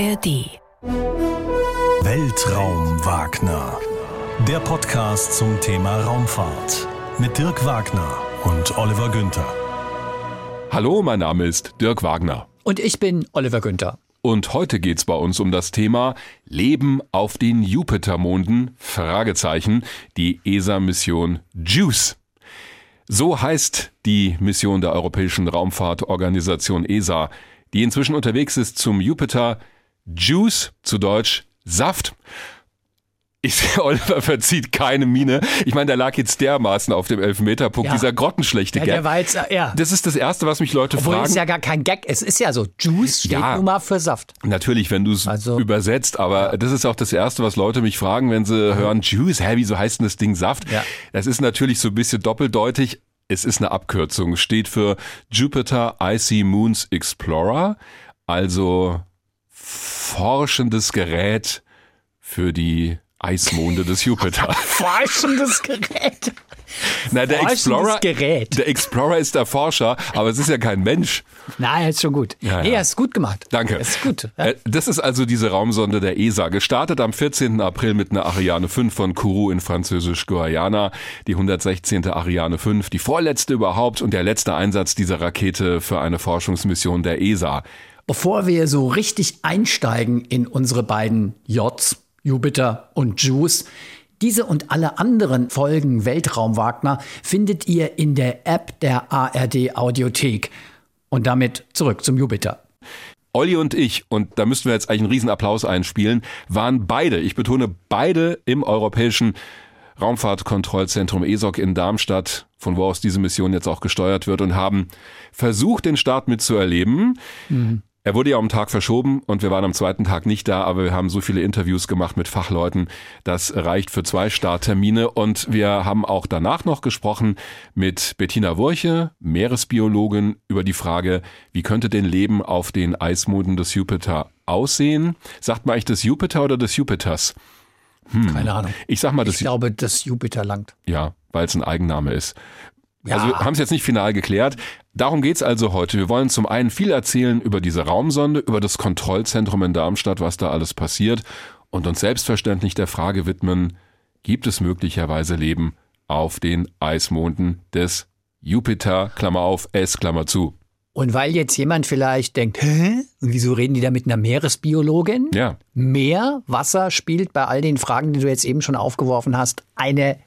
ARD. Weltraum Wagner. Der Podcast zum Thema Raumfahrt. Mit Dirk Wagner und Oliver Günther. Hallo, mein Name ist Dirk Wagner. Und ich bin Oliver Günther. Und heute geht's bei uns um das Thema Leben auf den Jupitermonden? Fragezeichen. Die ESA-Mission JUICE. So heißt die Mission der Europäischen Raumfahrtorganisation ESA, die inzwischen unterwegs ist zum Jupiter Juice, zu Deutsch Saft. Ich sehe, Oliver verzieht keine Miene. Ich meine, der lag jetzt dermaßen auf dem Elfmeterpunkt, Ja. dieser grottenschlechte Ja, Gag. der war jetzt, ja. Das ist das Erste, was mich Leute Obwohl fragen. es ja gar kein Gag, es ist ja so. Juice steht Ja. nun mal für Saft. Natürlich, wenn du es Also- übersetzt, aber das ist auch das Erste, was Leute mich fragen, wenn sie hören, Juice, hä, wieso heißt denn das Ding Saft? Ja. Das ist natürlich so ein bisschen doppeldeutig. Es ist eine Abkürzung, steht für Jupiter Icy Moons Explorer, also forschendes Gerät für die Eismonde des Jupiter. Forschendes Gerät. Na, der Forschendes Explorer, Gerät. der Explorer ist der Forscher, aber es ist ja kein Mensch. Nein, ist schon gut. Ja, nee, ja. ist gut gemacht. Danke. Ist gut. Ja. Äh, Das ist also diese Raumsonde der ESA. Gestartet am 14. April mit einer Ariane 5 von Kourou in Französisch-Guayana. Die 116. Ariane 5, die vorletzte überhaupt und der letzte Einsatz dieser Rakete für eine Forschungsmission der ESA. Bevor wir so richtig einsteigen in unsere beiden Js, Jupiter und Juice, diese und alle anderen Folgen Weltraum Wagner findet ihr in der App der ARD Audiothek. Und damit zurück zum Jupiter. Olli und ich, und da müssten wir jetzt eigentlich einen Riesenapplaus einspielen, waren beide, ich betone beide im europäischen Raumfahrtkontrollzentrum ESOC in Darmstadt, von wo aus diese Mission jetzt auch gesteuert wird und haben versucht, den Start mitzuerleben. Er wurde ja um einen Tag verschoben und wir waren am zweiten Tag nicht da, aber wir haben so viele Interviews gemacht mit Fachleuten, das reicht für zwei Starttermine und wir haben auch danach noch gesprochen mit Bettina Wurche, Meeresbiologin, über die Frage, wie könnte denn Leben auf den Eismonden des Jupiter aussehen? Sagt man eigentlich des Jupiter oder des Jupiters? Keine Ahnung. Ich sag mal Ich des glaube, das Jupiter langt. ja, weil es ein Eigenname ist. Ja. Also haben es jetzt nicht final geklärt. Darum geht's also heute. Wir wollen zum einen viel erzählen über diese Raumsonde, über das Kontrollzentrum in Darmstadt, was da alles passiert und uns selbstverständlich der Frage widmen, gibt es möglicherweise Leben auf den Eismonden des Jupiter, Klammer auf, S, Klammer zu. Und weil jetzt jemand vielleicht denkt, hä? Und wieso reden die da mit einer Meeresbiologin? Ja, Meer, Wasser spielt bei all den Fragen, die du jetzt eben schon aufgeworfen hast, eine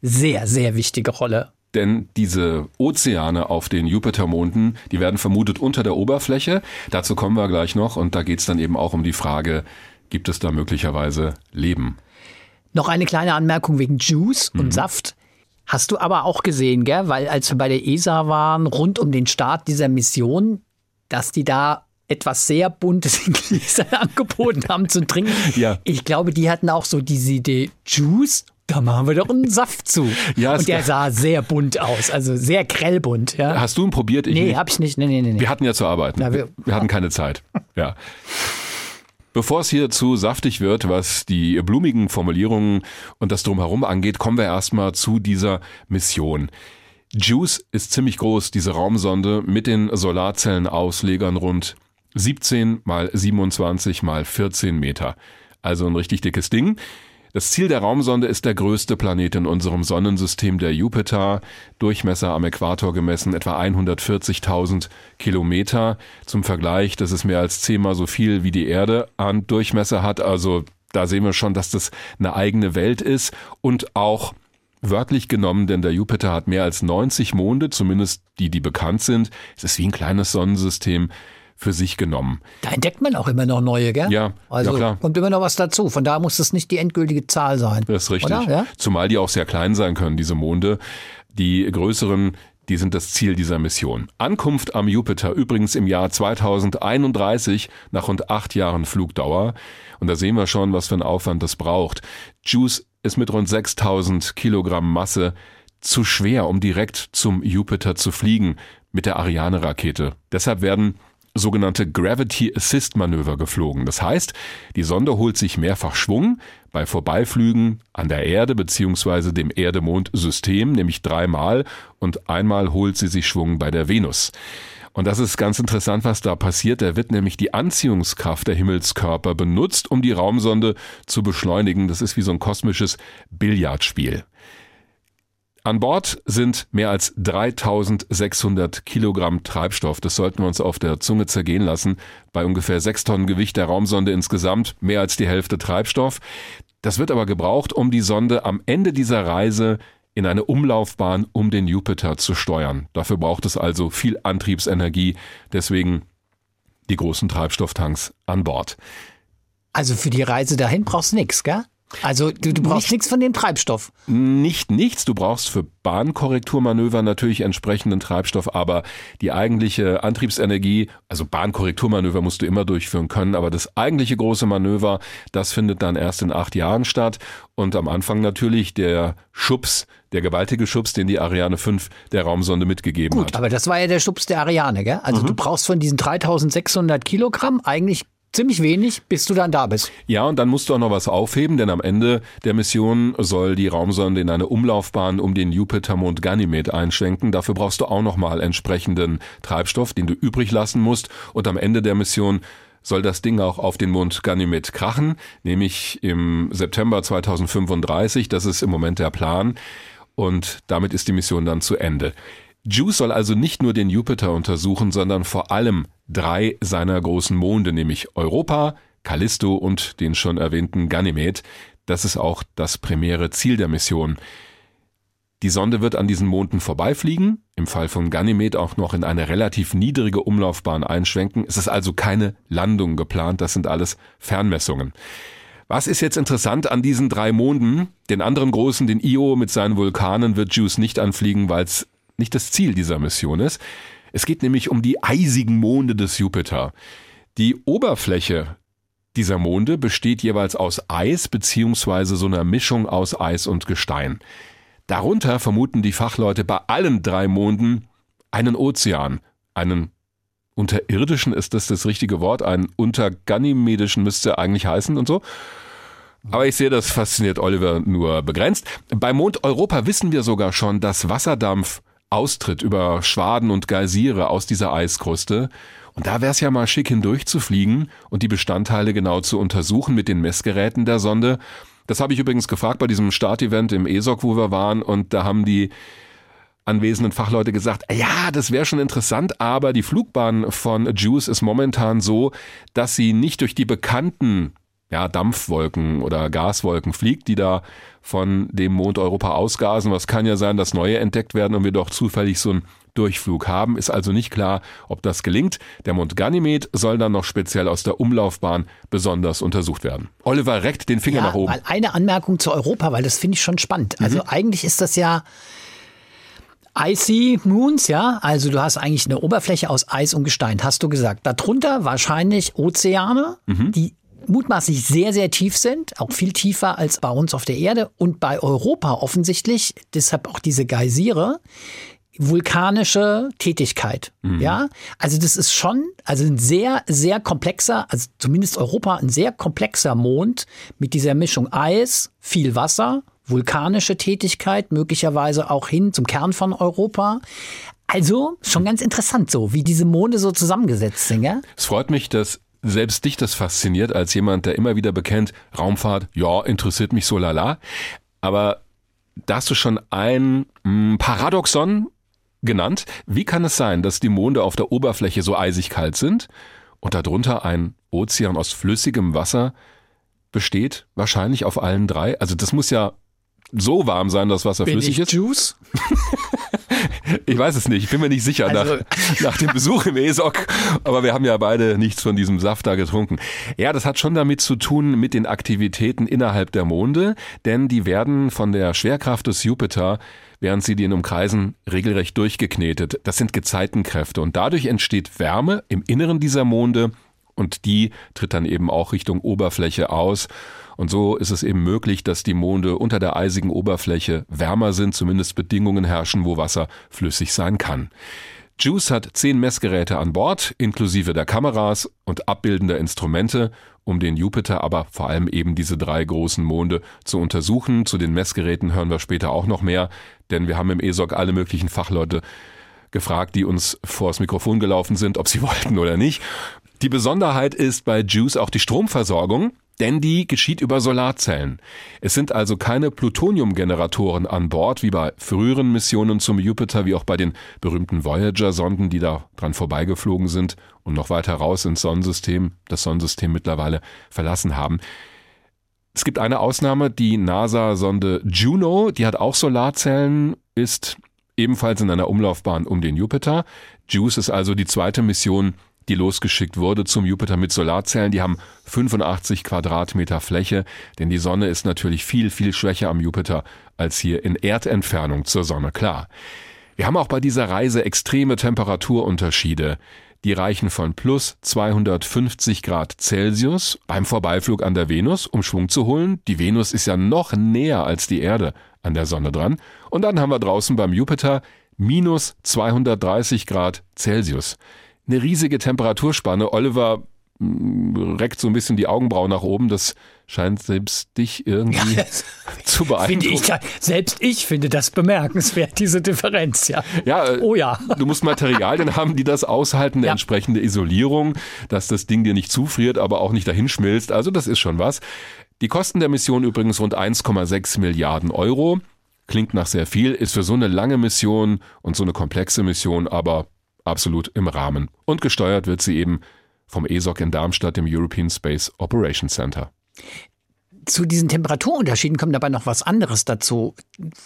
sehr, sehr wichtige Rolle. Denn diese Ozeane auf den Jupitermonden, die werden vermutet unter der Oberfläche. Dazu kommen wir gleich noch. Und da geht's dann eben auch um die Frage, gibt es da möglicherweise Leben? Noch eine kleine Anmerkung wegen Juice und Saft. Hast du aber auch gesehen, gell? Weil als wir bei der ESA waren, rund um den Start dieser Mission, dass die da etwas sehr Buntes in Gläsern angeboten haben zu trinken. Ja. Ich glaube, die hatten auch so diese Idee, Juice, da machen wir doch einen Saft zu. Ja, und der sah sehr bunt aus, also sehr grellbunt. Ja. Hast du ihn probiert? Ich Nee, nicht. hab ich nicht. Nee, nee, nee. nee. Wir hatten ja zu arbeiten. Wir, wir- wir hatten keine Zeit. Ja. Bevor es hier zu saftig wird, was die blumigen Formulierungen und das Drumherum angeht, kommen wir erstmal zu dieser Mission. JUICE ist ziemlich groß, diese Raumsonde mit den Solarzellenauslegern rund 17 mal 27 mal 14 Meter. Also ein richtig dickes Ding. Das Ziel der Raumsonde ist der größte Planet in unserem Sonnensystem, der Jupiter. Durchmesser am Äquator gemessen etwa 140.000 Kilometer. Zum Vergleich, das ist mehr als zehnmal so viel wie die Erde an Durchmesser hat. Also da sehen wir schon, dass das eine eigene Welt ist und auch wörtlich genommen, denn der Jupiter hat mehr als 90 Monde, zumindest die, die bekannt sind. Es ist wie ein kleines Sonnensystem für sich genommen. Da entdeckt man auch immer noch neue, gell? Ja, Also ja, klar. kommt immer noch was dazu. Von daher muss das nicht die endgültige Zahl sein. Das ist richtig. Oder? Ja? Zumal die auch sehr klein sein können, diese Monde. Die größeren, die sind das Ziel dieser Mission. Ankunft am Jupiter übrigens im Jahr 2031 nach rund acht Jahren Flugdauer. Und da sehen wir schon, was für einen Aufwand das braucht. JUICE ist mit rund 6000 Kilogramm Masse zu schwer, um direkt zum Jupiter zu fliegen mit der Ariane-Rakete. Deshalb werden sogenannte Gravity Assist Manöver geflogen. Das heißt, die Sonde holt sich mehrfach Schwung bei Vorbeiflügen an der Erde bzw. dem Erde-Mond-System, nämlich dreimal und einmal holt sie sich Schwung bei der Venus. Und das ist ganz interessant, was da passiert. Da wird nämlich die Anziehungskraft der Himmelskörper benutzt, um die Raumsonde zu beschleunigen. Das ist wie so ein kosmisches Billardspiel. An Bord sind mehr als 3600 Kilogramm Treibstoff. Das sollten wir uns auf der Zunge zergehen lassen. Bei ungefähr sechs Tonnen Gewicht der Raumsonde insgesamt mehr als die Hälfte Treibstoff. Das wird aber gebraucht, um die Sonde am Ende dieser Reise in eine Umlaufbahn um den Jupiter zu steuern. Dafür braucht es also viel Antriebsenergie, deswegen die großen Treibstofftanks an Bord. Also für die Reise dahin brauchst du nichts, gell? Also du, du brauchst nichts von dem Treibstoff. Nicht nichts, du brauchst für Bahnkorrekturmanöver natürlich entsprechenden Treibstoff, aber die eigentliche Antriebsenergie, also Bahnkorrekturmanöver musst du immer durchführen können, aber das eigentliche große Manöver, das findet dann erst in acht Jahren statt und am Anfang natürlich der Schubs, der gewaltige Schubs, den die Ariane 5 der Raumsonde mitgegeben Gut, hat. aber das war ja der Schubs der Ariane, gell? Also du brauchst von diesen 3600 Kilogramm eigentlich ziemlich wenig, bis du dann da bist. Ja, und dann musst du auch noch was aufheben, denn am Ende der Mission soll die Raumsonde in eine Umlaufbahn um den Jupitermond Ganymed einschwenken. Dafür brauchst du auch nochmal entsprechenden Treibstoff, den du übrig lassen musst. Und am Ende der Mission soll das Ding auch auf den Mond Ganymed krachen, nämlich im September 2035. Das ist im Moment der Plan. Und damit ist die Mission dann zu Ende. Juice soll also nicht nur den Jupiter untersuchen, sondern vor allem drei seiner großen Monde, nämlich Europa, Callisto und den schon erwähnten Ganymed. Das ist auch das primäre Ziel der Mission. Die Sonde wird an diesen Monden vorbeifliegen, im Fall von Ganymed auch noch in eine relativ niedrige Umlaufbahn einschwenken. Es ist also keine Landung geplant, das sind alles Fernmessungen. Was ist jetzt interessant an diesen drei Monden? Den anderen großen, den Io mit seinen Vulkanen, wird Juice nicht anfliegen, weil es nicht das Ziel dieser Mission ist. Es geht nämlich um die eisigen Monde des Jupiter. Die Oberfläche dieser Monde besteht jeweils aus Eis beziehungsweise so einer Mischung aus Eis und Gestein. Darunter vermuten die Fachleute bei allen drei Monden einen Ozean, einen unterirdischen ist das das richtige Wort, einen unterganymedischen müsste eigentlich heißen und so. Aber ich sehe, das fasziniert Oliver nur begrenzt. Bei Mond Europa wissen wir sogar schon, dass Wasserdampf austritt über Schwaden und Geysire aus dieser Eiskruste. Und da wäre es ja mal schick hindurchzufliegen und die Bestandteile genau zu untersuchen mit den Messgeräten der Sonde. Das habe ich übrigens gefragt bei diesem Startevent im ESOC, wo wir waren, und da haben die anwesenden Fachleute gesagt, ja, das wäre schon interessant, aber die Flugbahn von Juice ist momentan so, dass sie nicht durch die bekannten ja, Dampfwolken oder Gaswolken fliegt, die da von dem Mond Europa ausgasen. Was kann ja sein, dass neue entdeckt werden und wir doch zufällig so einen Durchflug haben. Ist also nicht klar, ob das gelingt. Der Mond Ganymed soll dann noch speziell aus der Umlaufbahn besonders untersucht werden. Oliver reckt den Finger ja, nach oben. Mal eine Anmerkung zu Europa, weil das finde ich schon spannend. Also eigentlich ist das ja Icy Moons, ja, also du hast eigentlich eine Oberfläche aus Eis und Gestein, hast du gesagt. Darunter wahrscheinlich Ozeane, die mutmaßlich sehr, sehr tief sind, auch viel tiefer als bei uns auf der Erde und bei Europa offensichtlich, deshalb auch diese Geysire, vulkanische Tätigkeit. Ja, also das ist schon, also ein sehr, sehr komplexer, also zumindest Europa, ein sehr komplexer Mond mit dieser Mischung Eis, viel Wasser, vulkanische Tätigkeit, möglicherweise auch hin zum Kern von Europa. Also schon ganz interessant so, wie diese Monde so zusammengesetzt sind. Gell? Es freut mich, dass selbst dich das fasziniert, als jemand, der immer wieder bekennt, Raumfahrt, ja, interessiert mich so lala. Aber da hast du schon ein mh, Paradoxon genannt. Wie kann es sein, dass die Monde auf der Oberfläche so eisig kalt sind und darunter ein Ozean aus flüssigem Wasser besteht? Wahrscheinlich auf allen drei. Also das muss ja so warm sein, dass Wasser Bin flüssig ich ist. Juice? Ich weiß es nicht, ich bin mir nicht sicher Also- nach, nach dem Besuch im ESOC, aber wir haben ja beide nichts von diesem Saft da getrunken. Ja, das hat schon damit zu tun mit den Aktivitäten innerhalb der Monde, denn die werden von der Schwerkraft des Jupiter, während sie den umkreisen, regelrecht durchgeknetet. Das sind Gezeitenkräfte und dadurch entsteht Wärme im Inneren dieser Monde und die tritt dann eben auch Richtung Oberfläche aus. Und so ist es eben möglich, dass die Monde unter der eisigen Oberfläche wärmer sind, zumindest Bedingungen herrschen, wo Wasser flüssig sein kann. Juice hat zehn Messgeräte an Bord, inklusive der Kameras und abbildender Instrumente, um den Jupiter, aber vor allem eben diese drei großen Monde zu untersuchen. Zu den Messgeräten hören wir später auch noch mehr, denn wir haben im ESOC alle möglichen Fachleute gefragt, die uns vors Mikrofon gelaufen sind, ob sie wollten oder nicht. Die Besonderheit ist bei JUICE auch die Stromversorgung, denn die geschieht über Solarzellen. Es sind also keine Plutoniumgeneratoren an Bord, wie bei früheren Missionen zum Jupiter, wie auch bei den berühmten Voyager-Sonden, die da dran vorbeigeflogen sind und noch weiter raus ins Sonnensystem, das Sonnensystem mittlerweile verlassen haben. Es gibt eine Ausnahme, die NASA-Sonde Juno, die hat auch Solarzellen, ist ebenfalls in einer Umlaufbahn um den Jupiter. JUICE ist also die zweite Mission, die losgeschickt wurde zum Jupiter mit Solarzellen. Die haben 85 Quadratmeter Fläche, denn die Sonne ist natürlich viel, viel schwächer am Jupiter als hier in Erdentfernung zur Sonne, klar. Wir haben auch bei dieser Reise extreme Temperaturunterschiede. Die reichen von plus 250 Grad Celsius beim Vorbeiflug an der Venus, um Schwung zu holen. Die Venus ist ja noch näher als die Erde an der Sonne dran. Und dann haben wir draußen beim Jupiter minus 230 Grad Celsius eine riesige Temperaturspanne. Oliver mm, reckt so ein bisschen die Augenbrauen nach oben. Das scheint selbst dich irgendwie ja, zu beeindrucken. Ich, selbst ich finde das bemerkenswert, diese Differenz, ja. Ja, äh, oh ja. Du musst Materialien haben, die das aushalten, eine ja. entsprechende Isolierung, dass das Ding dir nicht zufriert, aber auch nicht dahinschmilzt. Also das ist schon was. Die Kosten der Mission übrigens rund 1,6 Milliarden Euro. Klingt nach sehr viel, ist für so eine lange Mission und so eine komplexe Mission aber absolut im Rahmen. Und gesteuert wird sie eben vom ESOC in Darmstadt, dem European Space Operations Center. Zu diesen Temperaturunterschieden kommt aber noch was anderes dazu,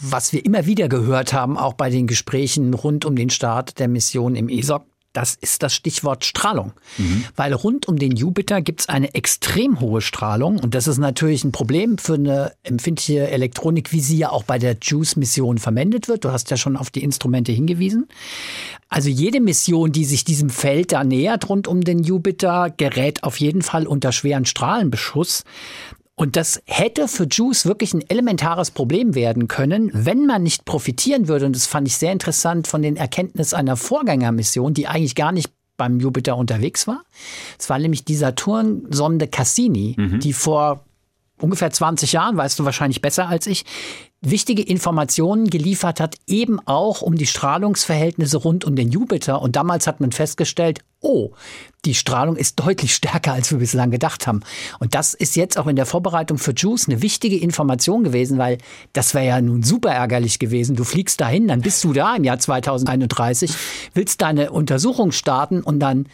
was wir immer wieder gehört haben, auch bei den Gesprächen rund um den Start der Mission im ESOC das ist das Stichwort Strahlung. Mhm. Weil rund um den Jupiter gibt es eine extrem hohe Strahlung und das ist natürlich ein Problem für eine empfindliche Elektronik, wie sie ja auch bei der JUICE-Mission verwendet wird. Du hast ja schon auf die Instrumente hingewiesen. Also jede Mission, die sich diesem Feld da nähert rund um den Jupiter, gerät auf jeden Fall unter schweren Strahlenbeschuss. Und das hätte für Juice wirklich ein elementares Problem werden können, wenn man nicht profitieren würde. Und das fand ich sehr interessant von den Erkenntnissen einer Vorgängermission, die eigentlich gar nicht beim Jupiter unterwegs war. Es war nämlich die Saturn-Sonde Cassini, mhm. die vor ungefähr 20 Jahren, weißt du wahrscheinlich besser als ich, wichtige Informationen geliefert hat, eben auch um die Strahlungsverhältnisse rund um den Jupiter. Und damals hat man festgestellt, oh, die Strahlung ist deutlich stärker, als wir bislang gedacht haben. Und das ist jetzt auch in der Vorbereitung für JUICE eine wichtige Information gewesen, weil das wäre ja nun super ärgerlich gewesen. Du fliegst dahin, dann bist du da im Jahr 2031, willst deine Untersuchung starten und dann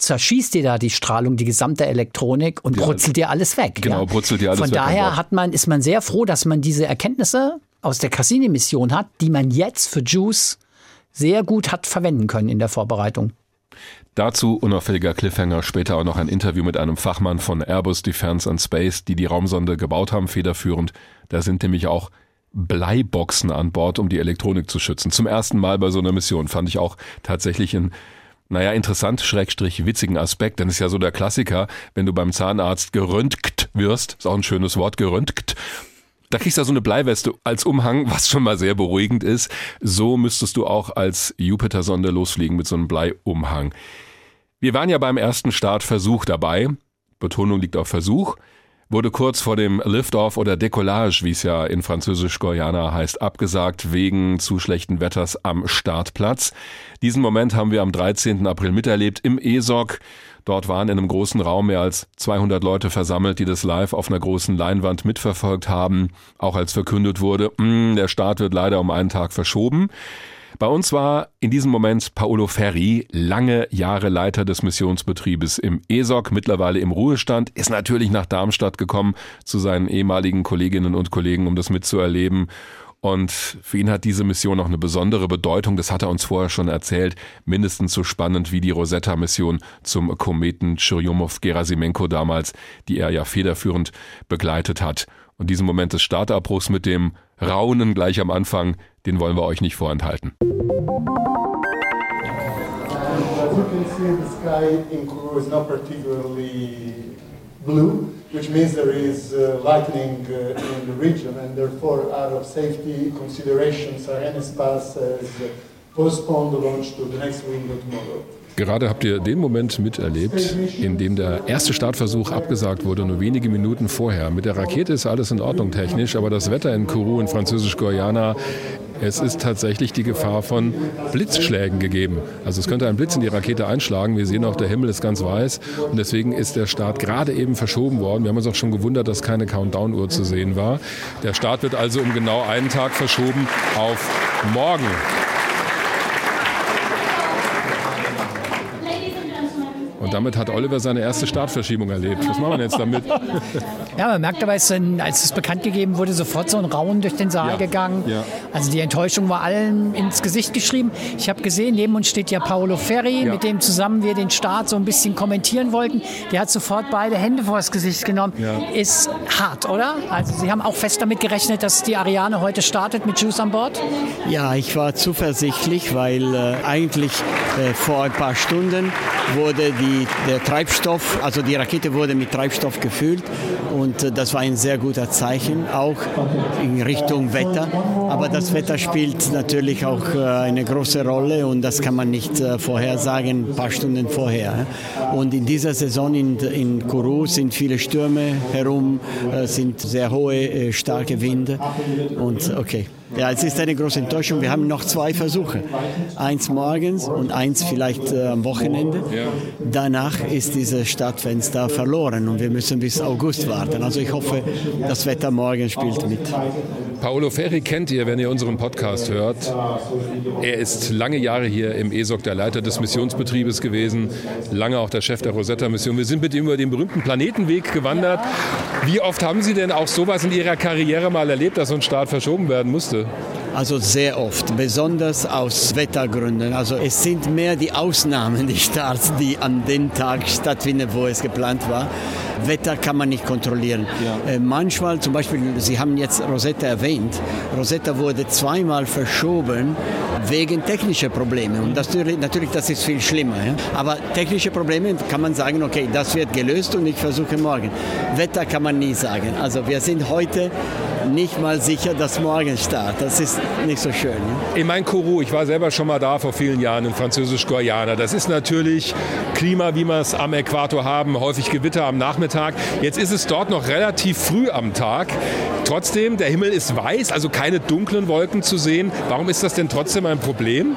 zerschießt dir da die Strahlung, die gesamte Elektronik und ja, brutzelt dir alles weg. Genau, ja. brutzelt dir alles Von weg. Von daher hat man, ist man sehr froh, dass man diese Erkenntnisse aus der Cassini-Mission hat, die man jetzt für JUICE sehr gut hat verwenden können in der Vorbereitung. Dazu unauffälliger Cliffhanger, später auch noch ein Interview mit einem Fachmann von Airbus Defence and Space, die die Raumsonde gebaut haben, federführend. Da sind nämlich auch Bleiboxen an Bord, um die Elektronik zu schützen. Zum ersten Mal bei so einer Mission fand ich auch tatsächlich ein naja, interessant, schrägstrich witzigen Aspekt, denn es ist ja so der Klassiker, wenn du beim Zahnarzt geröntgt wirst, ist auch ein schönes Wort, geröntgt, da kriegst du so eine Bleiweste als Umhang, was schon mal sehr beruhigend ist. So müsstest du auch als Jupiter-Sonde losfliegen mit so einem Bleiumhang. Wir waren ja beim ersten Startversuch dabei. Betonung liegt auf Versuch wurde kurz vor dem Liftoff oder Decollage, wie es ja in Französisch-Guyana heißt, abgesagt wegen zu schlechten Wetters am Startplatz. Diesen Moment haben wir am 13. April miterlebt im ESOC. Dort waren in einem großen Raum mehr als 200 Leute versammelt, die das live auf einer großen Leinwand mitverfolgt haben. Auch als verkündet wurde, mh, hm, der Start wird leider um einen Tag verschoben. Bei uns war in diesem Moment Paolo Ferri, lange Jahre Leiter des Missionsbetriebes im ESOC, mittlerweile im Ruhestand, ist natürlich nach Darmstadt gekommen zu seinen ehemaligen Kolleginnen und Kollegen, um das mitzuerleben. Und für ihn hat diese Mission noch eine besondere Bedeutung. Das hat er uns vorher schon erzählt. Mindestens so spannend wie die Rosetta-Mission zum Kometen Churyumov-Gerasimenko damals, die er ja federführend begleitet hat. Und diesen Moment des Startabbruchs mit dem Raunen gleich am Anfang, den wollen wir euch nicht vorenthalten. Blue, which means there is uh, lightning uh, in the region, and therefore, out of safety considerations, Arianespace has postponed the launch to the next window tomorrow. Gerade habt ihr den Moment miterlebt, in dem der erste Startversuch abgesagt wurde, nur wenige Minuten vorher. Mit der Rakete ist alles in Ordnung technisch, aber das Wetter in Kourou in Französisch-Guayana es ist tatsächlich die Gefahr von Blitzschlägen gegeben. Also es könnte ein Blitz in die Rakete einschlagen. Wir sehen auch, der Himmel ist ganz weiß und deswegen ist der Start gerade eben verschoben worden. Wir haben uns auch schon gewundert, dass keine Countdown-Uhr zu sehen war. Der Start wird also um genau einen Tag verschoben auf morgen. Und damit hat Oliver seine erste Startverschiebung erlebt. Was machen wir jetzt damit? Ja, man merkt aber, als es bekannt gegeben wurde, sofort so ein Raunen durch den Saal ja. gegangen. Ja. Also die Enttäuschung war allen ins Gesicht geschrieben. Ich habe gesehen, neben uns steht ja Paolo Ferri, ja. mit dem zusammen wir den Start so ein bisschen kommentieren wollten. Der hat sofort beide Hände vors Gesicht genommen. Ist hart, oder? Also Sie haben auch fest damit gerechnet, dass die Ariane heute startet mit Juice an Bord? Ja, ich war zuversichtlich, weil äh, eigentlich äh, vor ein paar Stunden wurde die, der Treibstoff, also die Rakete wurde mit Treibstoff gefüllt und äh, das war ein sehr guter Zeichen, auch in Richtung Wetter. Aber das Wetter spielt natürlich auch äh, eine große Rolle und das kann man nicht äh, vorhersagen, ein paar Stunden vorher. Und in dieser Saison in, in Kourou sind viele Stürme herum, sind sehr hohe, starke Winde und okay. Ja, es ist eine große Enttäuschung. Wir haben noch zwei Versuche. Eins morgens und eins vielleicht äh, am Wochenende. Danach ist dieses Startfenster verloren und wir müssen bis August warten. Also ich hoffe, das Wetter morgen spielt mit. Paolo Ferri kennt ihr, wenn ihr unseren Podcast hört. Er ist lange Jahre hier im ESOC der Leiter des Missionsbetriebes gewesen, lange auch der Chef der Rosetta-Mission. Wir sind mit ihm über den berühmten Planetenweg gewandert. Wie oft haben Sie denn auch sowas in Ihrer Karriere mal erlebt, dass so ein Start verschoben werden musste? Also sehr oft, besonders aus Wettergründen. Also es sind mehr die Ausnahmen, die Starts, die an dem Tag stattfinden, wo es geplant war. Wetter kann man nicht kontrollieren. Ja. Äh, manchmal, zum Beispiel, Sie haben jetzt Rosetta erwähnt, Rosetta wurde zweimal verschoben wegen technischer Probleme. Und das, natürlich, das ist viel schlimmer. Ja? Aber technische Probleme kann man sagen, okay, das wird gelöst und ich versuche morgen. Wetter kann man nie sagen. Also wir sind heute nicht mal sicher, dass morgen startet. Das ist nicht so schön. Ich meine Kourou, ich war selber schon mal da vor vielen Jahren in Französisch-Guayana. Das ist natürlich Klima, wie wir es am Äquator haben, häufig Gewitter am Nachmittag. Jetzt ist es dort noch relativ früh am Tag. Trotzdem, der Himmel ist weiß, also keine dunklen Wolken zu sehen. Warum ist das denn trotzdem ein Problem?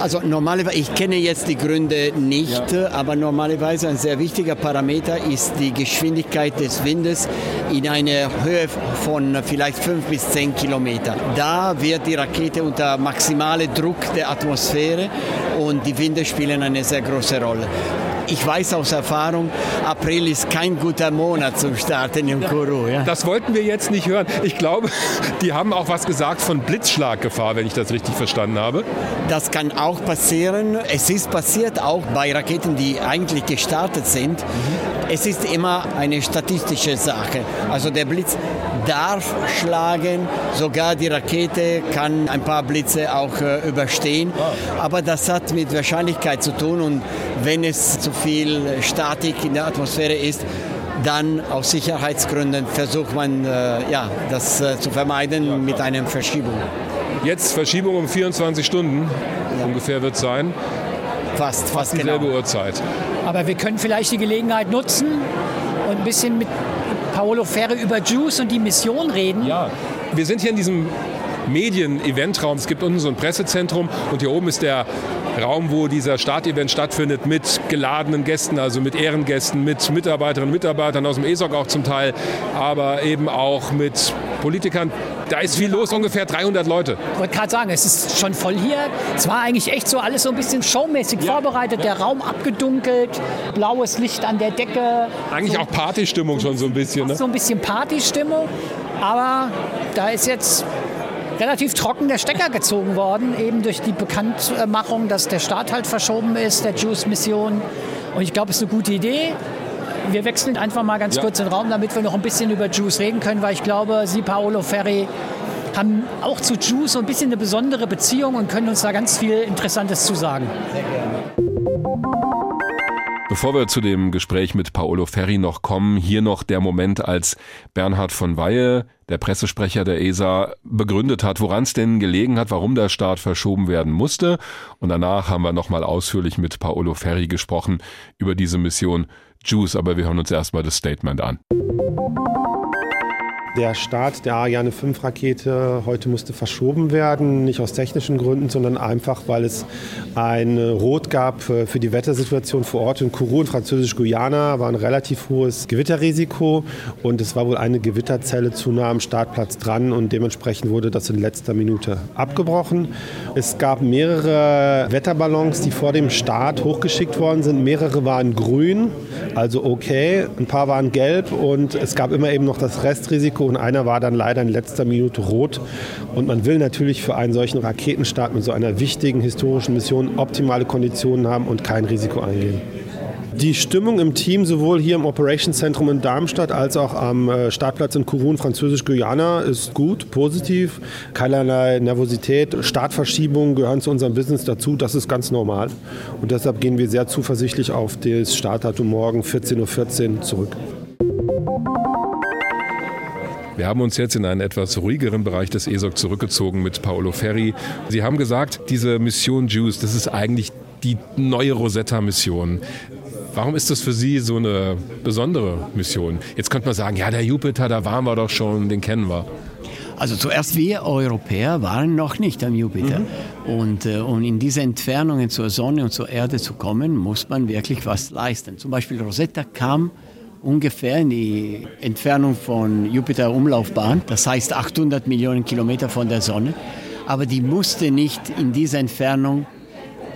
Also normalerweise, ich kenne jetzt die Gründe nicht, ja. aber normalerweise ein sehr wichtiger Parameter ist die Geschwindigkeit des Windes in einer Höhe von vielleicht fünf bis zehn Kilometer. Da wird die Rakete unter maximale Druck der Atmosphäre und die Winde spielen eine sehr große Rolle ich weiß aus Erfahrung, April ist kein guter Monat zum Starten im Kourou. Ja. Das wollten wir jetzt nicht hören. Ich glaube, die haben auch was gesagt von Blitzschlaggefahr, wenn ich das richtig verstanden habe. Das kann auch passieren. Es ist passiert auch bei Raketen, die eigentlich gestartet sind. Mhm. Es ist immer eine statistische Sache. Also der Blitz darf schlagen, sogar die Rakete kann ein paar Blitze auch äh, überstehen. Ah. Aber das hat mit Wahrscheinlichkeit zu tun und wenn es zu viel Statik in der Atmosphäre ist, dann aus Sicherheitsgründen versucht man äh, ja, das äh, zu vermeiden mit einer Verschiebung. Jetzt Verschiebung um 24 Stunden ja. ungefähr wird es sein. Fast, fast dieselbe genau. Uhrzeit. Aber wir können vielleicht die Gelegenheit nutzen und ein bisschen mit Paolo Ferre über Juice und die Mission reden. Ja, wir sind hier in diesem Medien-Eventraum. Es gibt unten so ein Pressezentrum und hier oben ist der Raum, wo dieser Startevent stattfindet, mit geladenen Gästen, also mit Ehrengästen, mit Mitarbeiterinnen und Mitarbeitern aus dem ESOC auch zum Teil, aber eben auch mit Politikern. Da ist viel los, ungefähr 300 Leute. Ich wollte gerade sagen, es ist schon voll hier. Es war eigentlich echt so alles so ein bisschen showmäßig ja, vorbereitet. Der Raum abgedunkelt, blaues Licht an der Decke. Eigentlich so auch Partystimmung schon so ein bisschen. Ne? So ein bisschen Partystimmung. Aber da ist jetzt relativ trocken der Stecker gezogen worden, eben durch die Bekanntmachung, dass der Start halt verschoben ist, der Juice-Mission. Und ich glaube, es ist eine gute Idee. Wir wechseln einfach mal ganz ja. kurz den Raum, damit wir noch ein bisschen über Juice reden können, weil ich glaube, Sie, Paolo Ferri, haben auch zu Juice so ein bisschen eine besondere Beziehung und können uns da ganz viel Interessantes zu sagen. Sehr gerne. Bevor wir zu dem Gespräch mit Paolo Ferri noch kommen, hier noch der Moment, als Bernhard von Weihe, der Pressesprecher der ESA, begründet hat, woran es denn gelegen hat, warum der Start verschoben werden musste. Und danach haben wir nochmal ausführlich mit Paolo Ferri gesprochen über diese Mission JUICE, aber wir hören uns erstmal das Statement an. Der Start der Ariane 5 Rakete heute musste verschoben werden, nicht aus technischen Gründen, sondern einfach, weil es ein Rot gab für die Wettersituation vor Ort in Kourou, Französisch-Guyana, war ein relativ hohes Gewitterrisiko und es war wohl eine Gewitterzelle zu nah am Startplatz dran und dementsprechend wurde das in letzter Minute abgebrochen. Es gab mehrere Wetterballons, die vor dem Start hochgeschickt worden sind. Mehrere waren grün, also okay, ein paar waren gelb und es gab immer eben noch das Restrisiko Risiko und einer war dann leider in letzter Minute rot. Und man will natürlich für einen solchen Raketenstart mit so einer wichtigen historischen Mission optimale Konditionen haben und kein Risiko eingehen. Die Stimmung im Team, sowohl hier im Operationszentrum in Darmstadt als auch am äh, Startplatz in Kourou, Französisch-Guyana, ist gut, positiv. Keinerlei Nervosität, Startverschiebungen gehören zu unserem Business dazu. Das ist ganz normal. Und deshalb gehen wir sehr zuversichtlich auf das Startdatum morgen 14.14 Uhr zurück. Wir haben uns jetzt in einen etwas ruhigeren Bereich des ESOC zurückgezogen mit Paolo Ferri. Sie haben gesagt, diese Mission Juice, das ist eigentlich die neue Rosetta-Mission. Warum ist das für Sie so eine besondere Mission? Jetzt könnte man sagen, ja, der Jupiter, da waren wir doch schon, den kennen wir. Also zuerst wir Europäer waren noch nicht am Jupiter. Mhm. Und äh, um in diese Entfernungen zur Sonne und zur Erde zu kommen, muss man wirklich was leisten. Zum Beispiel Rosetta kam ungefähr in die Entfernung von Jupiter-Umlaufbahn, das heißt 800 Millionen Kilometer von der Sonne. Aber die musste nicht in dieser Entfernung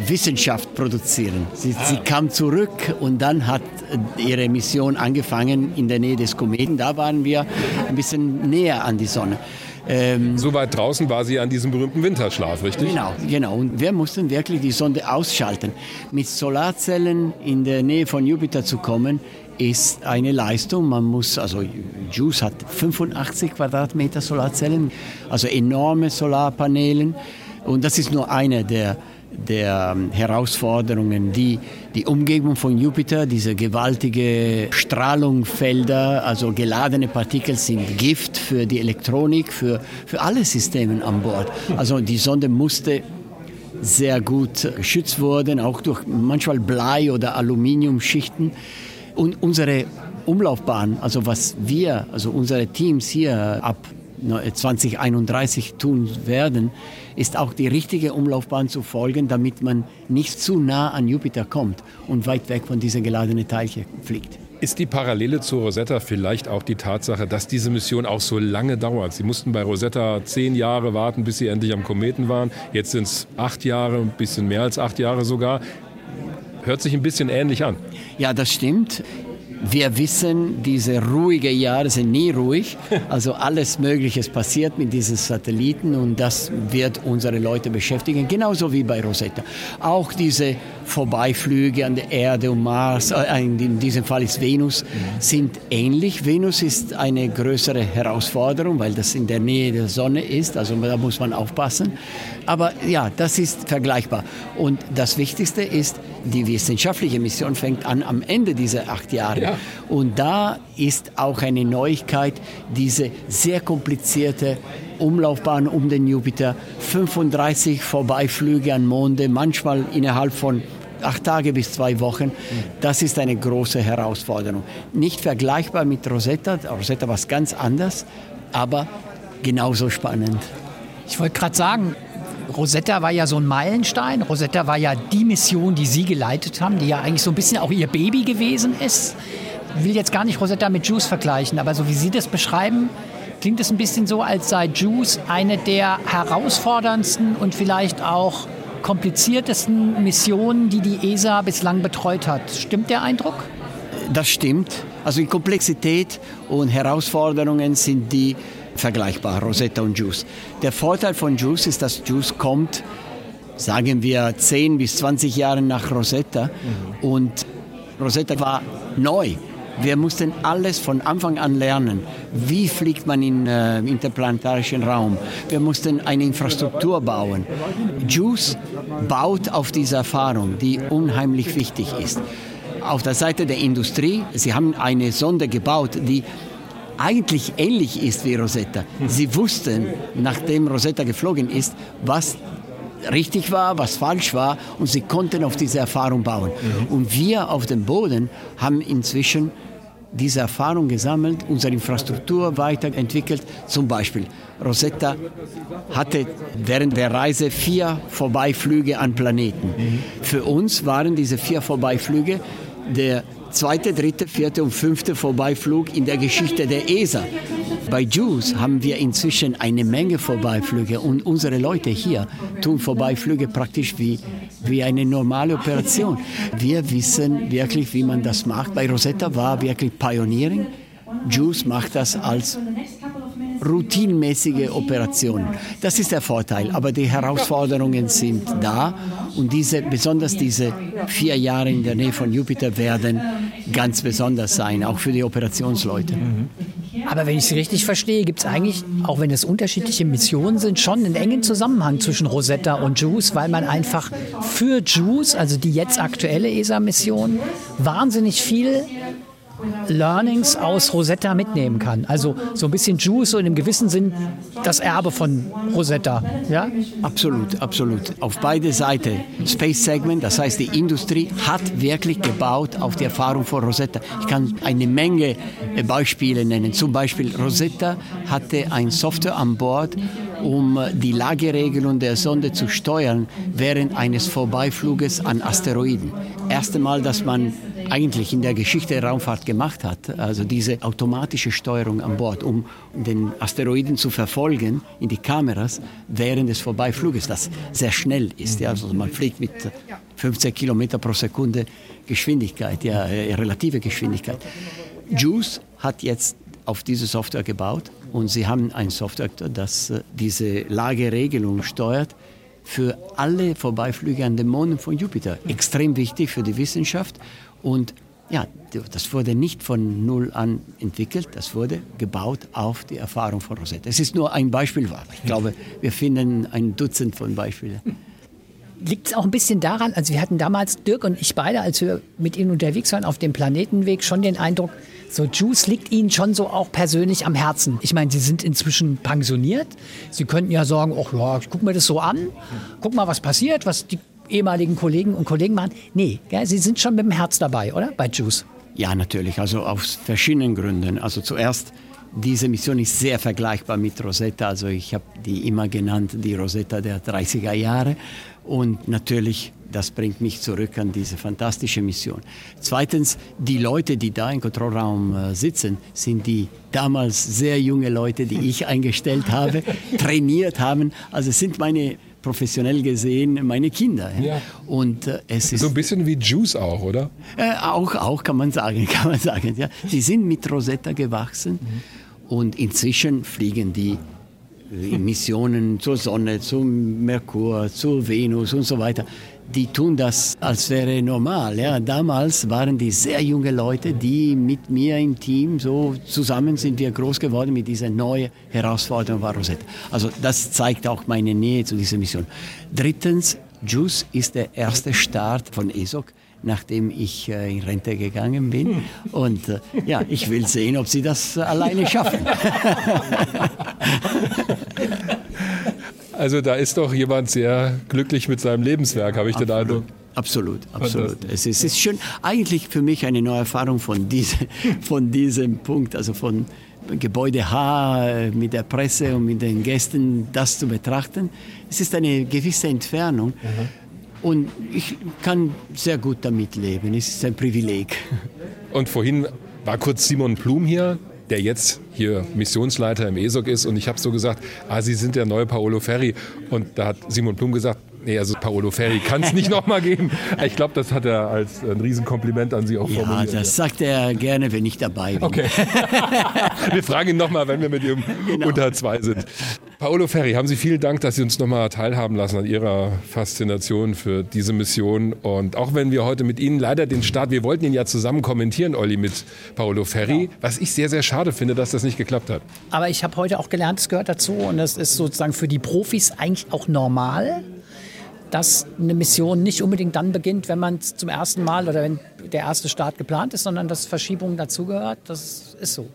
Wissenschaft produzieren. Sie, sie, kam zurück und dann hat ihre Mission angefangen in der Nähe des Kometen. Da waren wir ein bisschen näher an die Sonne. Ähm, so weit draußen war sie an diesem berühmten Winterschlaf, richtig? Genau, genau. Und wir mussten wirklich die Sonde ausschalten. Mit Solarzellen in der Nähe von Jupiter zu kommen, ist eine Leistung. Man muss, also JUICE hat 85 Quadratmeter Solarzellen, also enorme Solarpanelen. Und das ist nur eine der, der ähm, Herausforderungen, die die Umgebung von Jupiter, diese gewaltige Strahlungsfelder, also geladene Partikel sind Gift für die Elektronik, für, für alle Systeme an Bord. Also die Sonde musste sehr gut geschützt werden, auch durch manchmal Blei- oder Aluminiumschichten. Und unsere Umlaufbahn, also was wir, also unsere Teams hier ab 2031 tun werden, ist auch die richtige Umlaufbahn zu folgen, damit man nicht zu nah an Jupiter kommt und weit weg von diesen geladenen Teilchen fliegt. Ist die Parallele zu Rosetta vielleicht auch die Tatsache, dass diese Mission auch so lange dauert? Sie mussten bei Rosetta zehn Jahre warten, bis sie endlich am Kometen waren. Jetzt sind es acht Jahre, ein bisschen mehr als acht Jahre sogar. Hört sich ein bisschen ähnlich an. Ja, das stimmt. Wir wissen, diese ruhigen Jahre sind nie ruhig. Also alles Mögliche passiert mit diesen Satelliten und das wird unsere Leute beschäftigen, genauso wie bei Rosetta. Auch diese Vorbeiflüge an der Erde und Mars, äh, in diesem Fall ist Venus, sind ähnlich. Venus ist eine größere Herausforderung, weil das in der Nähe der Sonne ist, also da muss man aufpassen. Aber ja, das ist vergleichbar. Und das Wichtigste ist, die wissenschaftliche Mission fängt an am Ende dieser acht Jahre. Ja. Und da ist auch eine Neuigkeit, diese sehr komplizierte Umlaufbahn um den Jupiter, 35 Vorbeiflüge an Monde, manchmal innerhalb von acht Tage bis zwei Wochen. Das ist eine große Herausforderung. Nicht vergleichbar mit Rosetta. Rosetta war ganz anders, aber genauso spannend. Ich wollte gerade sagen, Rosetta war ja so ein Meilenstein. Rosetta war ja die Mission, die Sie geleitet haben, die ja eigentlich so ein bisschen auch Ihr Baby gewesen ist. Ich will jetzt gar nicht Rosetta mit Juice vergleichen, aber so wie Sie das beschreiben, klingt es ein bisschen so, als sei Juice eine der herausforderndsten und vielleicht auch kompliziertesten Missionen, die die ESA bislang betreut hat. Stimmt der Eindruck? Das stimmt. Also die Komplexität und Herausforderungen sind die vergleichbar, Rosetta und Juice. Der Vorteil von Juice ist, dass Juice kommt, sagen wir, 10 bis 20 Jahre nach Rosetta. Mhm. Und Rosetta war neu. Wir mussten alles von Anfang an lernen. Wie fliegt man in äh, interplanetarischen Raum? Wir mussten eine Infrastruktur bauen. JUICE baut auf diese Erfahrung, die unheimlich wichtig ist. Auf der Seite der Industrie, sie haben eine Sonde gebaut, die eigentlich ähnlich ist wie Rosetta. Sie wussten, nachdem Rosetta geflogen ist, was richtig war, was falsch war und sie konnten auf diese Erfahrung bauen. Mhm. Und wir auf dem Boden haben inzwischen diese Erfahrung gesammelt, unsere Infrastruktur weiterentwickelt. Zum Beispiel Rosetta hatte während der Reise vier Vorbeiflüge an Planeten. Mhm. Für uns waren diese vier Vorbeiflüge der zweite, dritte, vierte und fünfte Vorbeiflug in der Geschichte der ESA. Bei JUICE haben wir inzwischen eine Menge Vorbeiflüge und unsere Leute hier tun Vorbeiflüge praktisch wie, wie eine normale Operation. Wir wissen wirklich, wie man das macht. Bei Rosetta war wirklich Pioneering. JUICE macht das als routinmäßige Operationen. Das ist der Vorteil, aber die Herausforderungen sind da und diese, besonders diese vier Jahre in der Nähe von Jupiter werden ganz besonders sein, auch für die Operationsleute. Aber wenn ich Sie richtig verstehe, gibt es eigentlich, auch wenn es unterschiedliche Missionen sind, schon einen engen Zusammenhang zwischen Rosetta und JUICE, weil man einfach für JUICE, also die jetzt aktuelle ESA-Mission, wahnsinnig viel Learnings aus Rosetta mitnehmen kann. Also so ein bisschen Juice und im gewissen Sinn das Erbe von Rosetta. Ja? Absolut, absolut. Auf beide Seiten. Space Segment, das heißt die Industrie, hat wirklich gebaut auf die Erfahrung von Rosetta. Ich kann eine Menge äh, Beispiele nennen. Zum Beispiel Rosetta hatte ein Software an Bord, um die Lageregelung der Sonde zu steuern während eines Vorbeifluges an Asteroiden. Erste Mal, dass man eigentlich in der Geschichte der Raumfahrt gemacht hat. Also diese automatische Steuerung an Bord, um den Asteroiden zu verfolgen in die Kameras während des Vorbeifluges, das sehr schnell ist. Ja. Also man fliegt mit 15 Kilometer pro Sekunde Geschwindigkeit, ja, äh, relative Geschwindigkeit. JUICE hat jetzt auf diese Software gebaut und sie haben ein Software, das äh, diese Lageregelung steuert für alle Vorbeiflüge an den Monden von Jupiter. Extrem wichtig für die Wissenschaft und ja, das wurde nicht von null an entwickelt, das wurde gebaut auf die Erfahrung von Rosetta. Es ist nur ein Beispiel, ich glaube, wir finden ein Dutzend von Beispielen. Liegt es auch ein bisschen daran, also wir hatten damals, Dirk und ich beide, als wir mit Ihnen unterwegs waren auf dem Planetenweg, schon den Eindruck, so Juice liegt Ihnen schon so auch persönlich am Herzen. Ich meine, Sie sind inzwischen pensioniert. Sie könnten ja sagen, ach ja, ich gucke mir das so an, guck mal, was passiert, was die ehemaligen Kollegen und Kollegen machen. Nee, gell, Sie sind schon mit dem Herz dabei, oder? Bei Juice. Ja, natürlich. Also aus verschiedenen Gründen. Also zuerst, diese Mission ist sehr vergleichbar mit Rosetta. Also ich habe die immer genannt, die Rosetta der 30er Jahre. Und natürlich, das bringt mich zurück an diese fantastische Mission. Zweitens, die Leute, die da im Kontrollraum äh, sitzen, sind die damals sehr junge Leute, die ich eingestellt habe, trainiert haben. Also sind meine professionell gesehen meine Kinder. Ja. Und äh, es ist so ein bisschen wie Juice auch, oder? Äh, auch, auch kann man sagen, kann man sagen. Ja. Die sind mit Rosetta gewachsen mhm. und inzwischen fliegen die in Missionen zur Sonne, zum Merkur, zur Venus und so weiter die tun das, als wäre normal. Ja. Damals waren die sehr junge Leute, die mit mir im Team so zusammen sind wir groß geworden mit dieser neuen Herausforderung war Rosetta. Also das zeigt auch meine Nähe zu dieser Mission. Drittens, JUICE ist der erste Start von ESOC nachdem ich äh, in Rente gegangen bin. Und äh, ja, ich will sehen, ob sie das alleine schaffen. Also da ist doch jemand sehr glücklich mit seinem Lebenswerk, habe ich den Eindruck. Absolut, absolut. Es ist, es ist schon eigentlich für mich eine neue Erfahrung von, diese, von diesem Punkt, also von Gebäude H mit der Presse und mit den Gästen, das zu betrachten. Es ist eine gewisse Entfernung. Mhm. Und ich kann sehr gut damit leben. Es ist ein Privileg. Und vorhin war kurz Simon Blum hier, der jetzt hier Missionsleiter im ESOC ist. Und ich habe so gesagt, ah, Sie sind der neue Paolo Ferri. Und da hat Simon Blum gesagt, Nee, also Paolo Ferri kann es nicht nochmal geben. Ich glaube, das hat er als ein Riesenkompliment an Sie auch ja, formuliert. Ja, das sagt er gerne, wenn ich dabei bin. Okay. wir fragen ihn nochmal, wenn wir mit ihm genau. unter zwei sind. Paolo Ferri, haben Sie vielen Dank, dass Sie uns nochmal teilhaben lassen an Ihrer Faszination für diese Mission. Und auch wenn wir heute mit Ihnen leider den Start, wir wollten ihn ja zusammen kommentieren, Olli, mit Paolo Ferri, ja. was ich sehr, sehr schade finde, dass das nicht geklappt hat. Aber ich habe heute auch gelernt, es gehört dazu und das ist sozusagen für die Profis eigentlich auch normal dass eine Mission nicht unbedingt dann beginnt, wenn man zum ersten Mal oder wenn der erste Start geplant ist, sondern dass Verschiebungen dazugehört. Das ist so.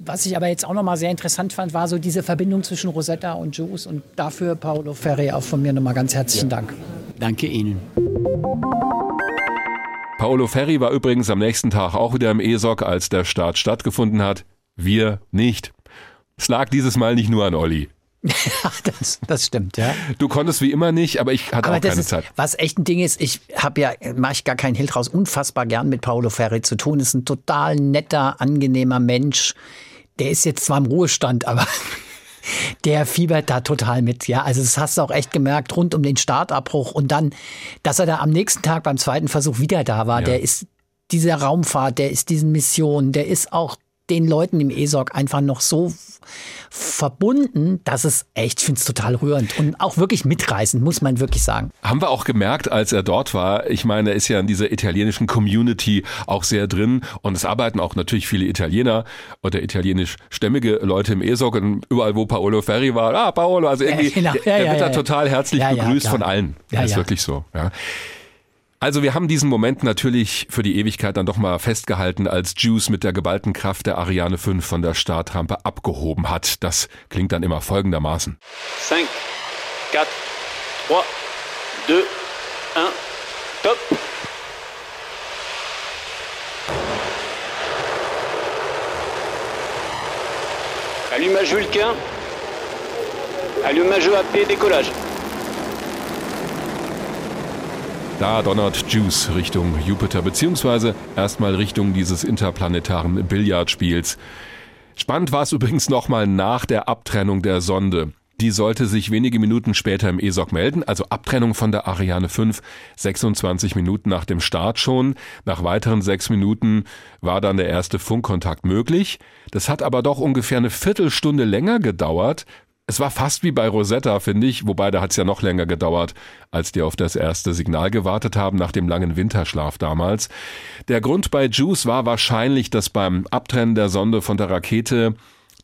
Was ich aber jetzt auch nochmal sehr interessant fand, war so diese Verbindung zwischen Rosetta und Juice und dafür, Paolo Ferri, auch von mir nochmal ganz herzlichen ja. Dank. Danke Ihnen. Paolo Ferri war übrigens am nächsten Tag auch wieder im ESOC, als der Start stattgefunden hat. Wir nicht. Es lag dieses Mal nicht nur an Olli. Ja, das, das stimmt, ja. Du konntest wie immer nicht, aber ich hatte Aber auch das keine ist, Zeit. was echt ein Ding ist, ich habe ja, mache ich gar keinen Hehl draus, unfassbar gern mit Paolo Ferri zu tun. Ist ein total netter, angenehmer Mensch. Der ist jetzt zwar im Ruhestand, aber der fiebert da total mit. Ja, also das hast du auch echt gemerkt, rund um den Startabbruch und dann, dass er da am nächsten Tag beim zweiten Versuch wieder da war. Ja. Der ist dieser Raumfahrt, der ist diesen Missionen, der ist auch den Leuten im ESOC einfach noch so verbunden, dass es echt, ich finde es total rührend und auch wirklich mitreißend, muss man wirklich sagen. Haben wir auch gemerkt, als er dort war. Ich meine, er ist ja in dieser italienischen Community auch sehr drin und es arbeiten auch natürlich viele Italiener oder italienischstämmige Leute im ESOC und überall, wo Paolo Ferri war, ah, Paolo, also irgendwie, Ja, genau. Ja, der ja, wird da total herzlich begrüßt von allen. Ja, das ist wirklich so, ja. Also wir haben diesen Moment natürlich für die Ewigkeit dann doch mal festgehalten, als Juice mit der geballten Kraft der Ariane 5 von der Startrampe abgehoben hat. Das klingt dann immer folgendermaßen. 5, 4, 3, 2, 1, top. Allumage Vulcain. Allumage AP, décollage. Da donnert Juice Richtung Jupiter, beziehungsweise erstmal Richtung dieses interplanetaren Billardspiels. Spannend war es übrigens nochmal nach der Abtrennung der Sonde. Die sollte sich wenige Minuten später im ESOC melden, also Abtrennung von der Ariane 5, 26 Minuten nach dem Start schon. Nach weiteren sechs Minuten war dann der erste Funkkontakt möglich. Das hat aber doch ungefähr eine Viertelstunde länger gedauert, es war fast wie bei Rosetta, finde ich, wobei da hat es ja noch länger gedauert, als die auf das erste Signal gewartet haben nach dem langen Winterschlaf damals. Der Grund bei Juice war wahrscheinlich, dass beim Abtrennen der Sonde von der Rakete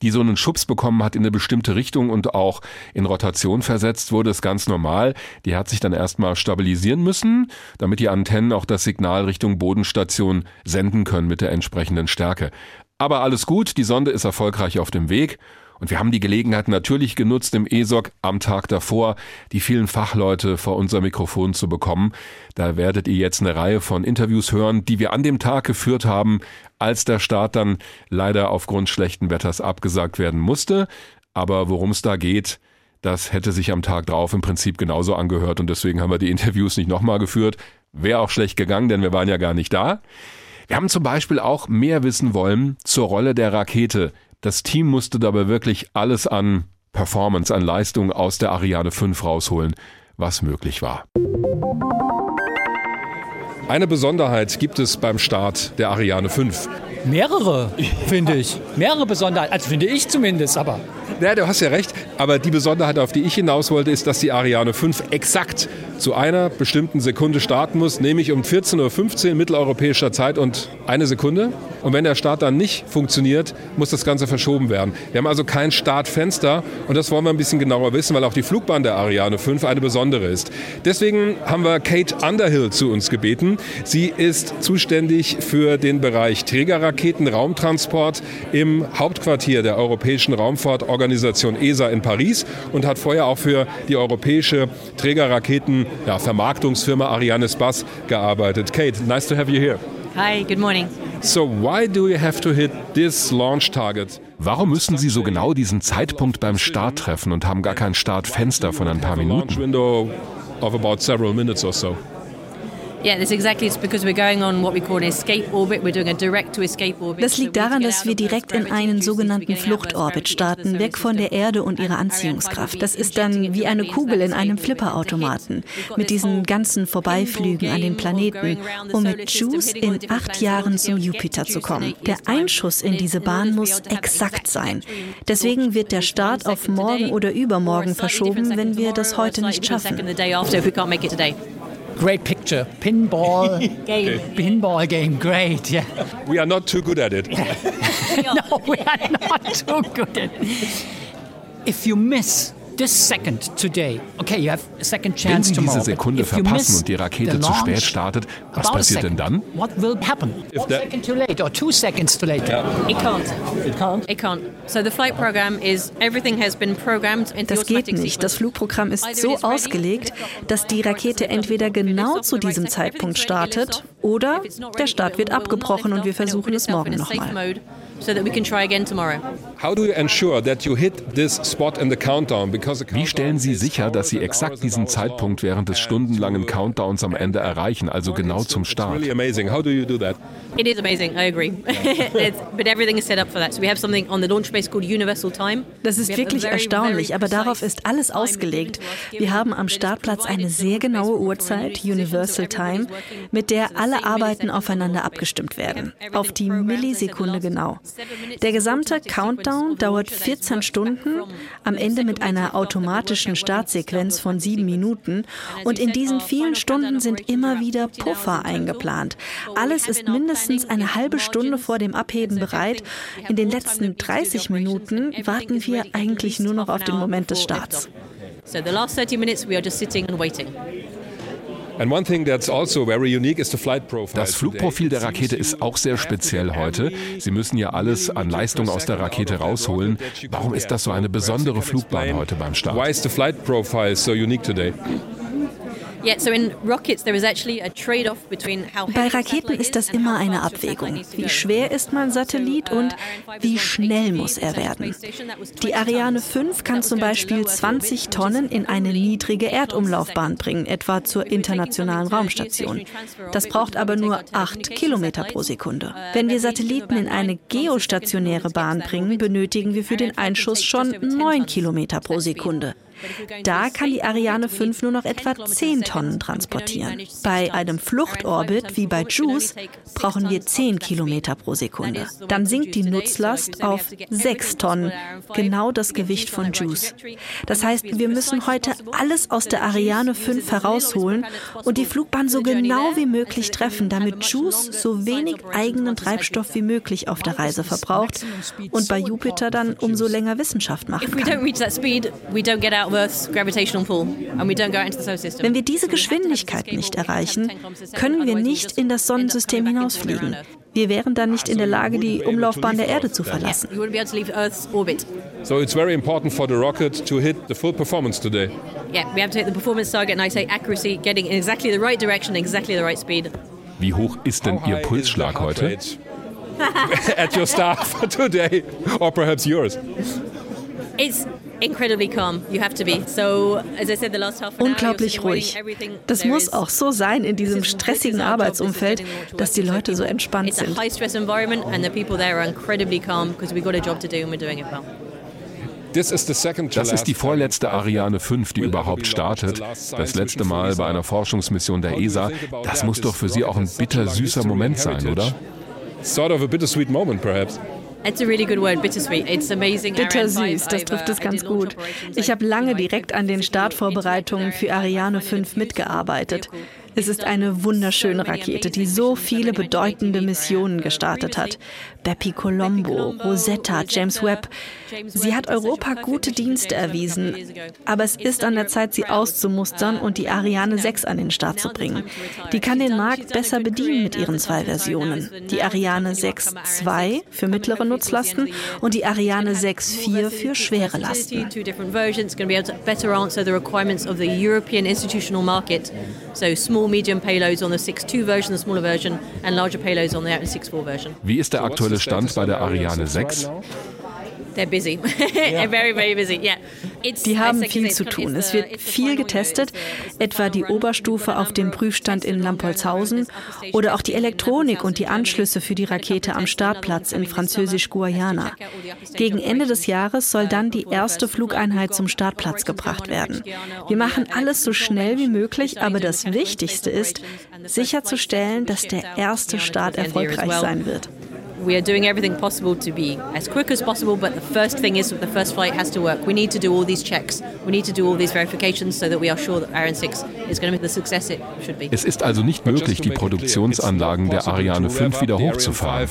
die so einen Schubs bekommen hat in eine bestimmte Richtung und auch in Rotation versetzt wurde, ist ganz normal. Die hat sich dann erstmal stabilisieren müssen, damit die Antennen auch das Signal Richtung Bodenstation senden können mit der entsprechenden Stärke. Aber alles gut, die Sonde ist erfolgreich auf dem Weg. Und wir haben die Gelegenheit natürlich genutzt, im ESOC am Tag davor die vielen Fachleute vor unser Mikrofon zu bekommen. Da werdet ihr jetzt eine Reihe von Interviews hören, die wir an dem Tag geführt haben, als der Start dann leider aufgrund schlechten Wetters abgesagt werden musste. Aber worum es da geht, das hätte sich am Tag drauf im Prinzip genauso angehört und deswegen haben wir die Interviews nicht nochmal geführt. Wäre auch schlecht gegangen, denn wir waren ja gar nicht da. Wir haben zum Beispiel auch mehr wissen wollen zur Rolle der Rakete. Das Team musste dabei wirklich alles an Performance, an Leistung aus der Ariane 5 rausholen, was möglich war. Eine Besonderheit gibt es beim Start der Ariane 5. Mehrere, finde ich. Mehrere Besonderheiten. Also finde ich zumindest, aber. Ja, du hast ja recht. Aber die Besonderheit, auf die ich hinaus wollte, ist, dass die Ariane 5 exakt zu einer bestimmten Sekunde starten muss, nämlich um 14.15 Uhr mitteleuropäischer Zeit und eine Sekunde. Und wenn der Start dann nicht funktioniert, muss das Ganze verschoben werden. Wir haben also kein Startfenster und das wollen wir ein bisschen genauer wissen, weil auch die Flugbahn der Ariane 5 eine besondere ist. Deswegen haben wir Kate Underhill zu uns gebeten. Sie ist zuständig für den Bereich Trägerraketen, Raumtransport im Hauptquartier der Europäischen Raumfahrtorganisation ESA in Paris und hat vorher auch für die europäische Trägerraketen ja, Vermarktungsfirma Arianespace gearbeitet. Kate, nice to have you here. Hi, good morning. So why do you have to hit this launch target? Warum müssen Sie so genau diesen Zeitpunkt beim Start treffen und haben gar kein Startfenster von ein paar Launch Minuten? Das liegt we need to daran, dass wir direkt in einen sogenannten Fluchtorbit starten, weg von der Erde und ihrer Anziehungskraft. Das 5 ist dann wie eine Kugel in einem. Flipperautomaten mit diesen ganzen Vorbeiflügen an den Planeten, um mit Juice in acht Jahren zum Jupiter zu kommen. Der. Einschuss in diese Bahn muss exakt sein. Deswegen wird der Start auf morgen oder übermorgen verschoben, wenn wir das heute nicht schaffen. The day after if we can't make it today. Great picture. Pinball Game. Pinball game. Great. Yeah. We are not too good at it. No, we are not too good at it. If you miss this second today, okay, you have a second Wenn chance Sie tomorrow. diese Sekunde if you verpassen miss und die Rakete the zu spät launch startet, was passiert denn second, dann? What will happen? One that- second too late or two seconds too late? It can't. It can't. It can't. So the flight program is everything has been programmed into Das the geht nicht. Das. Flugprogramm ist so ausgelegt, dass die Rakete entweder genau zu diesem Zeitpunkt startet. Oder der Start wird abgebrochen und wir versuchen es morgen nochmal. So that we can try again tomorrow. How do you ensure that you hit this spot in the countdown? Because the Wie stellen Sie sicher, dass Sie exakt diesen Zeitpunkt während des stundenlangen Countdowns am Ende erreichen, also genau zum Start? really amazing. How do you do that? It is amazing, I agree. It's- but everything is set up for that. So we have something on the launch base called Universal Time. Das ist wirklich erstaunlich, aber darauf ist alles ausgelegt. Wir haben am that is Startplatz eine sehr genaue Uhrzeit, Universal Time, mit der the alle Arbeiten aufeinander on the abgestimmt werden. have Auf die Millisekunde genau. Der gesamte Countdown dauert launch, that is 14 worked Stunden, am Ende mit einer automatischen Startsequenz start von sieben. Minuten. Und in diesen vielen Stunden sind immer wieder Puffer eingeplant. Alles ist mindestens eine halbe Stunde vor dem Abheben bereit. In den letzten 30 Minuten warten wir eigentlich nur noch auf den Moment des Starts. So the last 30 minutes we are just sitting and waiting. Das Flugprofil der Rakete ist auch sehr speziell heute. Sie müssen ja alles an Leistung aus der Rakete rausholen. Warum ist das so eine besondere Flugbahn heute beim Why Start? is the flight profile so unique today? Bei Raketen ist das immer eine Abwägung. Wie schwer ist mein Satellit uh, und Ariane 5 wie schnell 80 muss er werden. Die 20 Ariane tons. 5 kann zum Beispiel low Earth 20 orbit, which Tonnen is in eine niedrige 8 kilometers Erdumlaufbahn bringen, etwa zur internationalen Raumstation. Das braucht aber nur 8 Kilometer pro Sekunde. Wenn wir Satelliten in eine geostationäre Bahn bringen, benötigen wir für den Einschuss schon 9 Kilometer pro Sekunde. Da kann die Ariane 5 nur noch etwa 10 Tonnen transportieren. Bei einem Fluchtorbit wie bei JUICE brauchen wir 10 Kilometer pro Sekunde. Dann sinkt die Nutzlast auf 6 Tonnen, genau das Gewicht von JUICE. Das heißt, wir müssen heute alles aus der Ariane 5 herausholen und die Flugbahn so genau wie möglich treffen, damit JUICE so wenig eigenen Treibstoff wie möglich auf der Reise verbraucht und bei Jupiter dann umso länger Wissenschaft machen kann. Don't reach that speed, we don't get out of Earth's gravitational pull and we don't go out into the solar system. Wenn wir diese Geschwindigkeit nicht erreichen, können wir nicht in das Sonnensystem hinausfliegen. Wir wären dann nicht in der Lage, die Umlaufbahn der Erde zu verlassen. We wouldn't be able to leave Earth's orbit. So it's very important for the rocket to hit the full performance today. Yeah, we have to hit the performance target, and I say accuracy, getting in exactly the right direction, exactly the right speed. Wie hoch ist denn Ihr Pulsschlag heute? At your start for today, or perhaps yours. It's incredibly calm. You have to be. So, as I said, the last half an hour, you're Unglaublich ruhig. Das muss auch so sein in diesem stressigen Arbeitsumfeld, dass die Leute so entspannt It's a sind. high stress environment, and the people there are incredibly calm because we've got a job to do and we're doing it well. This is the second to Das ist die last vorletzte Ariane 5, die überhaupt startet. Das letzte Mal bei einer Forschungsmission der ESA. Das muss doch für Sie auch ein bittersüßer Moment sein, oder? Sort of a bittersweet moment, perhaps. It's a really good word, bittersweet. It's amazing. Bittersüß, 5, das trifft es ganz gut. Ich habe lange direkt an den Startvorbereitungen für Ariane 5 mitgearbeitet. Es ist eine wunderschöne Rakete, die so viele bedeutende Missionen gestartet hat. Bepi Colombo, Rosetta, James Webb. Sie hat Europa gute Dienste erwiesen. Aber es ist an der Zeit, sie auszumustern und die Ariane 6 an den Start zu bringen. Die kann den Markt besser bedienen mit ihren zwei Versionen. Die Ariane 6 II für mittlere Nutzlasten und die Ariane 6 IV für schwere Lasten. Two different versions going to be able to better answer the requirements of the European institutional market. So small, medium payloads on the 6.2 version, the smaller version, and larger payloads on the 6.4 version. Wie ist der aktuelle Stand bei der Ariane 6? They're busy, very, very busy. Yeah, it's, Die haben viel it's zu tun. Es wird viel getestet, etwa die. Oberstufe auf dem Prüfstand in Lampolzhausen oder auch die Elektronik und die Anschlüsse für die Rakete am Startplatz in Französisch-Guayana. Gegen Ende des Jahres soll dann die erste Flugeinheit zum Startplatz gebracht werden. Wir machen alles so schnell wie möglich, aber das Wichtigste ist, sicherzustellen, dass der erste Start erfolgreich sein wird. We are doing everything possible to be as quick as possible, but the first thing is that the first flight has to work. We need to do all these checks. We need to do all these verifications so that we are sure that Ariane 6 is going to be the success it should be. Es ist also nicht möglich, die Produktionsanlagen der Ariane 5 wieder hochzufahren.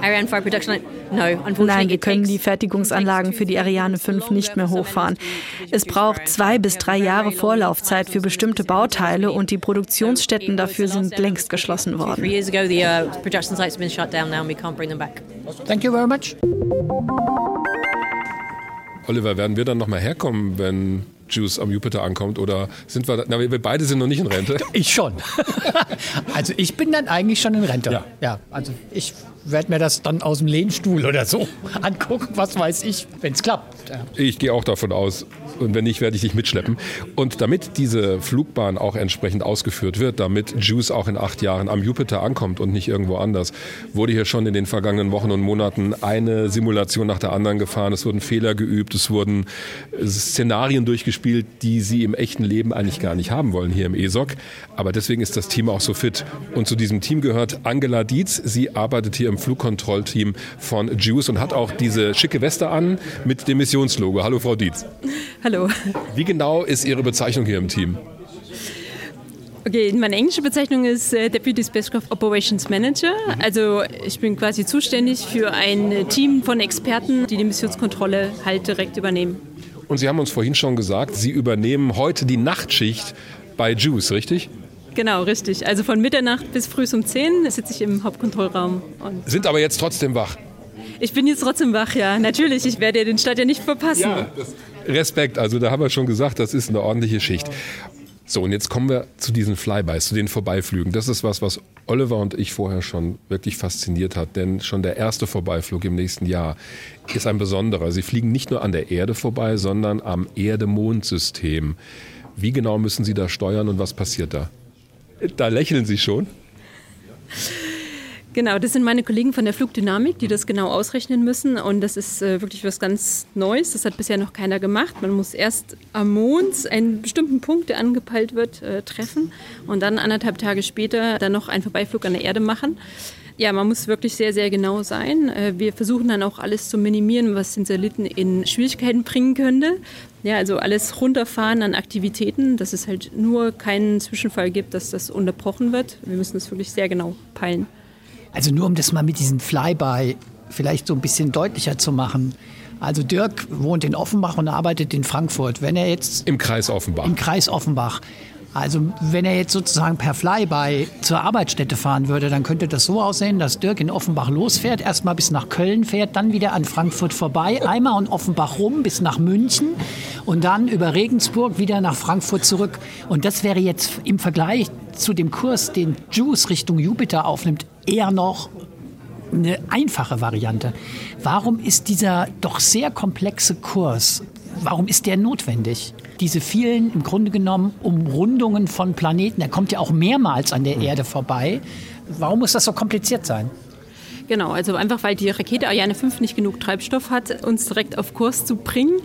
Production line. Ariane 5 production line? No, unfortunately, Nein, wir können die Fertigungsanlagen für die Ariane 5 nicht mehr hochfahren. Es braucht zwei bis drei Jahre Vorlaufzeit für bestimmte Bauteile und die Produktionsstätten dafür sind längst geschlossen Three worden. years ago, the uh, production site's been shut down now and we can't bring them back. Thank you very much. Oliver, werden wir dann nochmal herkommen, wenn Juice am Jupiter ankommt? Oder sind wir, na, wir beide sind noch nicht in Rente. Ich schon. also ich bin dann eigentlich schon in Rente. Ja. ja also ich werde mir das dann aus dem Lehnstuhl oder so angucken, was weiß ich, wenn es klappt. Ja. Ich gehe auch davon aus. Und wenn nicht, werde ich dich mitschleppen. Und damit diese Flugbahn auch entsprechend ausgeführt wird, damit Juice auch in acht Jahren am Jupiter ankommt und nicht irgendwo anders, wurde hier schon in den vergangenen Wochen und Monaten eine Simulation nach der anderen gefahren. Es wurden Fehler geübt, es wurden Szenarien durchgespielt, die sie im echten Leben eigentlich gar nicht haben wollen hier im ESOC. Aber deswegen ist das Team auch so fit. Und zu diesem Team gehört Angela Dietz. Sie arbeitet hier im Flugkontrollteam von Juice und hat auch diese schicke Weste an mit dem Missionslogo. Hallo, Frau Dietz. Hallo. Wie genau ist Ihre Bezeichnung hier im Team? Okay, meine englische Bezeichnung ist äh, Deputy Spacecraft Operations Manager. Also ich bin quasi zuständig für ein Team von Experten, die die Missionskontrolle halt direkt übernehmen. Und Sie haben uns vorhin schon gesagt, Sie übernehmen heute die Nachtschicht bei Juice, richtig? Genau, richtig. Also von Mitternacht bis früh um 10 sitze ich im Hauptkontrollraum. Sind aber jetzt trotzdem wach. ich bin jetzt trotzdem wach, ja. Natürlich, ich werde den Start ja nicht verpassen. Respekt, also da haben wir schon gesagt, das ist eine ordentliche Schicht. So, und jetzt kommen wir zu diesen Flybys, zu den Vorbeiflügen. Das ist was, was Oliver und ich vorher schon wirklich fasziniert hat, denn schon der erste Vorbeiflug im nächsten Jahr ist ein besonderer. Sie fliegen nicht nur an der Erde vorbei, sondern am Erde-Mond-System. Wie genau müssen Sie da steuern und was passiert da? Da lächeln Sie schon. Genau, das sind meine Kollegen von der Flugdynamik, die das genau ausrechnen müssen. Und das ist äh, wirklich was ganz Neues. Das hat bisher noch keiner gemacht. Man muss erst am Mond einen bestimmten Punkt, der angepeilt wird, äh, treffen und dann anderthalb Tage später dann noch einen Vorbeiflug an der Erde machen. Ja, man muss wirklich sehr, sehr genau sein. Äh, Wir versuchen dann auch alles zu minimieren, was den Satelliten in Schwierigkeiten bringen könnte. Ja, also alles runterfahren an Aktivitäten, dass es halt nur keinen Zwischenfall gibt, dass das unterbrochen wird. Wir müssen das wirklich sehr genau peilen. Also nur um das mal mit diesem Flyby vielleicht so ein bisschen deutlicher zu machen. Also Dirk wohnt in Offenbach und arbeitet in Frankfurt. Wenn er jetzt Im Kreis Offenbach. im Kreis Offenbach, also wenn er jetzt sozusagen per Flyby zur Arbeitsstätte fahren würde, dann könnte das so aussehen, dass Dirk in Offenbach losfährt, erstmal bis nach Köln fährt, dann wieder an Frankfurt vorbei, einmal in Offenbach rum bis nach München und dann über Regensburg wieder nach Frankfurt zurück. Und das wäre jetzt im Vergleich zu dem Kurs, den Juice Richtung Jupiter aufnimmt, eher noch eine einfache Variante. Warum ist dieser doch sehr komplexe Kurs, warum ist der notwendig? Diese vielen, im Grunde genommen, Umrundungen von Planeten, er kommt ja auch mehrmals an der Erde vorbei. Warum muss das so kompliziert sein? Genau, also einfach weil die Rakete Ariane 5 nicht genug Treibstoff hat, uns direkt auf Kurs zu bringen.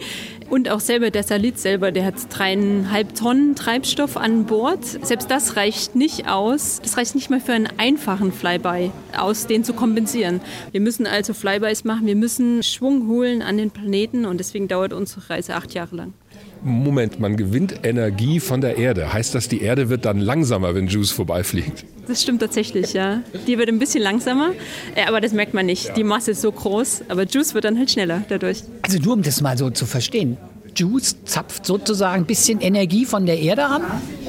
Und auch selber der Salit selber, der hat dreieinhalb Tonnen Treibstoff an Bord. Selbst das reicht nicht aus. Das reicht nicht mal für einen einfachen Flyby aus, den zu kompensieren. Wir müssen also Flybys machen, wir müssen Schwung holen an den Planeten und deswegen dauert unsere Reise acht Jahre lang. Moment, man gewinnt Energie von der Erde. Heißt das, die Erde wird dann langsamer, wenn Juice vorbeifliegt? Das stimmt tatsächlich, ja. Die wird ein bisschen langsamer, äh, aber das merkt man nicht. Die Masse ist so groß, aber Juice wird dann halt schneller dadurch. Also nur um das mal so zu verstehen. Juice zapft sozusagen ein bisschen Energie von der Erde an,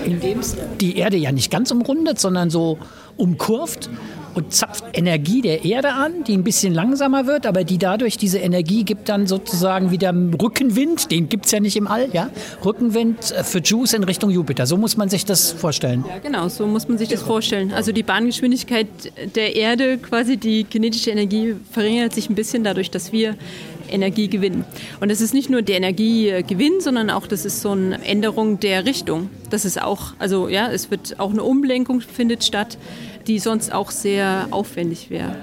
indem es die Erde ja nicht ganz umrundet, sondern so umkurvt und zapft Energie der Erde an, die ein bisschen langsamer wird, aber die dadurch diese Energie gibt dann sozusagen wieder Rückenwind, den gibt es ja nicht im All, ja? Rückenwind äh, für Juice in Richtung Jupiter. So muss man sich das vorstellen. Ja, genau, so muss man sich das vorstellen. Also die Bahngeschwindigkeit der Erde, quasi die kinetische Energie, verringert sich ein bisschen dadurch, dass wir Energie gewinnen. Und es ist nicht nur der Energiegewinn, sondern auch das ist so eine Änderung der Richtung. Das ist auch, also ja, es wird auch eine Umlenkung findet statt, die sonst auch sehr aufwendig wäre.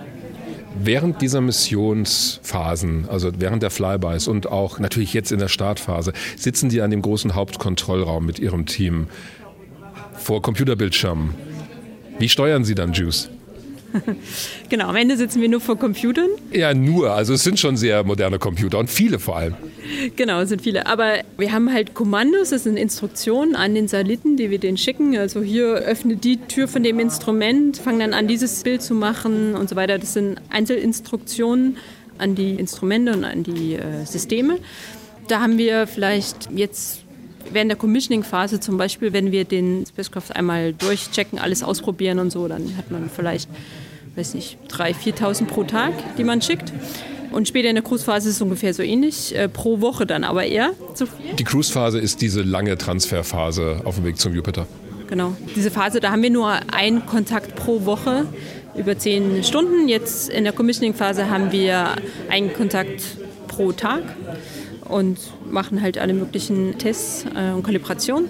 Während dieser Missionsphasen, also während der Flybys und auch natürlich jetzt in der Startphase, sitzen die an dem großen Hauptkontrollraum mit ihrem Team vor Computerbildschirmen. Wie steuern sie dann Juice? Genau, am Ende sitzen wir nur vor Computern. Ja, nur. Also es sind schon sehr moderne Computer und viele vor allem. Genau, es sind viele. Aber wir haben halt Kommandos, das sind Instruktionen an den Satelliten, die wir denen schicken. Also hier öffne die Tür von dem Instrument, fang dann an, dieses Bild zu machen und so weiter. Das sind Einzelinstruktionen an die Instrumente und an die äh, Systeme. Da haben wir vielleicht jetzt während der Commissioning-Phase zum Beispiel, wenn wir den Spacecraft einmal durchchecken, alles ausprobieren und so, dann hat man vielleicht, weiß nicht, 3.000, 4.000 pro Tag, die man schickt. Und später in der Cruise-Phase ist es ungefähr so ähnlich, äh, pro Woche dann aber eher zu viel. Die Cruise-Phase ist diese lange Transferphase auf dem Weg zum Jupiter. Genau. Diese Phase, da haben wir nur einen Kontakt pro Woche über zehn Stunden. Jetzt in der Commissioning-Phase haben wir einen Kontakt pro Tag und machen halt alle möglichen Tests äh, und Kalibrationen.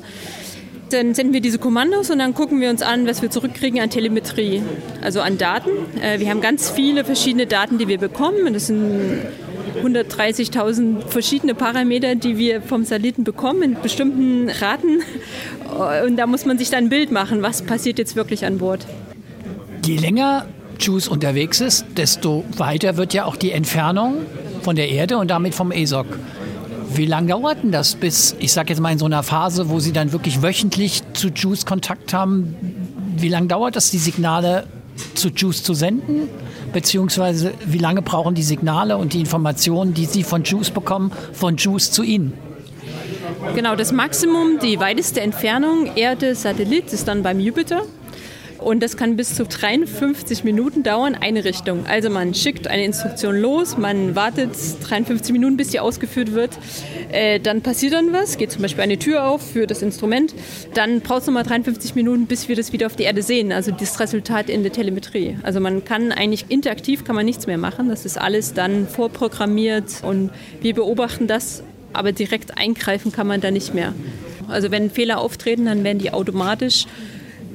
Dann senden wir diese Kommandos und dann gucken wir uns an, was wir zurückkriegen an Telemetrie, also an Daten. Äh, wir haben ganz viele verschiedene Daten, die wir bekommen. Das sind 130.000 verschiedene Parameter, die wir vom Satelliten bekommen in bestimmten Raten. Und da muss man sich dann ein Bild machen, was passiert jetzt wirklich an Bord. Je länger JUICE unterwegs ist, desto weiter wird ja auch die Entfernung von der Erde und damit vom ESOC. Wie lange dauert denn das, bis, ich sage jetzt mal in so einer Phase, wo Sie dann wirklich wöchentlich zu JUICE Kontakt haben, wie lange dauert das, die Signale zu JUICE zu senden? Beziehungsweise wie lange brauchen die Signale und die Informationen, die Sie von JUICE bekommen, von JUICE zu Ihnen? Genau, das Maximum, die weiteste Entfernung Erde-Satellit ist dann beim Jupiter. Und das kann bis zu 53 Minuten dauern, eine Richtung. Also man schickt eine Instruktion los, man wartet 53 Minuten, bis die ausgeführt wird. Äh, dann passiert dann was, geht zum Beispiel eine Tür auf für das Instrument. Dann braucht es nochmal 53 Minuten, bis wir das wieder auf die Erde sehen. Also das Resultat in der Telemetrie. Also man kann eigentlich interaktiv kann man nichts mehr machen. Das ist alles dann vorprogrammiert und wir beobachten das, aber direkt eingreifen kann man da nicht mehr. Also wenn Fehler auftreten, dann werden die automatisch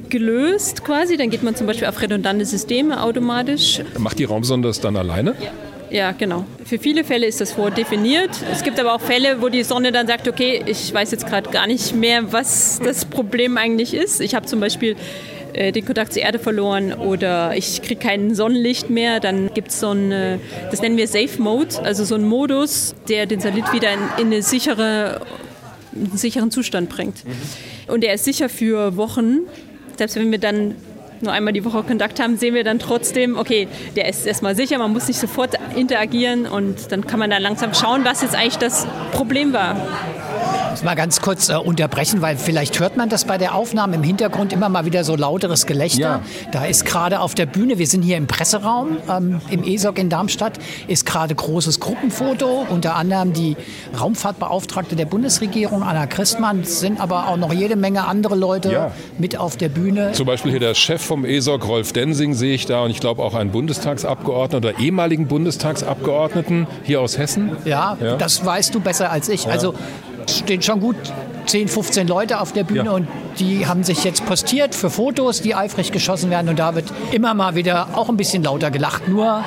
gelöst quasi. Dann geht man zum Beispiel auf redundante Systeme automatisch. Macht die Raumsonde das dann alleine? Ja, genau. Für viele Fälle ist das vordefiniert. Es gibt aber auch Fälle, wo die Sonne dann sagt, okay, ich weiß jetzt gerade gar nicht mehr, was das Problem eigentlich ist. Ich habe zum Beispiel äh, den Kontakt zur Erde verloren oder ich kriege kein Sonnenlicht mehr, dann gibt es so ein, das nennen wir Safe Mode, also so ein Modus, der den Satellit wieder in, in eine sichere, einen sicheren Zustand bringt. Und der ist sicher für Wochen. Selbst wenn wir dann nur einmal die Woche Kontakt haben, sehen wir dann trotzdem, okay, der ist erstmal sicher, man muss nicht sofort interagieren und dann kann man dann langsam schauen, was jetzt eigentlich das Problem war. Ich muss mal ganz kurz äh, unterbrechen, weil vielleicht hört man das bei der Aufnahme im Hintergrund immer mal wieder so lauteres Gelächter. Ja. Da ist gerade auf der Bühne, wir sind hier im Presseraum ähm, im ESOC in Darmstadt, ist gerade großes Gruppenfoto, unter anderem die Raumfahrtbeauftragte der Bundesregierung, Anna Christmann, es sind aber auch noch jede Menge andere Leute Ja. mit auf der Bühne. Zum Beispiel hier der Chef vom ESOC, Rolf Densing, sehe ich da und ich glaube auch einen Bundestagsabgeordneten oder ehemaligen Bundestagsabgeordneten hier aus Hessen. Ja, Ja. das weißt du besser als ich. Also stehen schon gut 10, 15 Leute auf der Bühne Ja. und die haben sich jetzt postiert für Fotos, die eifrig geschossen werden und da wird immer mal wieder auch ein bisschen lauter gelacht. Nur,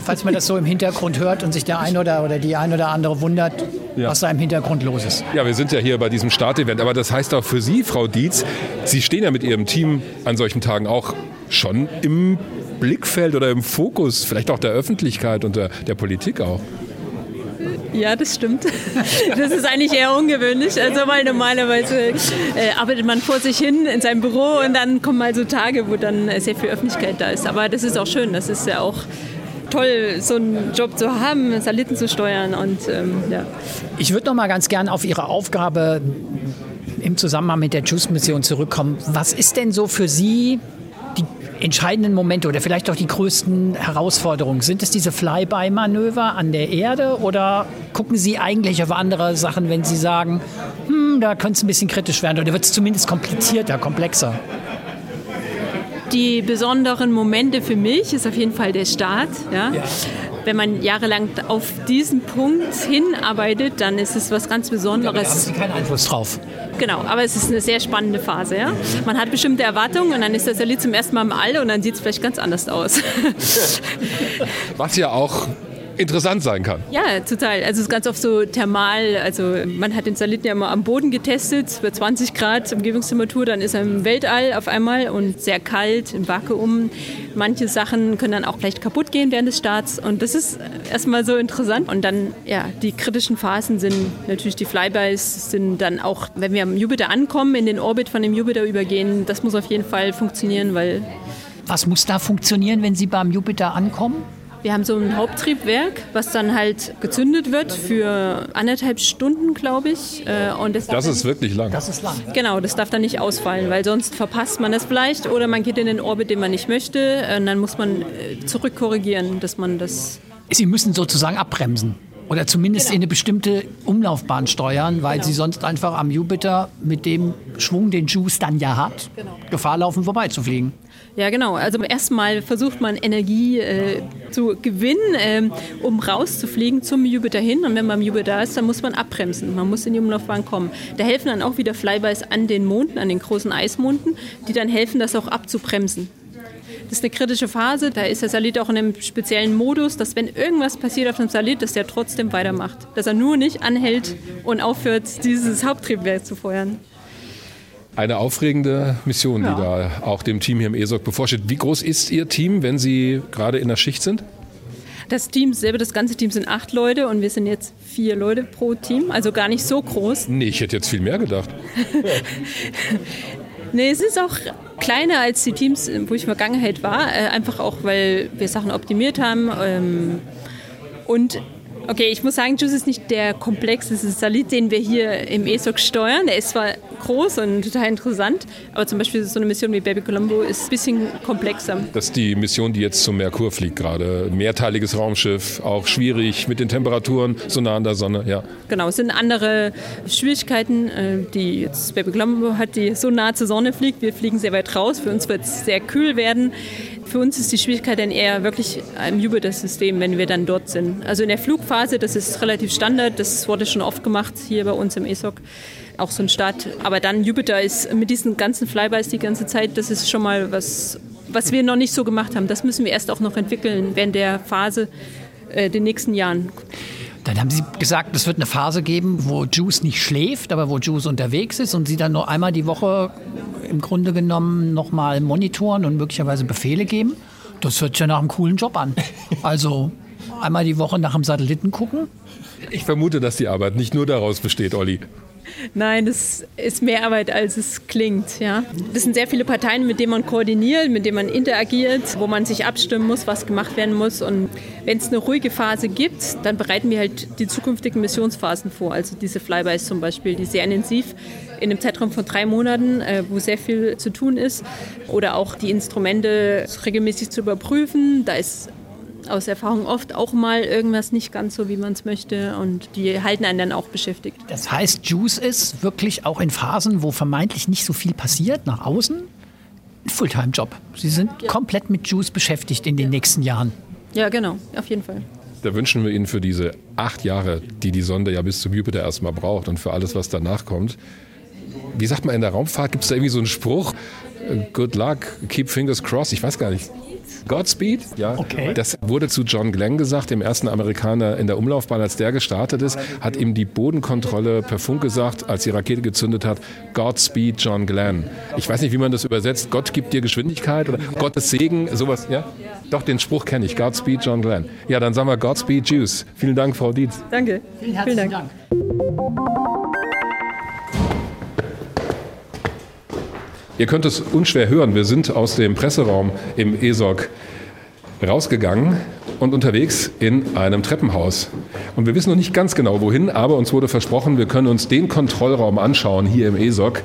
falls man das so im Hintergrund hört und sich der ein oder, oder die ein oder andere wundert, Ja. was da im Hintergrund los ist. Ja, wir sind ja hier bei diesem Startevent, aber das heißt auch für Sie, Frau Dietz, Sie stehen ja mit Ihrem Team an solchen Tagen auch schon im Blickfeld oder im Fokus, vielleicht auch der Öffentlichkeit und der, der Politik auch. Ja, das stimmt. Das ist eigentlich eher ungewöhnlich. Also weil normalerweise äh, arbeitet man vor sich hin in seinem Büro und dann kommen mal so Tage, wo dann sehr viel Öffentlichkeit da ist. Aber das ist auch schön. Das ist ja auch toll, so einen Job zu haben, Satelliten zu steuern und ähm, ja. Ich würde noch mal ganz gern auf Ihre Aufgabe im Zusammenhang mit der JUICE-Mission zurückkommen. Was ist denn so für Sie die entscheidenden Momente oder vielleicht auch die größten Herausforderungen? Sind es diese Flyby-Manöver an der Erde oder gucken Sie eigentlich auf andere Sachen, wenn Sie sagen, hm, da könnte es ein bisschen kritisch werden oder wird es zumindest komplizierter, komplexer? Die besonderen Momente für mich ist auf jeden Fall der Start. Ja? Wenn man jahrelang auf diesen Punkt hinarbeitet, dann ist es was ganz Da haben Besonderes. Sie keinen Einfluss drauf. Genau, aber es ist eine sehr spannende Phase. Ja? Man hat bestimmte Erwartungen und dann ist das Satellit zum ersten Mal im All und dann sieht es vielleicht ganz anders aus. Was ja auch interessant sein kann. ja, total. Also es ist ganz oft so thermal. Also man hat den Satelliten ja immer am Boden getestet, bei 20 Grad Umgebungstemperatur, dann ist er im Weltall auf einmal und sehr kalt, im Vakuum. Manche Sachen können dann auch vielleicht kaputt gehen während des Starts und das ist erstmal so interessant. Und dann, ja, die kritischen Phasen sind natürlich die Flybys, sind dann auch, wenn wir am Jupiter ankommen, in den Orbit von dem Jupiter übergehen, das muss auf jeden Fall funktionieren, weil Was muss da funktionieren, wenn Sie beim Jupiter ankommen? Wir haben so ein Haupttriebwerk, was dann halt gezündet wird für anderthalb Stunden, glaube ich. Äh, Und das, Das ist wirklich lang. Das ist lang. Genau, das darf dann nicht ausfallen, weil sonst verpasst man das vielleicht oder man geht in den Orbit, den man nicht möchte. Und dann muss man äh, zurückkorrigieren, dass man das Sie müssen sozusagen abbremsen. Oder zumindest genau. in eine bestimmte Umlaufbahn steuern, weil genau. sie sonst einfach am Jupiter mit dem Schwung, den Juice dann ja hat, genau. Gefahr laufen, vorbeizufliegen. Ja, genau. Also erstmal versucht man Energie äh, zu gewinnen, äh, um rauszufliegen zum Jupiter hin. Und wenn man am Jupiter ist, dann muss man abbremsen. Man muss in die Umlaufbahn kommen. Da helfen dann auch wieder Flybys an den Monden, an den großen Eismonden, die dann helfen, das auch abzubremsen. Das ist eine kritische Phase. Da ist der Salit auch in einem speziellen Modus, dass wenn irgendwas passiert auf dem Salit, dass der trotzdem weitermacht. Dass er nur nicht anhält und aufhört, dieses Haupttriebwerk zu feuern. Eine aufregende Mission, ja. die da auch dem Team hier im ESOC bevorsteht. Wie groß ist Ihr Team, wenn Sie gerade in der Schicht sind? Das Team selber, das ganze Team sind acht Leute und wir sind jetzt vier Leute pro Team, also gar nicht so groß. Nee, ich hätte jetzt viel mehr gedacht. nee, es ist auch kleiner als die Teams, wo ich in der Vergangenheit war, äh, einfach auch, weil wir Sachen optimiert haben. Ähm, und okay, ich muss sagen, Juice ist nicht der komplexeste Salit, den wir hier im ESOC steuern. Der ist zwar groß und total interessant. Aber zum Beispiel so eine Mission wie Baby Colombo ist ein bisschen komplexer. Das ist die Mission, die jetzt zum Merkur fliegt gerade. Mehrteiliges Raumschiff, auch schwierig mit den Temperaturen, so nah an der Sonne, ja. Genau, es sind andere Schwierigkeiten, äh, die jetzt Baby Colombo hat, die so nah zur Sonne fliegt. Wir fliegen sehr weit raus. Für uns wird es sehr kühl werden. Für uns ist die Schwierigkeit dann eher wirklich im Jupiter-System, wenn wir dann dort sind. Also in der Flugphase, das ist relativ Standard, das wurde schon oft gemacht hier bei uns im ESOC auch so ein Start. Aber dann Jupiter ist mit diesen ganzen Flybys die ganze Zeit, das ist schon mal was, was wir noch nicht so gemacht haben. Das müssen wir erst auch noch entwickeln während der Phase, äh, den nächsten Jahren. Dann haben Sie gesagt, es wird eine Phase geben, wo Juice nicht schläft, aber wo Juice unterwegs ist und Sie dann nur einmal die Woche im Grunde genommen nochmal monitoren und möglicherweise Befehle geben. Das hört sich ja nach einem coolen Job an. Also einmal die Woche nach dem Satelliten gucken. Ich vermute, dass die Arbeit nicht nur daraus besteht, Olli. Nein, das ist mehr Arbeit, als es klingt. Ja. Das sind sehr viele Parteien, mit denen man koordiniert, mit denen man interagiert, wo man sich abstimmen muss, was gemacht werden muss. Und wenn es eine ruhige Phase gibt, dann bereiten wir halt die zukünftigen Missionsphasen vor. Also diese Flybys zum Beispiel, die sehr intensiv in einem Zeitraum von drei Monaten, äh, wo sehr viel zu tun ist. Oder auch die Instrumente regelmäßig zu überprüfen. Da ist aus Erfahrung oft auch mal irgendwas nicht ganz so, wie man es möchte und die halten einen dann auch beschäftigt. Das heißt, Juice ist wirklich auch in Phasen, wo vermeintlich nicht so viel passiert, nach außen, ein Fulltime-Job. Sie sind ja. komplett mit Juice beschäftigt in den nächsten Jahren. Ja, genau, auf jeden Fall. Da wünschen wir Ihnen für diese acht Jahre, die die Sonde ja bis zum Jupiter erstmal braucht und für alles, was danach kommt. Wie sagt man in der Raumfahrt? Gibt es da irgendwie so einen Spruch? Good luck, keep fingers crossed. Ich weiß gar nicht. Godspeed, ja. Okay. Das wurde zu John Glenn gesagt, dem ersten Amerikaner in der Umlaufbahn, als der gestartet ist, hat ihm die Bodenkontrolle per Funk gesagt, als die Rakete gezündet hat, Godspeed John Glenn. Ich weiß nicht, wie man das übersetzt. Gott gibt dir Geschwindigkeit oder Gottes Segen, sowas, ja? Doch, den Spruch kenne ich. Godspeed John Glenn. Ja, dann sagen wir Godspeed Jews. Vielen Dank, Frau Dietz. Danke. Vielen herzlichen Dank. Ihr könnt es unschwer hören. Wir sind aus dem Presseraum im ESOC rausgegangen und unterwegs in einem Treppenhaus. Und wir wissen noch nicht ganz genau wohin, aber uns wurde versprochen, wir können uns den Kontrollraum anschauen hier im ESOC,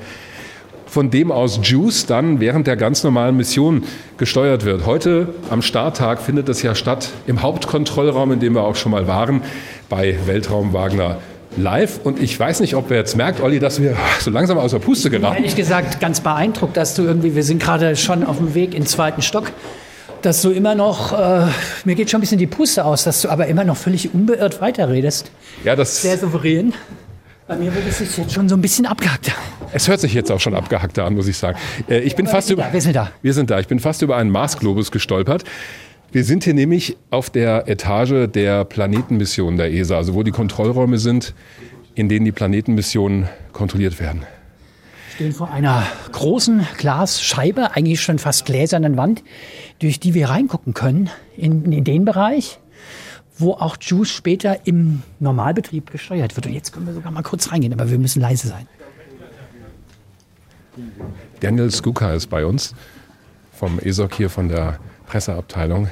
von dem aus Juice dann während der ganz normalen Mission gesteuert wird. Heute am Starttag findet das ja statt im Hauptkontrollraum, in dem wir auch schon mal waren, bei Weltraum Wagner live und ich weiß nicht, ob wer jetzt merkt, Olli, dass wir so langsam aus der Puste geraten. Ehrlich gesagt, ganz beeindruckt, dass du irgendwie, wir sind gerade schon auf dem Weg in den zweiten Stock, dass du immer noch, äh, mir geht schon ein bisschen die Puste aus, dass du aber immer noch völlig unbeirrt weiterredest. Ja, das. Sehr souverän. Bei mir wird es sich jetzt schon so ein bisschen abgehackt. Es hört sich jetzt auch schon abgehackter an, muss ich sagen. Äh, ich bin fast über. Wir sind da. Wir sind da. Ich bin fast über einen Marsglobus gestolpert. Wir sind hier nämlich auf der Etage der Planetenmission der ESA, also wo die Kontrollräume sind, in denen die Planetenmissionen kontrolliert werden. Wir stehen vor einer großen Glasscheibe, eigentlich schon fast gläsernen Wand, durch die wir reingucken können in, in den Bereich, wo auch Juice später im Normalbetrieb gesteuert wird. Und jetzt können wir sogar mal kurz reingehen, aber wir müssen leise sein. Daniel Skuka ist bei uns vom ESOC hier von der Presseabteilung.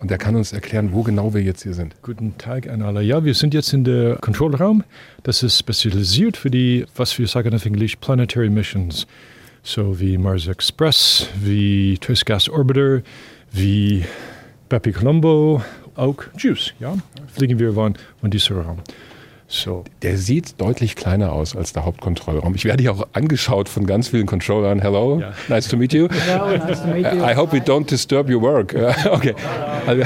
Und der kann uns erklären, wo genau wir jetzt hier sind. Guten Tag an alle. Ja, wir sind jetzt in der Kontrollraum. Das ist spezialisiert für die, was wir sagen auf Englisch, Planetary Missions. So wie Mars Express, wie Trace Gas Orbiter, wie Bepi Colombo auch Juice. Ja? Fliegen wir von, von diesem Raum. So. Der sieht deutlich kleiner aus als der Hauptkontrollraum. Ich werde hier auch angeschaut von ganz vielen Controllern. Hello, Ja. nice to meet you. Hello, nice to meet you. I hope we don't disturb your work. okay. Also,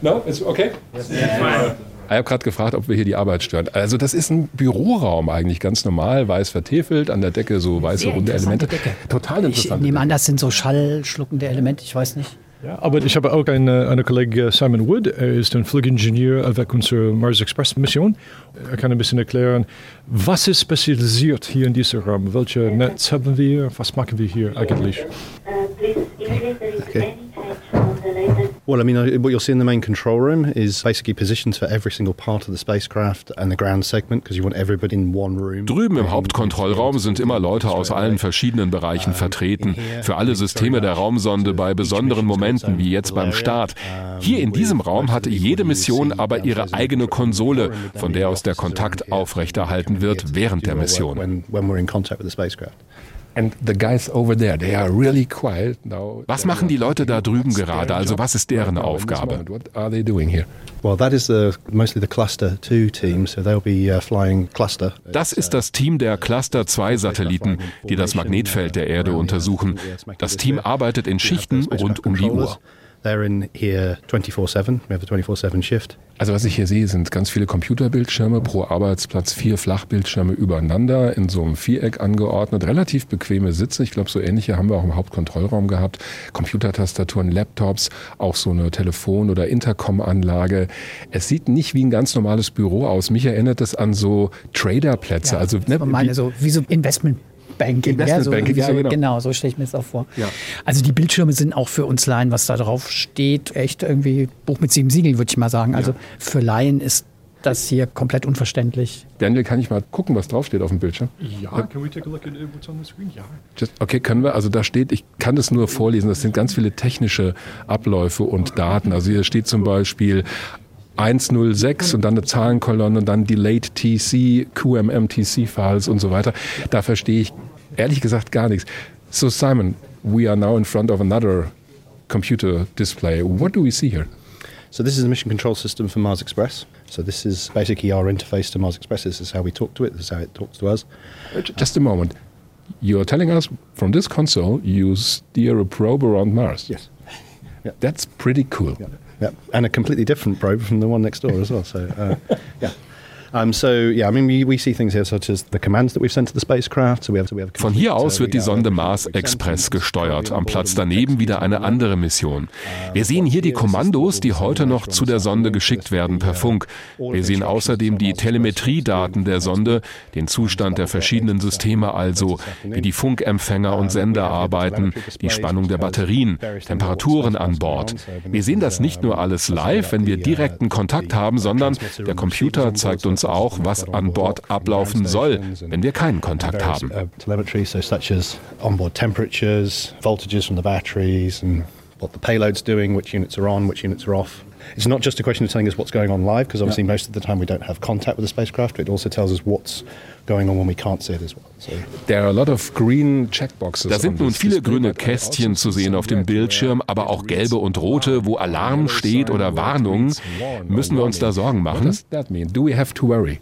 no, it's okay. Ich habe gerade gefragt, ob wir hier die Arbeit stören. Also das ist ein Büroraum eigentlich, ganz normal, weiß vertefelt, an der Decke so weiße Sehr runde Elemente. Decke. Total Ich interessant. nehme an, das sind so schallschluckende Elemente, ich weiß nicht. Ja, aber ich habe auch einen, einen Kollegen, Simon Wood, er ist ein Flugingenieur avec unserer Mars Express Mission. Er kann ein bisschen erklären, was ist spezialisiert hier in diesem Raum? Welche Netz haben wir? Was machen wir hier eigentlich? Well, I mean, uh, what you'll see in the main control room is basically positions for every single part of the spacecraft and the ground segment because you want everybody in one room. Drüben im Hauptkontrollraum sind immer Leute aus allen verschiedenen Bereichen vertreten. Für alle Systeme der Raumsonde bei besonderen Momenten wie jetzt beim Start. Hier in diesem Raum hatte jede Mission aber ihre eigene Konsole, von der aus der Kontakt aufrechterhalten wird während der Mission. When, when we're in contact with the spacecraft. And the guys over there, they are really quiet now. Was machen die Leute da drüben gerade? Also was ist deren Aufgabe? What are they doing here? Well, that is the, mostly the Cluster 2 team, so they'll be uh, flying Cluster. Das ist das Team der Cluster 2 Satelliten, die das Magnetfeld der Erde untersuchen. Das Team arbeitet in Schichten rund um die Uhr. They're in here 24/7. We have a 24/7 shift. Also was ich hier sehe, sind ganz viele Computerbildschirme pro Arbeitsplatz, vier Flachbildschirme übereinander in so einem Viereck angeordnet, relativ bequeme Sitze. Ich glaube, so ähnliche haben wir auch im Hauptkontrollraum gehabt. Computertastaturen, Laptops, auch so eine Telefon- oder Intercom-Anlage. Es sieht nicht wie ein ganz normales Büro aus. Mich erinnert es an so Traderplätze. also ne, Ich meine, so wie so Investment Banking. ja, so, ja, genau. genau, so stelle ich mir das auch vor. Ja. Also die Bildschirme sind auch für uns Laien, was da drauf steht, echt irgendwie Buch mit sieben Siegeln, würde ich mal sagen. Also für Laien ist das hier komplett unverständlich. Daniel, kann ich mal gucken, was draufsteht auf dem Bildschirm? Ja, can we take a look at what's on the screen? Ja. Just, okay, können wir, also da steht, ich kann das nur vorlesen, das sind ganz viele technische Abläufe und Daten. Also hier steht zum Beispiel 106 und dann eine Zahlenkolonne und dann Delayed TC, QMMTC-Files und so weiter. Da verstehe ich ehrlich gesagt gar nichts. So Simon, we are now in front of another computer display. What do we see here? So this is the mission control system for Mars Express. So this is basically our interface to Mars Express. This is how we talk to it. This is how it talks to us. Just a moment. You're telling us from this console you steer a probe around Mars. Yes. Yeah. That's pretty cool. Yeah, and a completely different probe from the one next door as well. So, uh, yeah. Um, so yeah, I mean, we, we see things here such as the commands that we've sent to the spacecraft. So we have, so we have Von hier aus wird die Sonde Mars Express gesteuert. Am Platz daneben wieder eine andere Mission. Wir sehen hier die Kommandos, die heute noch zu der Sonde geschickt werden per Funk. Wir sehen außerdem die Telemetriedaten der Sonde, den Zustand der verschiedenen Systeme also, wie die Funkempfänger und Sender arbeiten, die Spannung der Batterien, Temperaturen an Bord. Wir sehen das nicht nur alles live, wenn wir direkten Kontakt haben, sondern der Computer zeigt uns auch, was an Bord ablaufen soll, wenn wir keinen Kontakt haben. Uh, voltages from the batteries, and what the payload's doing, which units are on, which units are off. It's not just a question of telling us what's going on live, because obviously most of the time we don't have contact with the spacecraft. It also tells us what's going on when we can't see it as well. So There are a lot of green checkboxes. Da sind nun viele grüne but Kästchen zu sehen auf dem Bildschirm, aber auch gelbe und rote, wo Alarm steht oder Warnung. Müssen wir uns da Sorgen What machen? does that mean? Do we have to worry?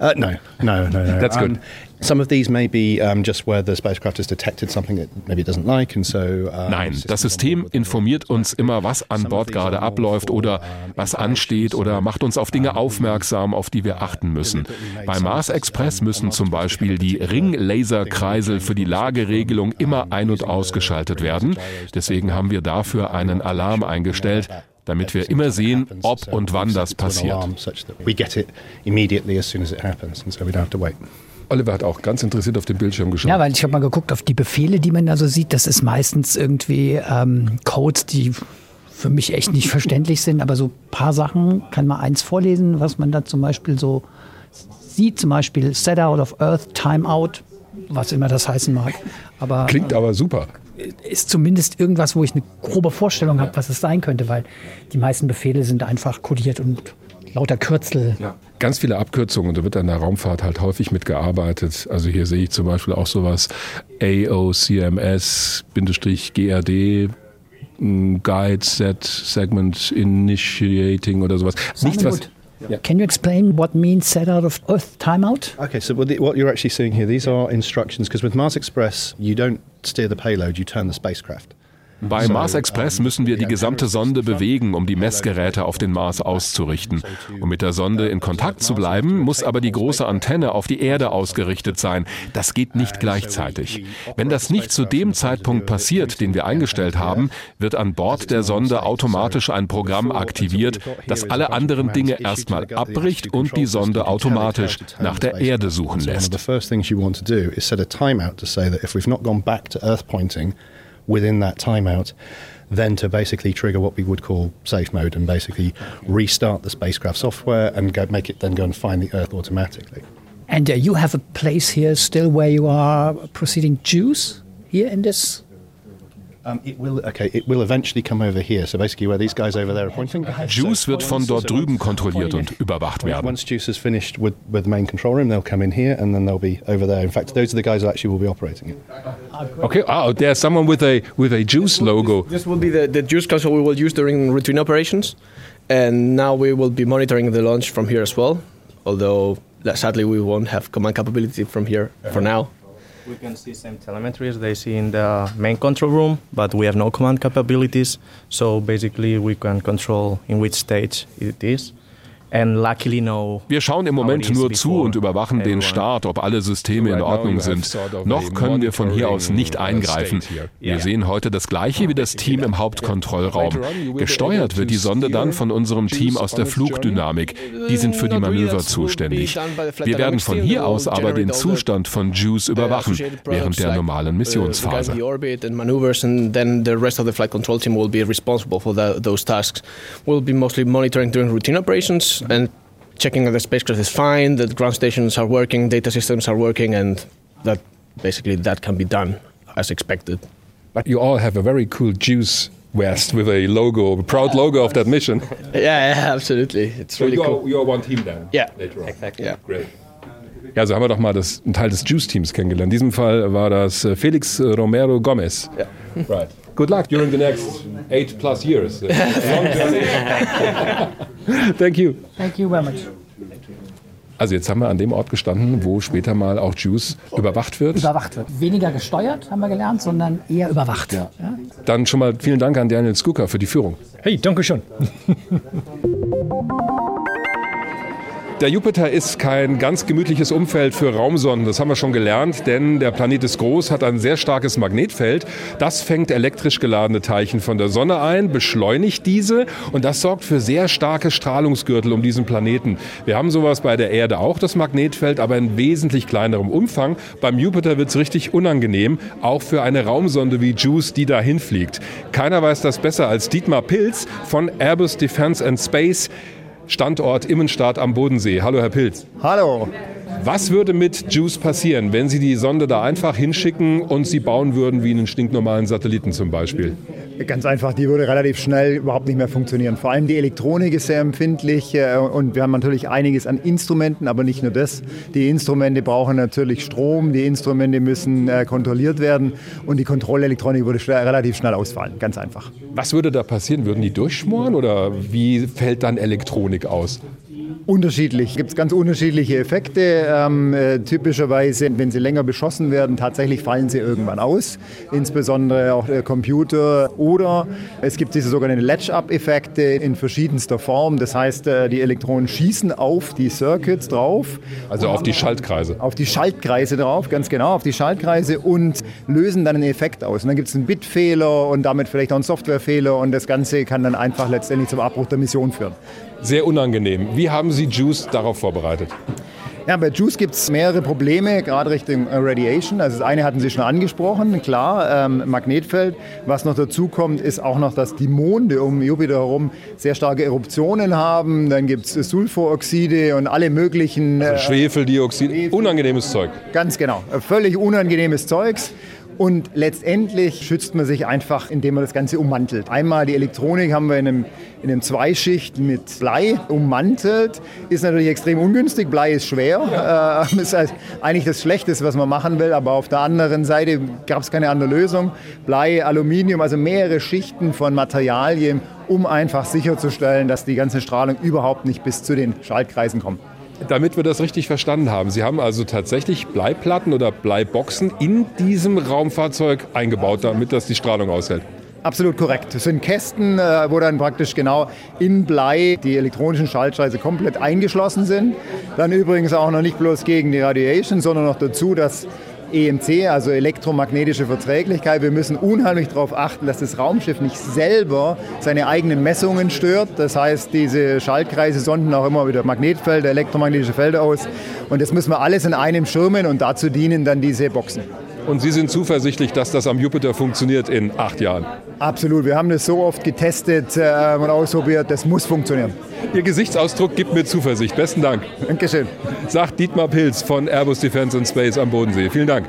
Uh, no, no, no, no. That's good. Um, some of these may be just where the spacecraft has detected something that maybe it doesn't like, and so. Nein, das System informiert uns immer, was an Bord gerade abläuft oder was ansteht oder macht uns auf Dinge aufmerksam, auf die wir achten müssen. Bei Mars Express müssen zum Beispiel die Ringlaserkreisel für die Lageregelung immer ein- und ausgeschaltet werden. Deswegen haben wir dafür einen Alarm eingestellt, damit wir immer sehen, ob und wann das passiert. Oliver hat auch ganz interessiert auf den Bildschirm geschaut. Ja, weil ich habe mal geguckt auf die Befehle, die man da so sieht. Das ist meistens irgendwie ähm, Codes, die für mich echt nicht verständlich sind. Aber so ein paar Sachen kann man eins vorlesen, was man da zum Beispiel so sieht. Zum Beispiel Set Out of Earth, Timeout, was immer das heißen mag. Aber Klingt aber super. ist zumindest irgendwas, wo ich eine grobe Vorstellung habe, was es sein könnte, weil die meisten Befehle sind einfach kodiert und lauter Kürzel. Ja. Ganz viele Abkürzungen, da wird an der Raumfahrt halt häufig mitgearbeitet. Also hier sehe ich zum Beispiel auch sowas AOCMS, Bindestrich GRD, Guide Set Segment Initiating oder sowas. Nichts, was. Yeah. Can you explain what means set out of Earth timeout? Okay, so what you're actually seeing here, these are instructions because with Mars Express, you don't steer the payload, you turn the spacecraft. Bei Mars Express müssen wir die gesamte Sonde bewegen, um die Messgeräte auf den Mars auszurichten. Um mit der Sonde in Kontakt zu bleiben, muss aber die große Antenne auf die Erde ausgerichtet sein. Das geht nicht gleichzeitig. Wenn das nicht zu dem Zeitpunkt passiert, den wir eingestellt haben, wird an Bord der Sonde automatisch ein Programm aktiviert, das alle anderen Dinge erstmal abbricht und die Sonde automatisch nach der Erde suchen lässt. Within that timeout, then to basically trigger what we would call safe mode and basically restart the spacecraft software and go, make it then go and find the Earth automatically. And uh, you have a place here still where you are proceeding juice here in this Um, it will, okay, it will eventually come over here. So basically where these guys over there are pointing. Juice wird von dort drüben kontrolliert und überwacht werden. Once Juice is finished with, with the main control room, they'll come in here and then they'll be over there. In fact, those are the guys who actually will be operating it. Okay, oh, there's someone with a with a Juice logo. This will be the, the Juice console we will use during routine operations. And now we will be monitoring the launch from here as well. Although sadly we won't have command capability from here for now. We can see same telemetry as they see in the main control room, but we have no command capabilities. So basically, we can control in which stage it is. Wir schauen im Moment nur zu und überwachen den Start, ob alle Systeme in Ordnung sind. Noch können wir von hier aus nicht eingreifen. Wir sehen heute das gleiche wie das Team im Hauptkontrollraum. Gesteuert wird die Sonde dann von unserem Team aus der Flugdynamik. Die sind für die Manöver zuständig. Wir werden von hier aus aber den Zustand von JUICE überwachen während der normalen Missionsphase. We'll be mostly monitoring during routine operations and checking that the spacecraft is fine, that ground stations are working, data systems are working, and that basically that can be done as expected. But you all have a very cool juice vest with a logo, a proud logo of that mission. yeah, yeah, absolutely. It's so really you're, cool. You're one team then. Yeah, later on. exactly. Yeah. Great. Ja, so haben wir doch mal das, einen Teil des Juice-Teams kennengelernt. In diesem Fall war das äh, Felix äh, Romero Gomez. Yeah. Right. Good luck during the next eight plus years. Thank you. Thank you very much. Also jetzt haben wir an dem Ort gestanden, wo später mal auch Juice überwacht wird. Überwacht wird. Weniger gesteuert, haben wir gelernt, sondern eher überwacht. Ja. Ja? Dann schon mal vielen Dank an Daniel Skuka für die Führung. Hey, danke schön. Der Jupiter ist kein ganz gemütliches Umfeld für Raumsonden, das haben wir schon gelernt, denn der Planet ist groß, hat ein sehr starkes Magnetfeld. Das fängt elektrisch geladene Teilchen von der Sonne ein, beschleunigt diese und das sorgt für sehr starke Strahlungsgürtel um diesen Planeten. Wir haben sowas bei der Erde auch, das Magnetfeld, aber in wesentlich kleinerem Umfang. Beim Jupiter wird es richtig unangenehm, auch für eine Raumsonde wie JUICE, die da hinfliegt. Keiner weiß das besser als Dietmar Pilz von Airbus Defence and Space. Standort Immenstadt am Bodensee. Hallo, Herr Pilz. Hallo. Was würde mit JUICE passieren, wenn Sie die Sonde da einfach hinschicken und sie bauen würden wie einen stinknormalen Satelliten zum Beispiel? Ganz einfach, die würde relativ schnell überhaupt nicht mehr funktionieren. Vor allem die Elektronik ist sehr empfindlich äh, und wir haben natürlich einiges an Instrumenten, aber nicht nur das. Die Instrumente brauchen natürlich Strom, die Instrumente müssen äh, kontrolliert werden und die Kontrollelektronik würde relativ schnell ausfallen. Ganz einfach. Was würde da passieren? Würden die durchschmoren oder wie fällt dann Elektronik aus? Unterschiedlich. Es gibt ganz unterschiedliche Effekte. Ähm, äh, typischerweise, wenn sie länger beschossen werden, tatsächlich fallen sie irgendwann aus. Insbesondere auch der Computer. Oder es gibt diese sogenannten Latch-Up-Effekte in verschiedenster Form. Das heißt, äh, die Elektronen schießen auf die Circuits drauf. Also auf die Schaltkreise. Auf die Schaltkreise drauf, ganz genau, auf die Schaltkreise und lösen dann einen Effekt aus. Und dann gibt es einen Bitfehler und damit vielleicht auch einen Softwarefehler und das Ganze kann dann einfach letztendlich zum Abbruch der Mission führen. Sehr unangenehm. Wie haben Sie Juice darauf vorbereitet? Ja, bei Juice gibt es mehrere Probleme, gerade Richtung Radiation. Also das eine hatten Sie schon angesprochen, klar, ähm, Magnetfeld. Was noch dazu kommt, ist auch noch, dass die Monde um Jupiter herum sehr starke Eruptionen haben. Dann gibt es Sulforoxide und alle möglichen... Also Schwefeldioxid, unangenehmes Zeug. Ganz genau, völlig unangenehmes Zeugs. Und letztendlich schützt man sich einfach, indem man das Ganze ummantelt. Einmal die Elektronik haben wir in einem in einem Zweischicht mit Blei ummantelt, ist natürlich extrem ungünstig. Blei ist schwer, äh, ist eigentlich das Schlechteste, was man machen will, aber auf der anderen Seite gab es keine andere Lösung. Blei, Aluminium, also mehrere Schichten von Materialien, um einfach sicherzustellen, dass die ganze Strahlung überhaupt nicht bis zu den Schaltkreisen kommt. Damit wir das richtig verstanden haben, Sie haben also tatsächlich Bleiplatten oder Bleiboxen in diesem Raumfahrzeug eingebaut, damit das die Strahlung aushält. Absolut korrekt. Das sind Kästen, äh, wo dann praktisch genau in Blei die elektronischen Schaltkreise komplett eingeschlossen sind. Dann übrigens auch noch nicht bloß gegen die Radiation, sondern noch dazu, dass EMC, also elektromagnetische Verträglichkeit. Wir müssen unheimlich darauf achten, dass das Raumschiff nicht selber seine eigenen Messungen stört. Das heißt, diese Schaltkreise sonden auch immer wieder Magnetfelder, elektromagnetische Felder aus. Und das müssen wir alles in einem schirmen und dazu dienen dann diese Boxen. Und Sie sind zuversichtlich, dass das am Jupiter funktioniert in acht Jahren? Absolut. Wir haben das so oft getestet äh, und ausprobiert. Das muss funktionieren. Ihr Gesichtsausdruck gibt mir Zuversicht. Besten Dank. Dankeschön. Sagt Dietmar Pilz von Airbus Defence and Space am Bodensee. Vielen Dank.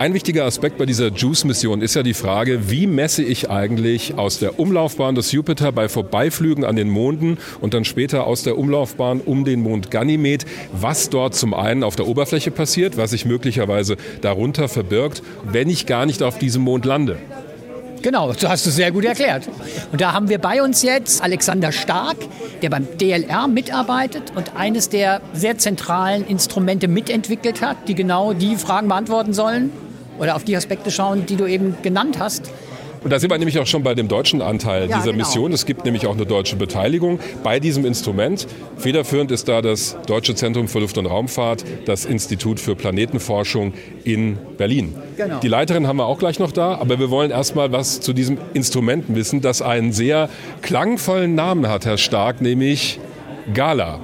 Ein wichtiger Aspekt bei dieser JUICE-Mission ist ja die Frage, wie messe ich eigentlich aus der Umlaufbahn des Jupiter bei Vorbeiflügen an den Monden und dann später aus der Umlaufbahn um den Mond Ganymed, was dort zum einen auf der Oberfläche passiert, was sich möglicherweise darunter verbirgt, wenn ich gar nicht auf diesem Mond lande. Genau, so hast du sehr gut erklärt. Und da haben wir bei uns jetzt Alexander Stark, der beim DLR mitarbeitet und eines der sehr zentralen Instrumente mitentwickelt hat, die genau die Fragen beantworten sollen oder auf die Aspekte schauen, die du eben genannt hast. Und da sind wir nämlich auch schon bei dem deutschen Anteil Ja, dieser genau. Mission. Es gibt nämlich auch eine deutsche Beteiligung bei diesem Instrument. Federführend ist da das Deutsche Zentrum für Luft- und Raumfahrt, das Institut für Planetenforschung in Berlin. Genau. Die Leiterin haben wir auch gleich noch da, aber wir wollen erstmal was zu diesem Instrument wissen, das einen sehr klangvollen Namen hat, Herr Stark, nämlich Gala.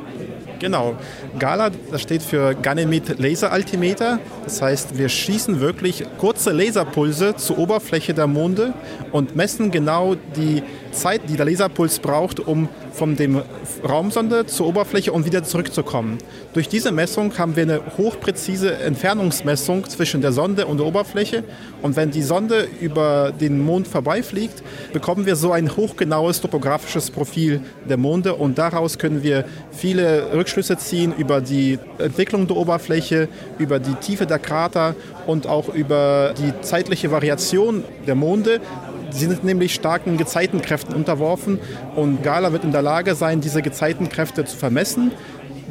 Genau. Gala, das steht für Ganymed Laser Altimeter. Das heißt, wir schießen wirklich kurze Laserpulse zur Oberfläche der Monde und messen genau die Zeit, die der Laserpuls braucht, um von dem Raumsonde zur Oberfläche und wieder zurückzukommen. Durch diese Messung haben wir eine hochpräzise Entfernungsmessung zwischen der Sonde und der Oberfläche. Und wenn die Sonde über den Mond vorbeifliegt, bekommen wir so ein hochgenaues topografisches Profil der Monde und daraus können wir viele Rückschlüsse ziehen über die Entwicklung der Oberfläche, über die Tiefe der Krater und auch über die zeitliche Variation der Monde. Sie sind nämlich starken Gezeitenkräften unterworfen und Gala wird in der Lage sein, diese Gezeitenkräfte zu vermessen.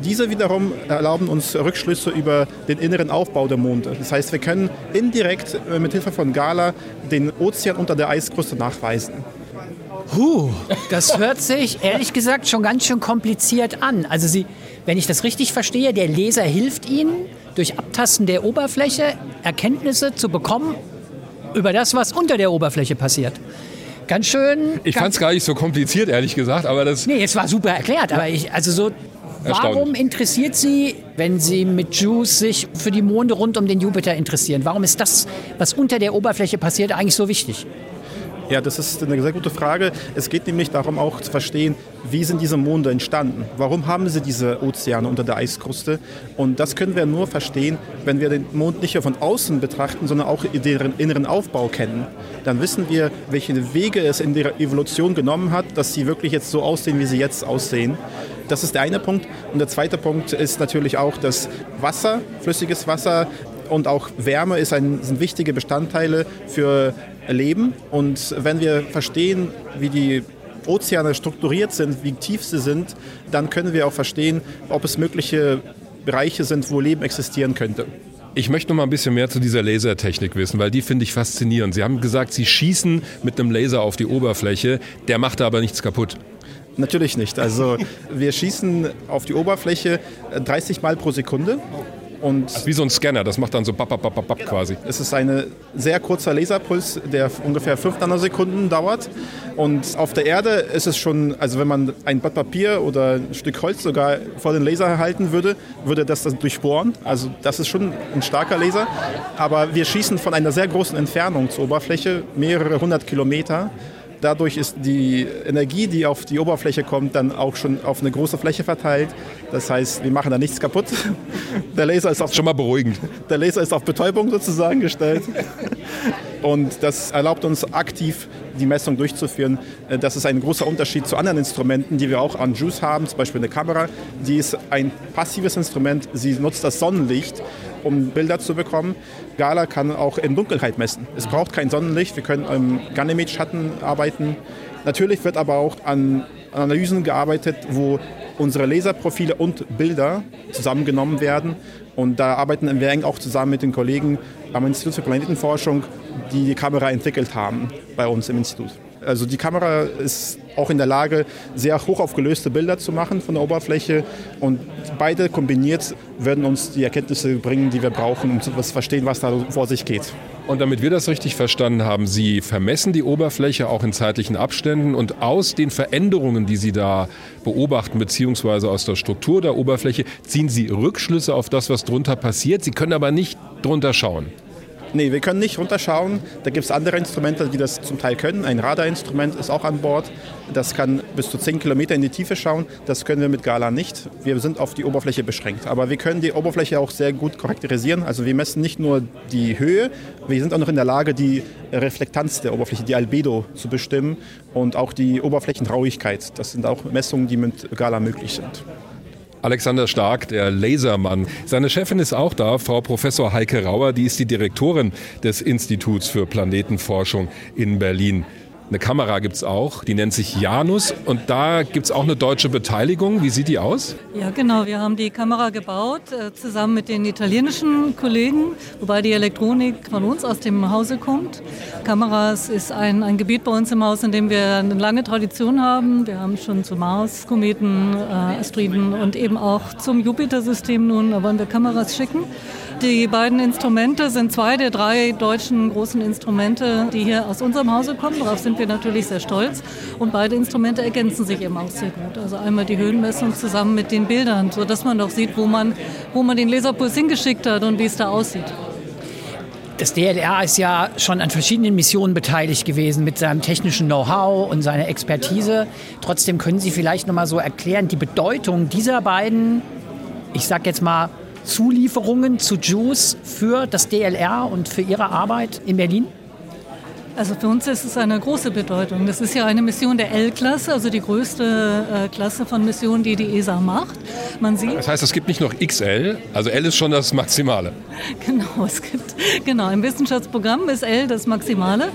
Diese wiederum erlauben uns Rückschlüsse über den inneren Aufbau der Monde. Das heißt, wir können indirekt äh, mit Hilfe von Gala den Ozean unter der Eiskruste nachweisen. Huh, das hört sich ehrlich gesagt schon ganz schön kompliziert an. Also Sie, wenn ich das richtig verstehe, der Leser hilft Ihnen durch Abtasten der Oberfläche Erkenntnisse zu bekommen über das, was unter der Oberfläche passiert. Ganz schön. Ich fand es gar nicht so kompliziert, ehrlich gesagt, aber das. Nee, es war super erklärt, aber ich, also so, warum interessiert Sie, wenn Sie mit Juice sich für die Monde rund um den Jupiter interessieren? Warum ist das, was unter der Oberfläche passiert, eigentlich so wichtig? Ja, das ist eine sehr gute Frage. Es geht nämlich darum auch zu verstehen, wie sind diese Monde entstanden? Warum haben sie diese Ozeane unter der Eiskruste? Und das können wir nur verstehen, wenn wir den Mond nicht nur von außen betrachten, sondern auch deren inneren Aufbau kennen. Dann wissen wir, welche Wege es in der Evolution genommen hat, dass sie wirklich jetzt so aussehen, wie sie jetzt aussehen. Das ist der eine Punkt. Und der zweite Punkt ist natürlich auch, dass Wasser, flüssiges Wasser, und auch Wärme ist ein, sind wichtige Bestandteile für Leben. Und wenn wir verstehen, wie die Ozeane strukturiert sind, wie tief sie sind, dann können wir auch verstehen, ob es mögliche Bereiche sind, wo Leben existieren könnte. Ich möchte noch mal ein bisschen mehr zu dieser Lasertechnik wissen, weil die finde ich faszinierend. Sie haben gesagt, Sie schießen mit einem Laser auf die Oberfläche, der macht aber nichts kaputt. Natürlich nicht. Also wir schießen auf die Oberfläche 30 Mal pro Sekunde. Und Wie so ein Scanner, das macht dann so bap, bap, bap, bap, bap quasi. Es ist ein sehr kurzer Laserpuls, der ungefähr 5 Nanosekunden dauert. Und auf der Erde ist es schon, also wenn man ein Blatt Papier oder ein Stück Holz sogar vor den Laser halten würde, würde das das durchbohren. Also das ist schon ein starker Laser. Aber wir schießen von einer sehr großen Entfernung zur Oberfläche, mehrere hundert Kilometer. Dadurch ist die Energie, die auf die Oberfläche kommt, dann auch schon auf eine große Fläche verteilt. Das heißt, wir machen da nichts kaputt. Der Laser ist auf, schon mal beruhigend. Der Laser ist auf Betäubung sozusagen gestellt. Und das erlaubt uns aktiv die Messung durchzuführen. Äh, Das ist ein großer Unterschied zu anderen Instrumenten, die wir auch an JUICE haben, zum Beispiel eine Kamera. Die ist ein passives Instrument. Sie nutzt das Sonnenlicht, um Bilder zu bekommen. Gala kann auch in Dunkelheit messen. Es braucht kein Sonnenlicht. Wir können im Ganymed-Schatten arbeiten. Natürlich wird aber auch an Analysen gearbeitet, wo unsere Laserprofile und Bilder zusammengenommen werden. Und da arbeiten wir eng auch zusammen mit den Kollegen am Institut für Planetenforschung, die die Kamera entwickelt haben bei uns im Institut. Also die Kamera ist auch in der Lage, sehr hoch aufgelöste Bilder zu machen von der Oberfläche. Und beide kombiniert werden uns die Erkenntnisse bringen, die wir brauchen, um zu verstehen, was da vor sich geht. Und damit wir das richtig verstanden haben, Sie vermessen die Oberfläche auch in zeitlichen Abständen und aus den Veränderungen, die Sie da beobachten, beziehungsweise aus der Struktur der Oberfläche, ziehen Sie Rückschlüsse auf das, was drunter passiert. Sie können aber nicht drunter schauen. Nee, wir können nicht runterschauen. Da gibt es andere Instrumente, die das zum Teil können. Ein Radarinstrument ist auch an Bord. Das kann bis zu 10 Kilometer in die Tiefe schauen. Das können wir mit Gala nicht. Wir sind auf die Oberfläche beschränkt. Aber wir können die Oberfläche auch sehr gut charakterisieren. Also wir messen nicht nur die Höhe, wir sind auch noch in der Lage, die Reflektanz der Oberfläche, die Albedo zu bestimmen und auch die Oberflächenrauigkeit. Das sind auch Messungen, die mit Gala möglich sind. Alexander Stark, der Lasermann. Seine Chefin ist auch da, Frau Professor Heike Rauer, die ist die Direktorin des Instituts für Planetenforschung in Berlin. Eine Kamera gibt es auch, die nennt sich Janus und da gibt es auch eine deutsche Beteiligung. Wie sieht die aus? Ja, genau. Wir haben die Kamera gebaut äh, zusammen mit den italienischen Kollegen, wobei die Elektronik von uns aus dem Hause kommt. Kameras ist ein, ein Gebiet bei uns im Haus, in dem wir eine lange Tradition haben. Wir haben schon zu Mars, Kometen, äh, Asteroiden und eben auch zum Jupiter-System nun, wollen wir Kameras schicken. Die beiden Instrumente sind zwei der drei deutschen großen Instrumente, die hier aus unserem Hause kommen. Darauf sind wir natürlich sehr stolz. Und beide Instrumente ergänzen sich eben auch sehr gut. Also einmal die Höhenmessung zusammen mit den Bildern, sodass man doch sieht, wo man, wo man den Laserpuls hingeschickt hat und wie es da aussieht. Das DLR ist ja schon an verschiedenen Missionen beteiligt gewesen mit seinem technischen Know-how und seiner Expertise. Trotzdem können Sie vielleicht noch mal so erklären, die Bedeutung dieser beiden, ich sag jetzt mal, Zulieferungen zu JUICE für das DLR und für Ihre Arbeit in Berlin? Also für uns ist es eine große Bedeutung. Das ist ja eine Mission der L-Klasse, also die größte äh, Klasse von Missionen, die die ESA macht. Man sieht, Das heißt, es gibt nicht noch XL, also L ist schon das Maximale. Genau, es gibt, genau, im Wissenschaftsprogramm ist L das Maximale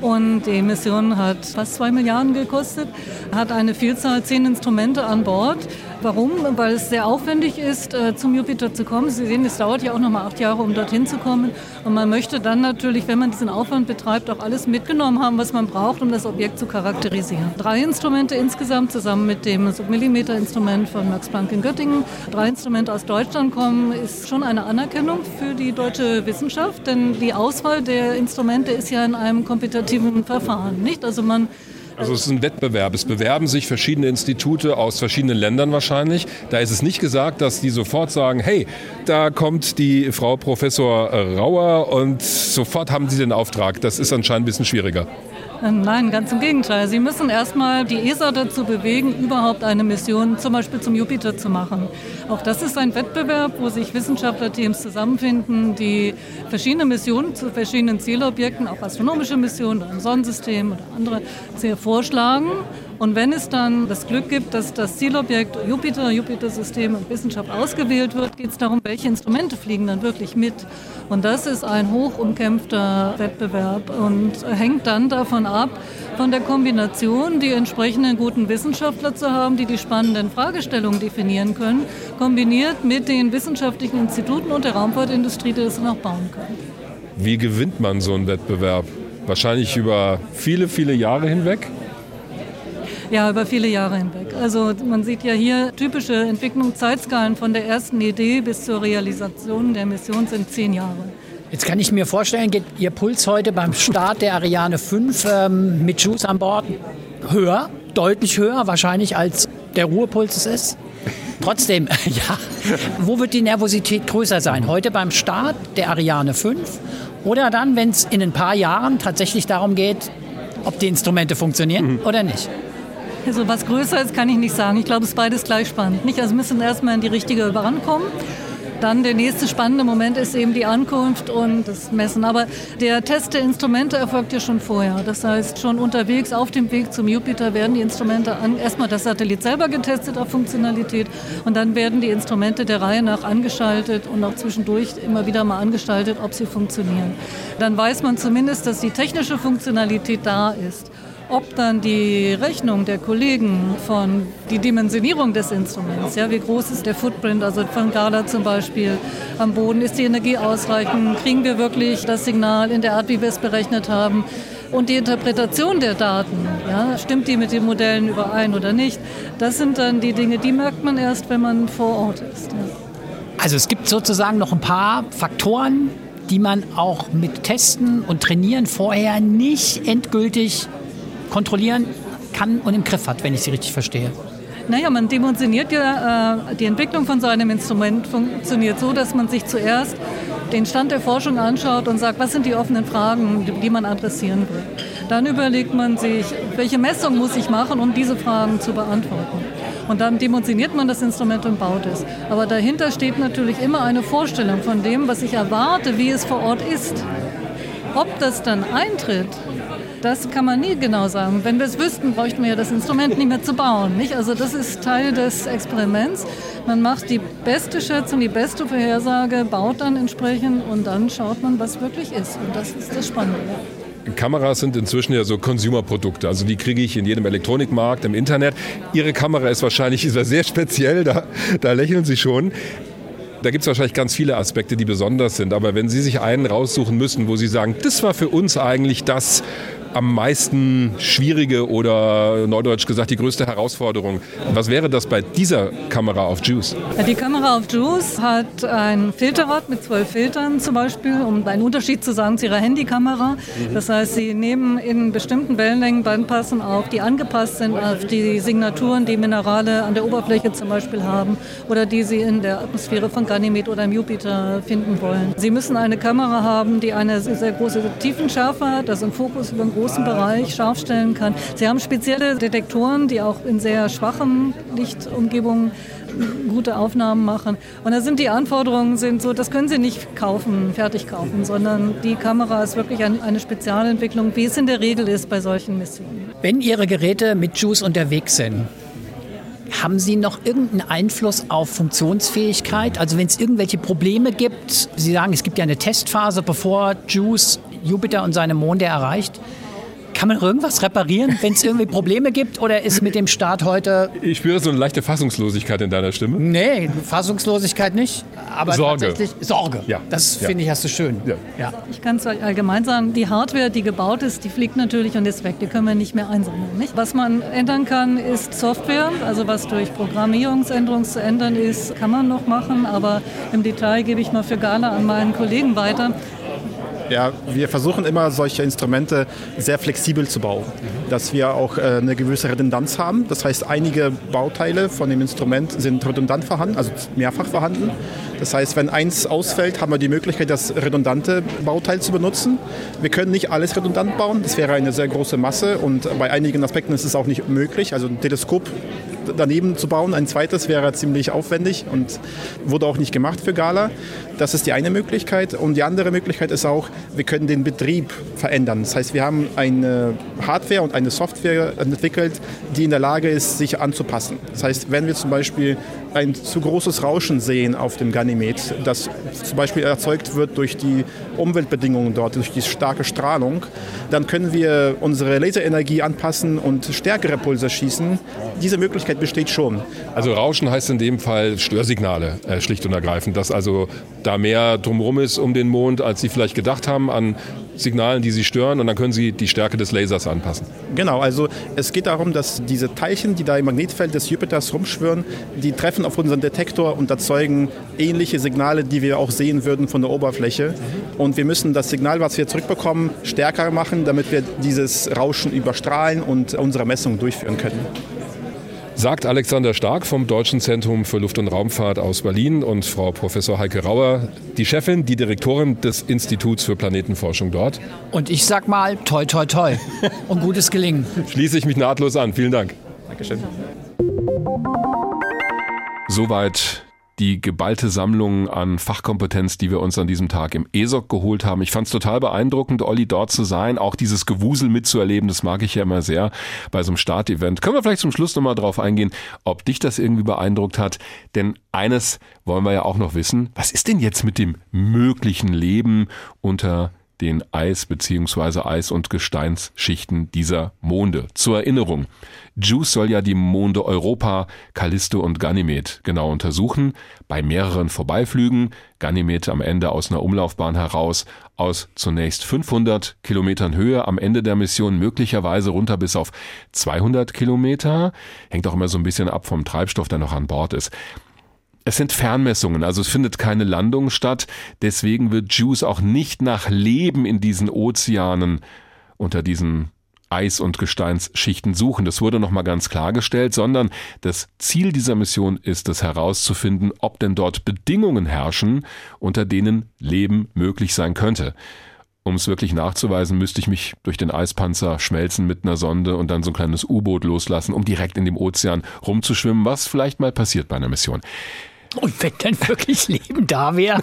und die Mission hat fast zwei Milliarden gekostet, hat eine Vielzahl, zehn Instrumente an Bord. Warum? Weil es sehr aufwendig ist, äh, zum Jupiter zu kommen. Sie sehen, es dauert ja auch noch mal acht Jahre, um dorthin zu kommen. Und man möchte dann natürlich, wenn man diesen Aufwand betreibt, auch alles mitgenommen haben, was man braucht, um das Objekt zu charakterisieren. Drei Instrumente insgesamt, zusammen mit dem Submillimeter-Instrument von Max Planck in Göttingen. Drei Instrumente aus Deutschland kommen, ist schon eine Anerkennung für die deutsche Wissenschaft, denn die Auswahl der Instrumente ist ja in einem kompetitiven Verfahren, nicht? Also man Also es ist ein Wettbewerb. Es bewerben sich verschiedene Institute aus verschiedenen Ländern wahrscheinlich. Da ist es nicht gesagt, dass die sofort sagen, hey, da kommt die Frau Professor Rauer und sofort haben sie den Auftrag. Das ist anscheinend ein bisschen schwieriger. Nein, ganz im Gegenteil. Sie müssen erstmal die ESA dazu bewegen, überhaupt eine Mission zum Beispiel zum Jupiter zu machen. Auch das ist ein Wettbewerb, wo sich Wissenschaftlerteams zusammenfinden, die verschiedene Missionen zu verschiedenen Zielobjekten, auch astronomische Missionen oder ein Sonnensystem oder andere, sehr vorschlagen. Und wenn es dann das Glück gibt, dass das Zielobjekt Jupiter, Jupiter-System und Wissenschaft ausgewählt wird, geht es darum, welche Instrumente fliegen dann wirklich mit. Und das ist ein hoch umkämpfter Wettbewerb und hängt dann davon ab, von der Kombination, die entsprechenden guten Wissenschaftler zu haben, die die spannenden Fragestellungen definieren können, kombiniert mit den wissenschaftlichen Instituten und der Raumfahrtindustrie, die das dann auch bauen können. Wie gewinnt man so einen Wettbewerb? Wahrscheinlich über viele, viele Jahre hinweg? Ja, über viele Jahre hinweg. Also man sieht ja hier typische Entwicklungszeitskalen von der ersten Idee bis zur Realisation der Mission sind zehn Jahre. Jetzt kann ich mir vorstellen, geht Ihr Puls heute beim Start der Ariane 5 ähm, mit Juice an Bord höher, deutlich höher wahrscheinlich als der Ruhepuls es ist? Trotzdem, ja, wo wird die Nervosität größer sein? Heute beim Start der Ariane 5 oder dann, wenn es in ein paar Jahren tatsächlich darum geht, ob die Instrumente funktionieren mhm. oder nicht. Also was größer ist, kann ich nicht sagen. Ich glaube, es ist beides gleich spannend. Nicht? Also müssen erstmal in die richtige Bahn kommen. Dann der nächste spannende Moment ist eben die Ankunft und das Messen. Aber der Test der Instrumente erfolgt ja schon vorher. Das heißt, schon unterwegs auf dem Weg zum Jupiter werden die Instrumente an, erstmal das Satellit selber getestet auf Funktionalität und dann werden die Instrumente der Reihe nach angeschaltet und auch zwischendurch immer wieder mal angestaltet, ob sie funktionieren. Dann weiß man zumindest, dass die technische Funktionalität da ist. Ob dann die Rechnung der Kollegen von die Dimensionierung des Instruments, ja, wie groß ist der Footprint, also von Gala zum Beispiel am Boden, ist die Energie ausreichend, kriegen wir wirklich das Signal in der Art, wie wir es berechnet haben, und die Interpretation der Daten, ja, stimmt die mit den Modellen überein oder nicht, das sind dann die Dinge, die merkt man erst, wenn man vor Ort ist. Ja. Also es gibt sozusagen noch ein paar Faktoren, die man auch mit Testen und Trainieren vorher nicht endgültig kontrollieren kann und im Griff hat, wenn ich Sie richtig verstehe. Naja, man dimensioniert ja, äh, die Entwicklung von so einem Instrument funktioniert so, dass man sich zuerst den Stand der Forschung anschaut und sagt, was sind die offenen Fragen, die man adressieren will. Dann überlegt man sich, welche Messung muss ich machen, um diese Fragen zu beantworten. Und dann dimensioniert man das Instrument und baut es. Aber dahinter steht natürlich immer eine Vorstellung von dem, was ich erwarte, wie es vor Ort ist. Ob das dann eintritt, das kann man nie genau sagen. Wenn wir es wüssten, bräuchten wir ja das Instrument nicht mehr zu bauen. Nicht? Also das ist Teil des Experiments. Man macht die beste Schätzung, die beste Vorhersage, baut dann entsprechend und dann schaut man, was wirklich ist. Und das ist das Spannende. Kameras sind inzwischen ja so Consumer-Produkte. Also die kriege ich in jedem Elektronikmarkt, im Internet. Ihre Kamera ist wahrscheinlich sehr speziell, da, da lächeln Sie schon. Da gibt es wahrscheinlich ganz viele Aspekte, die besonders sind. Aber wenn Sie sich einen raussuchen müssen, wo Sie sagen, das war für uns eigentlich das, am meisten schwierige oder neudeutsch gesagt die größte Herausforderung? Was wäre das bei dieser Kamera auf Juice? Die Kamera auf Juice hat ein Filterrad mit zwölf Filtern zum Beispiel, um einen Unterschied zu sagen zu ihrer Handykamera. Mhm. Das heißt, sie nehmen in bestimmten Wellenlängen Bandpassen auf, die angepasst sind auf die Signaturen, die Minerale an der Oberfläche zum Beispiel haben oder die sie in der Atmosphäre von Ganymed oder im Jupiter finden wollen. Sie müssen eine Kamera haben, die eine sehr große Tiefenschärfe hat, also im Fokus über einen großen Bereich scharf stellen kann. Sie haben spezielle Detektoren, die auch in sehr schwachen Lichtumgebungen gute Aufnahmen machen. Und da sind die Anforderungen sind so, das können Sie nicht kaufen, fertig kaufen, sondern die Kamera ist wirklich eine Spezialentwicklung, wie es in der Regel ist bei solchen Missionen. Wenn Ihre Geräte mit JUICE unterwegs sind, haben Sie noch irgendeinen Einfluss auf Funktionsfähigkeit? Also wenn es irgendwelche Probleme gibt, Sie sagen, es gibt ja eine Testphase, bevor JUICE Jupiter und seine Monde erreicht. Kann man irgendwas reparieren, wenn es irgendwie Probleme gibt? Oder ist mit dem Start heute. Ich spüre so eine leichte Fassungslosigkeit in deiner Stimme. Nee, Fassungslosigkeit nicht. Aber Sorge. tatsächlich Sorge. Ja. Das ja. finde ich, hast du schön. Ja. ja. Ich kann es allgemein sagen, die Hardware, die gebaut ist, die fliegt natürlich und ist weg. Die können wir nicht mehr einsammeln. Nicht? Was man ändern kann, ist Software. Also was durch Programmierungsänderungen zu ändern ist, kann man noch machen. Aber im Detail gebe ich mal für Gala an meinen Kollegen weiter. Ja, wir versuchen immer solche Instrumente sehr flexibel zu bauen, dass wir auch äh, eine gewisse Redundanz haben. Das heißt, einige Bauteile von dem Instrument sind redundant vorhanden, also mehrfach vorhanden. Das heißt, wenn eins ausfällt, haben wir die Möglichkeit, das redundante Bauteil zu benutzen. Wir können nicht alles redundant bauen, das wäre eine sehr große Masse und bei einigen Aspekten ist es auch nicht möglich. Also ein Teleskop daneben zu bauen, ein zweites wäre ziemlich aufwendig und wurde auch nicht gemacht für Gala. Das ist die eine Möglichkeit. Und die andere Möglichkeit ist auch, wir können den Betrieb verändern. Das heißt, wir haben eine Hardware und eine Software entwickelt, die in der Lage ist, sich anzupassen. Das heißt, wenn wir zum Beispiel ein zu großes Rauschen sehen auf dem Ganymed, das zum Beispiel erzeugt wird durch die Umweltbedingungen dort, durch die starke Strahlung, dann können wir unsere Laserenergie anpassen und stärkere Pulse schießen. Diese Möglichkeit besteht schon. Also Rauschen heißt in dem Fall Störsignale, äh, schlicht und ergreifend, dass also da mehr drumherum ist um den Mond, als Sie vielleicht gedacht haben an Signalen, die Sie stören und dann können Sie die Stärke des Lasers anpassen. Genau, also es geht darum, dass diese Teilchen, die da im Magnetfeld des Jupiters rumschwirren, die treffen auf unseren Detektor und erzeugen ähnliche Signale, die wir auch sehen würden von der Oberfläche. Und wir müssen das Signal, was wir zurückbekommen, stärker machen, damit wir dieses Rauschen überstrahlen und unsere Messungen durchführen können. Sagt Alexander Stark vom Deutschen Zentrum für Luft- und Raumfahrt aus Berlin und Frau Professor Heike Rauer, die Chefin, die Direktorin des Instituts für Planetenforschung dort. Und ich sag mal, toi, toi, toi. Und gutes Gelingen. Schließe ich mich nahtlos an. Vielen Dank. Dankeschön. Soweit die geballte Sammlung an Fachkompetenz, die wir uns an diesem Tag im ESOC geholt haben. Ich fand es total beeindruckend, Olli dort zu sein, auch dieses Gewusel mitzuerleben, das mag ich ja immer sehr bei so einem Startevent. Können wir vielleicht zum Schluss nochmal drauf eingehen, ob dich das irgendwie beeindruckt hat? Denn eines wollen wir ja auch noch wissen, was ist denn jetzt mit dem möglichen Leben unter den Eis- bzw. Eis- und Gesteinsschichten dieser Monde. Zur Erinnerung, JUICE soll ja die Monde Europa, Callisto und Ganymed genau untersuchen, bei mehreren Vorbeiflügen, Ganymed am Ende aus einer Umlaufbahn heraus, aus zunächst 500 Kilometern Höhe, am Ende der Mission möglicherweise runter bis auf 200 Kilometer, hängt auch immer so ein bisschen ab vom Treibstoff, der noch an Bord ist. Es sind Fernmessungen, also es findet keine Landung statt. Deswegen wird JUICE auch nicht nach Leben in diesen Ozeanen unter diesen Eis- und Gesteinsschichten suchen. Das wurde nochmal ganz klargestellt, sondern das Ziel dieser Mission ist es herauszufinden, ob denn dort Bedingungen herrschen, unter denen Leben möglich sein könnte. Um es wirklich nachzuweisen, müsste ich mich durch den Eispanzer schmelzen mit einer Sonde und dann so ein kleines U-Boot loslassen, um direkt in dem Ozean rumzuschwimmen, was vielleicht mal passiert bei einer Mission. Und wenn dann wirklich Leben da wäre,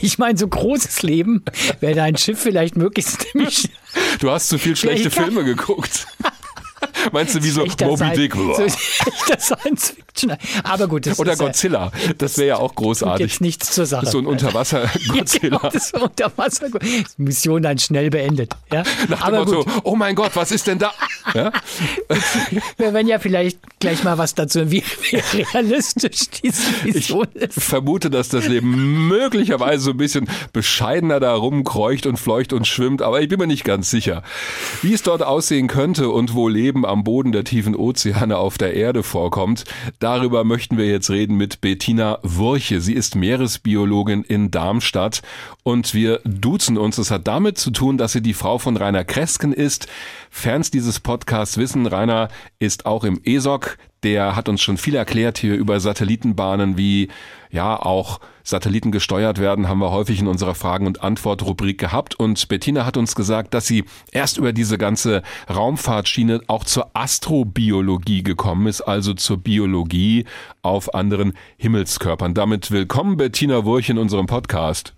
ich meine, so großes Leben, wäre dein Schiff vielleicht möglichst nämlich. Du hast zu viel schlechte Filme geguckt. Meinst du wie so Moby Dick? So echter Science Fiction. Aber gut, das Oder ist ja- Godzilla. Das wäre ja auch großartig. jetzt nichts zur Sache. So ein Unterwasser-Godzilla. Genau, das war Unterwasser. Mission dann schnell beendet. Ja? Nach dem Aber Motto, gut, oh mein Gott, was ist denn da? Ja? wir werden ja vielleicht gleich mal was dazu, wie, wie realistisch diese Mission ist. Ich vermute, dass das Leben möglicherweise so ein bisschen bescheidener da rumkreucht und fleucht und schwimmt, aber ich bin mir nicht ganz sicher. Wie es dort aussehen könnte und wo Leben am Boden der tiefen Ozeane auf der Erde vorkommt, darüber möchten wir jetzt reden mit Bettina Wurche. Sie ist Meeresbiologin in Darmstadt und wir duzen uns. Das hat damit zu tun, dass sie die Frau von Rainer Kresken ist. Fans dieses Podcasts wissen, Rainer ist auch im ESOC. Der hat uns schon viel erklärt hier über Satellitenbahnen, wie ja auch Satelliten gesteuert werden, haben wir häufig in unserer Fragen- und Antwort-Rubrik gehabt. Und Bettina hat uns gesagt, dass sie erst über diese ganze Raumfahrtschiene auch zur Astrobiologie gekommen ist, also zur Biologie auf anderen Himmelskörpern. Damit willkommen, Bettina Wurch, in unserem Podcast.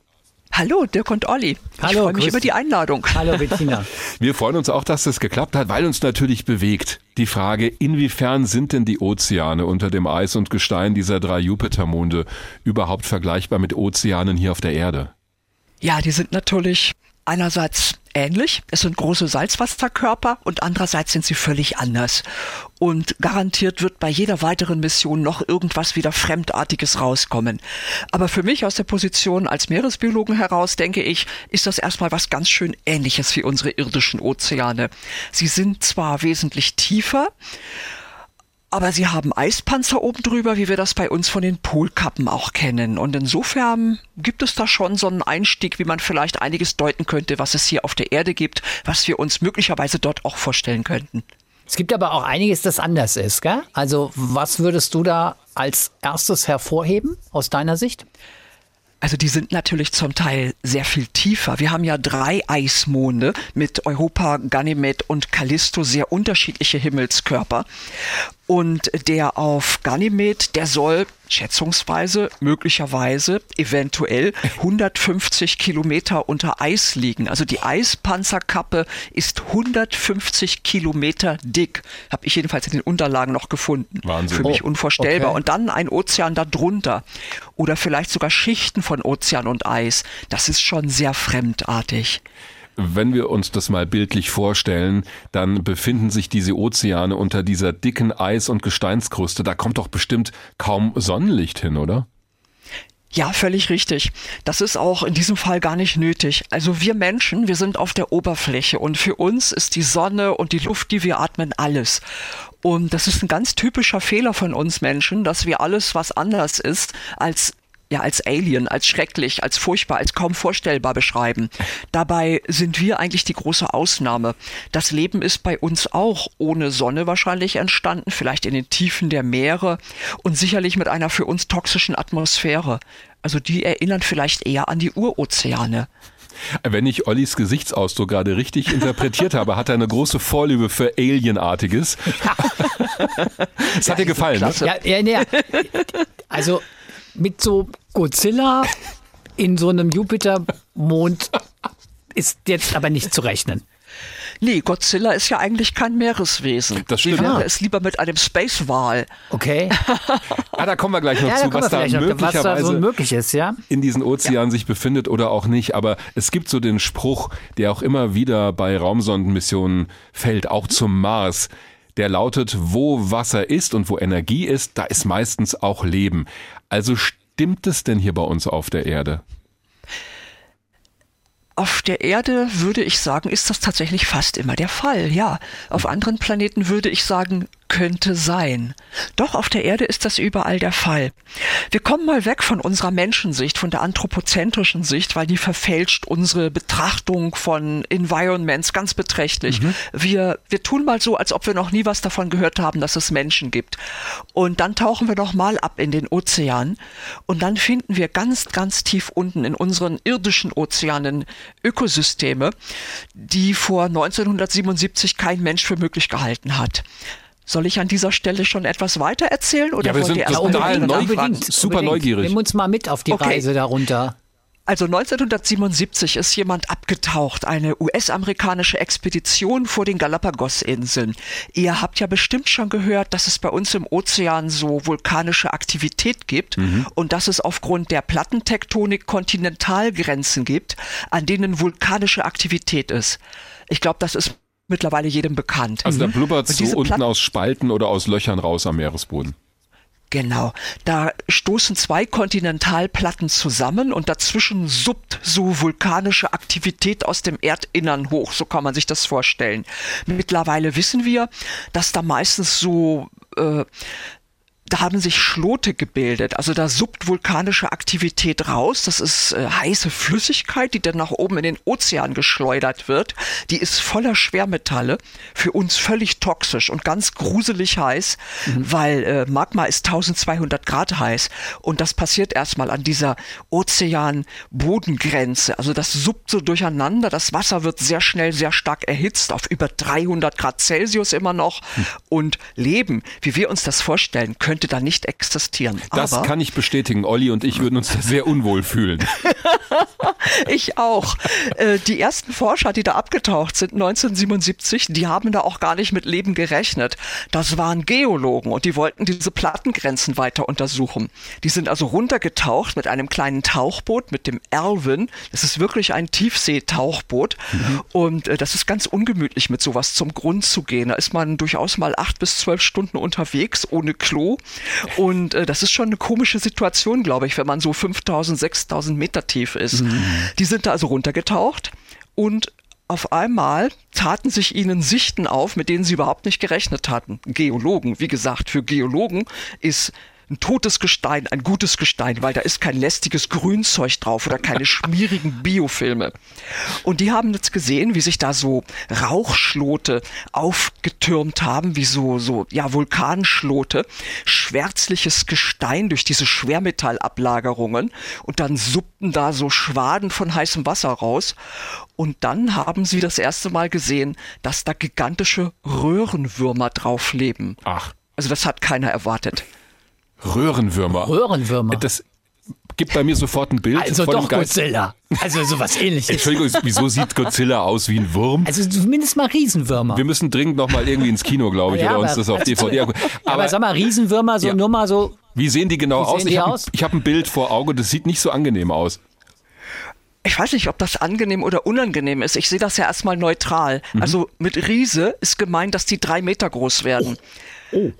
Hallo, Dirk und Olli. Ich Hallo, freue mich über die. Einladung. Hallo Bettina. Wir freuen uns auch, dass das geklappt hat, weil uns natürlich bewegt die Frage, inwiefern sind denn die Ozeane unter dem Eis und Gestein dieser drei Jupitermonde überhaupt vergleichbar mit Ozeanen hier auf der Erde? Ja, die sind natürlich einerseits ähnlich. Es sind große Salzwasserkörper und andererseits sind sie völlig anders. Und garantiert wird bei jeder weiteren Mission noch irgendwas wieder Fremdartiges rauskommen. Aber für mich aus der Position als Meeresbiologen heraus, denke ich, ist das erstmal was ganz schön Ähnliches wie unsere irdischen Ozeane. Sie sind zwar wesentlich tiefer, aber sie haben Eispanzer oben drüber, wie wir das bei uns von den Polkappen auch kennen. Und insofern gibt es da schon so einen Einstieg, wie man vielleicht einiges deuten könnte, was es hier auf der Erde gibt, was wir uns möglicherweise dort auch vorstellen könnten. Es gibt aber auch einiges, das anders ist, gell? Also, was würdest du da als erstes hervorheben aus deiner Sicht? Also die sind natürlich zum Teil sehr viel tiefer. Wir haben ja drei Eismonde mit Europa, Ganymed und Callisto, sehr unterschiedliche Himmelskörper. Und der auf Ganymed, der soll schätzungsweise, möglicherweise, eventuell 150 Kilometer unter Eis liegen. Also die Eispanzerkappe ist 150 Kilometer dick. Habe ich jedenfalls in den Unterlagen noch gefunden. Wahnsinn. Für mich Oh, unvorstellbar. okay. Und dann ein Ozean darunter. Oder vielleicht sogar Schichten von Ozean und Eis. Das ist schon sehr fremdartig. Wenn wir uns das mal bildlich vorstellen, dann befinden sich diese Ozeane unter dieser dicken Eis- und Gesteinskruste. Da kommt doch bestimmt kaum Sonnenlicht hin, oder? Ja, völlig richtig. Das ist auch in diesem Fall gar nicht nötig. Also wir Menschen, wir sind auf der Oberfläche und für uns ist die Sonne und die Luft, die wir atmen, alles. Und das ist ein ganz typischer Fehler von uns Menschen, dass wir alles, was anders ist, als ja als Alien, als schrecklich, als furchtbar, als kaum vorstellbar beschreiben. Dabei sind wir eigentlich die große Ausnahme. Das Leben ist bei uns auch ohne Sonne wahrscheinlich entstanden, vielleicht in den Tiefen der Meere und sicherlich mit einer für uns toxischen Atmosphäre. Also die erinnern vielleicht eher an die Urozeane. Wenn ich Ollis Gesichtsausdruck gerade richtig interpretiert habe, hat er eine große Vorliebe für Alienartiges. Das hat dir gefallen, ne? Ja, ja, ja. Also mit so Godzilla in so einem Jupitermond ist jetzt aber nicht zu rechnen. Nee, Godzilla ist ja eigentlich kein Meereswesen. Das stimmt. Wie wäre Ah. es lieber mit einem Space-Wal? Okay. Ah, da kommen wir gleich noch Ja, da zu, kommen was da noch, was da möglicherweise so möglich ist, ja. in diesen Ozeanen sich befindet oder auch nicht. Aber es gibt so den Spruch, der auch immer wieder bei Raumsondenmissionen fällt, auch zum Mars. Der lautet, wo Wasser ist und wo Energie ist, da ist meistens auch Leben. Also stimmt es denn hier bei uns auf der Erde? Auf der Erde würde ich sagen, ist das tatsächlich fast immer der Fall. Ja, auf anderen Planeten würde ich sagen, könnte sein. Doch auf der Erde ist das überall der Fall. Wir kommen mal weg von unserer Menschensicht, von der anthropozentrischen Sicht, weil die verfälscht unsere Betrachtung von Environments ganz beträchtlich. Wir, wir tun mal so, als ob wir noch nie was davon gehört haben, dass es Menschen gibt. Und dann tauchen wir noch mal ab in den Ozean und dann finden wir ganz, ganz tief unten in unseren irdischen Ozeanen Ökosysteme, die vor 1977 kein Mensch für möglich gehalten hat. Soll ich an dieser Stelle schon etwas weiter erzählen oder Ja, wir wollt sind total mal neu- nachfragen? super neugierig. Nimm uns mal mit auf die Okay. Reise darunter. Also 1977 ist jemand abgetaucht, eine US-amerikanische Expedition vor den Galapagos-Inseln. Ihr habt ja bestimmt schon gehört, dass es bei uns im Ozean so vulkanische Aktivität gibt und dass es aufgrund der Plattentektonik Kontinentalgrenzen gibt, an denen vulkanische Aktivität ist. Ich glaube, das ist mittlerweile jedem bekannt. Also da blubbert Und so unten aus Spalten oder aus Löchern raus am Meeresboden. Genau, da stoßen zwei Kontinentalplatten zusammen und dazwischen suppt so vulkanische Aktivität aus dem Erdinnern hoch, so kann man sich das vorstellen. Mittlerweile wissen wir, dass da meistens so äh, da haben sich Schlote gebildet. Also da suppt vulkanische Aktivität raus. Das ist äh, heiße Flüssigkeit, die dann nach oben in den Ozean geschleudert wird. Die ist voller Schwermetalle, für uns völlig toxisch und ganz gruselig heiß, weil äh, Magma ist 1200 Grad heiß. Und das passiert erstmal an dieser Ozean-Bodengrenze. Also das suppt so durcheinander. Das Wasser wird sehr schnell, sehr stark erhitzt auf über 300 Grad Celsius immer noch. Und Leben, wie wir uns das vorstellen, könnte da nicht existieren. Das Aber kann ich bestätigen. Olli und ich würden uns da sehr unwohl fühlen. ich auch. Äh, die ersten Forscher, die da abgetaucht sind 1977, die haben da auch gar nicht mit Leben gerechnet. Das waren Geologen und die wollten diese Plattengrenzen weiter untersuchen. Die sind also runtergetaucht mit einem kleinen Tauchboot, mit dem Erwin. Das ist wirklich ein Tiefseetauchboot. Und äh, das ist ganz ungemütlich, mit sowas zum Grund zu gehen. Da ist man durchaus mal acht bis zwölf Stunden unterwegs, ohne Klo. Und äh, das ist schon eine komische Situation, glaube ich, wenn man so 5000, 6000 Meter tief ist. Die sind da also runtergetaucht und auf einmal taten sich ihnen Sichten auf, mit denen sie überhaupt nicht gerechnet hatten. Geologen, wie gesagt, für Geologen ist ein totes Gestein, ein gutes Gestein, weil da ist kein lästiges Grünzeug drauf oder keine schmierigen Biofilme. Und die haben jetzt gesehen, wie sich da so Rauchschlote aufgetürmt haben, wie so, so, ja, Vulkanschlote, schwärzliches Gestein durch diese Schwermetallablagerungen und dann suppten da so Schwaden von heißem Wasser raus. Und dann haben sie das erste Mal gesehen, dass da gigantische Röhrenwürmer drauf leben. Ach. Also das hat keiner erwartet. Röhrenwürmer. Röhrenwürmer. Das gibt bei mir sofort ein Bild Also von doch Geist. Godzilla. Also sowas ähnliches. Entschuldigung, wieso sieht Godzilla aus wie ein Wurm? Also zumindest mal Riesenwürmer. Wir müssen dringend noch mal irgendwie ins Kino, glaube ich, Ja, oder uns aber- das auf DVD angucken. aber, aber sag mal, Riesenwürmer, so Ja. nur mal so. Wie sehen die genau sehen aus? die ich habe aus? ich hab ein Bild vor Auge, das sieht nicht so angenehm aus. Ich weiß nicht, ob das angenehm oder unangenehm ist. Ich sehe das ja erstmal neutral. Mhm. Also mit Riese ist gemeint, dass die drei Meter groß werden.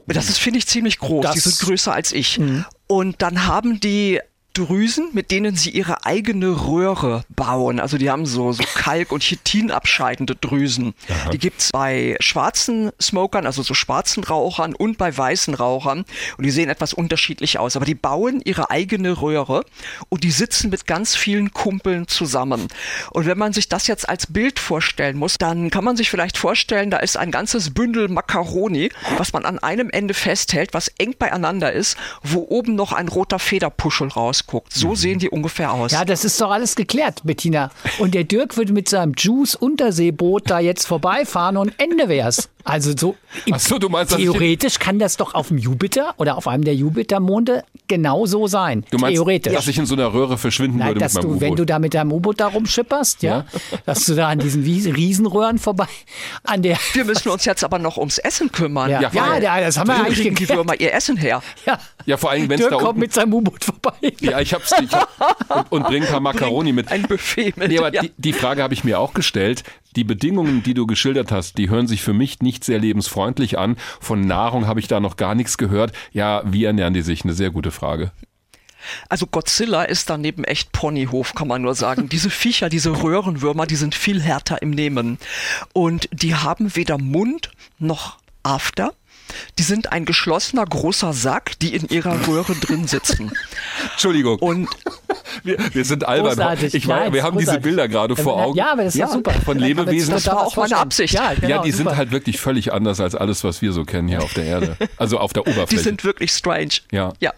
Das ist, finde ich, ziemlich groß. Das- die sind größer als ich. Und dann haben die Drüsen, mit denen sie ihre eigene Röhre bauen. Also die haben so, so Kalk- und Chitin abscheidende Drüsen. Aha. Die gibt's bei schwarzen Smokern, also so schwarzen Rauchern und bei weißen Rauchern. Und die sehen etwas unterschiedlich aus. Aber die bauen ihre eigene Röhre und die sitzen mit ganz vielen Kumpeln zusammen. Und wenn man sich das jetzt als Bild vorstellen muss, dann kann man sich vielleicht vorstellen, da ist ein ganzes Bündel Macaroni, was man an einem Ende festhält, was eng beieinander ist, wo oben noch ein roter Federpuschel rausguckt. So sehen die ungefähr aus. Ja, das ist doch alles geklärt, Bettina. Und der Dirk würde mit seinem Juice-Unterseeboot da jetzt vorbeifahren und Ende wär's. Also so, so, du meinst, theoretisch kann das doch auf dem Jupiter oder auf einem der Jupitermonde genau so sein. Du meinst, theoretisch. dass ich in so einer Röhre verschwinden Nein, würde dass mit meinem du, wenn du da mit deinem U-Boot da rumschipperst, ja, dass du da an diesen Riesenröhren vorbei an der. Wir müssen uns jetzt aber noch ums Essen kümmern. Ja, ja, ja, das haben wir eigentlich kriegen die. Würmer ihr Essen her? Ja, Ja, vor allem, wenn es Dirk da kommt mit seinem U-Boot vorbei. Ja, ich hab's ich hab, und, und bring ein paar Macaroni mit. Ein Buffet mit. Nee, aber ja. die, die Frage habe ich mir auch gestellt. Die Bedingungen, die du geschildert hast, die hören sich für mich nicht sehr lebensfreundlich an. Von Nahrung habe ich da noch gar nichts gehört. Ja, wie ernähren die sich? Eine sehr gute Frage. Also Godzilla ist daneben echt Ponyhof, kann man nur sagen. Diese Viecher, diese Röhrenwürmer, die sind viel härter im Nehmen. Und die haben weder Mund noch After. Die sind ein geschlossener großer Sack, die in ihrer Röhre drin sitzen. Entschuldigung. Und Wir, wir sind albern. Großartig. Ich meine, Nein, wir haben diese großartig. Bilder gerade Ja, vor Augen. ja, aber das ist doch super. Von sich Lebewesen. das war auch meine Absicht. Ja, genau, ja, die super. sind halt wirklich völlig anders als alles, was wir so kennen hier auf der Erde. Also auf der Oberfläche. Die sind wirklich strange. ja. Ja.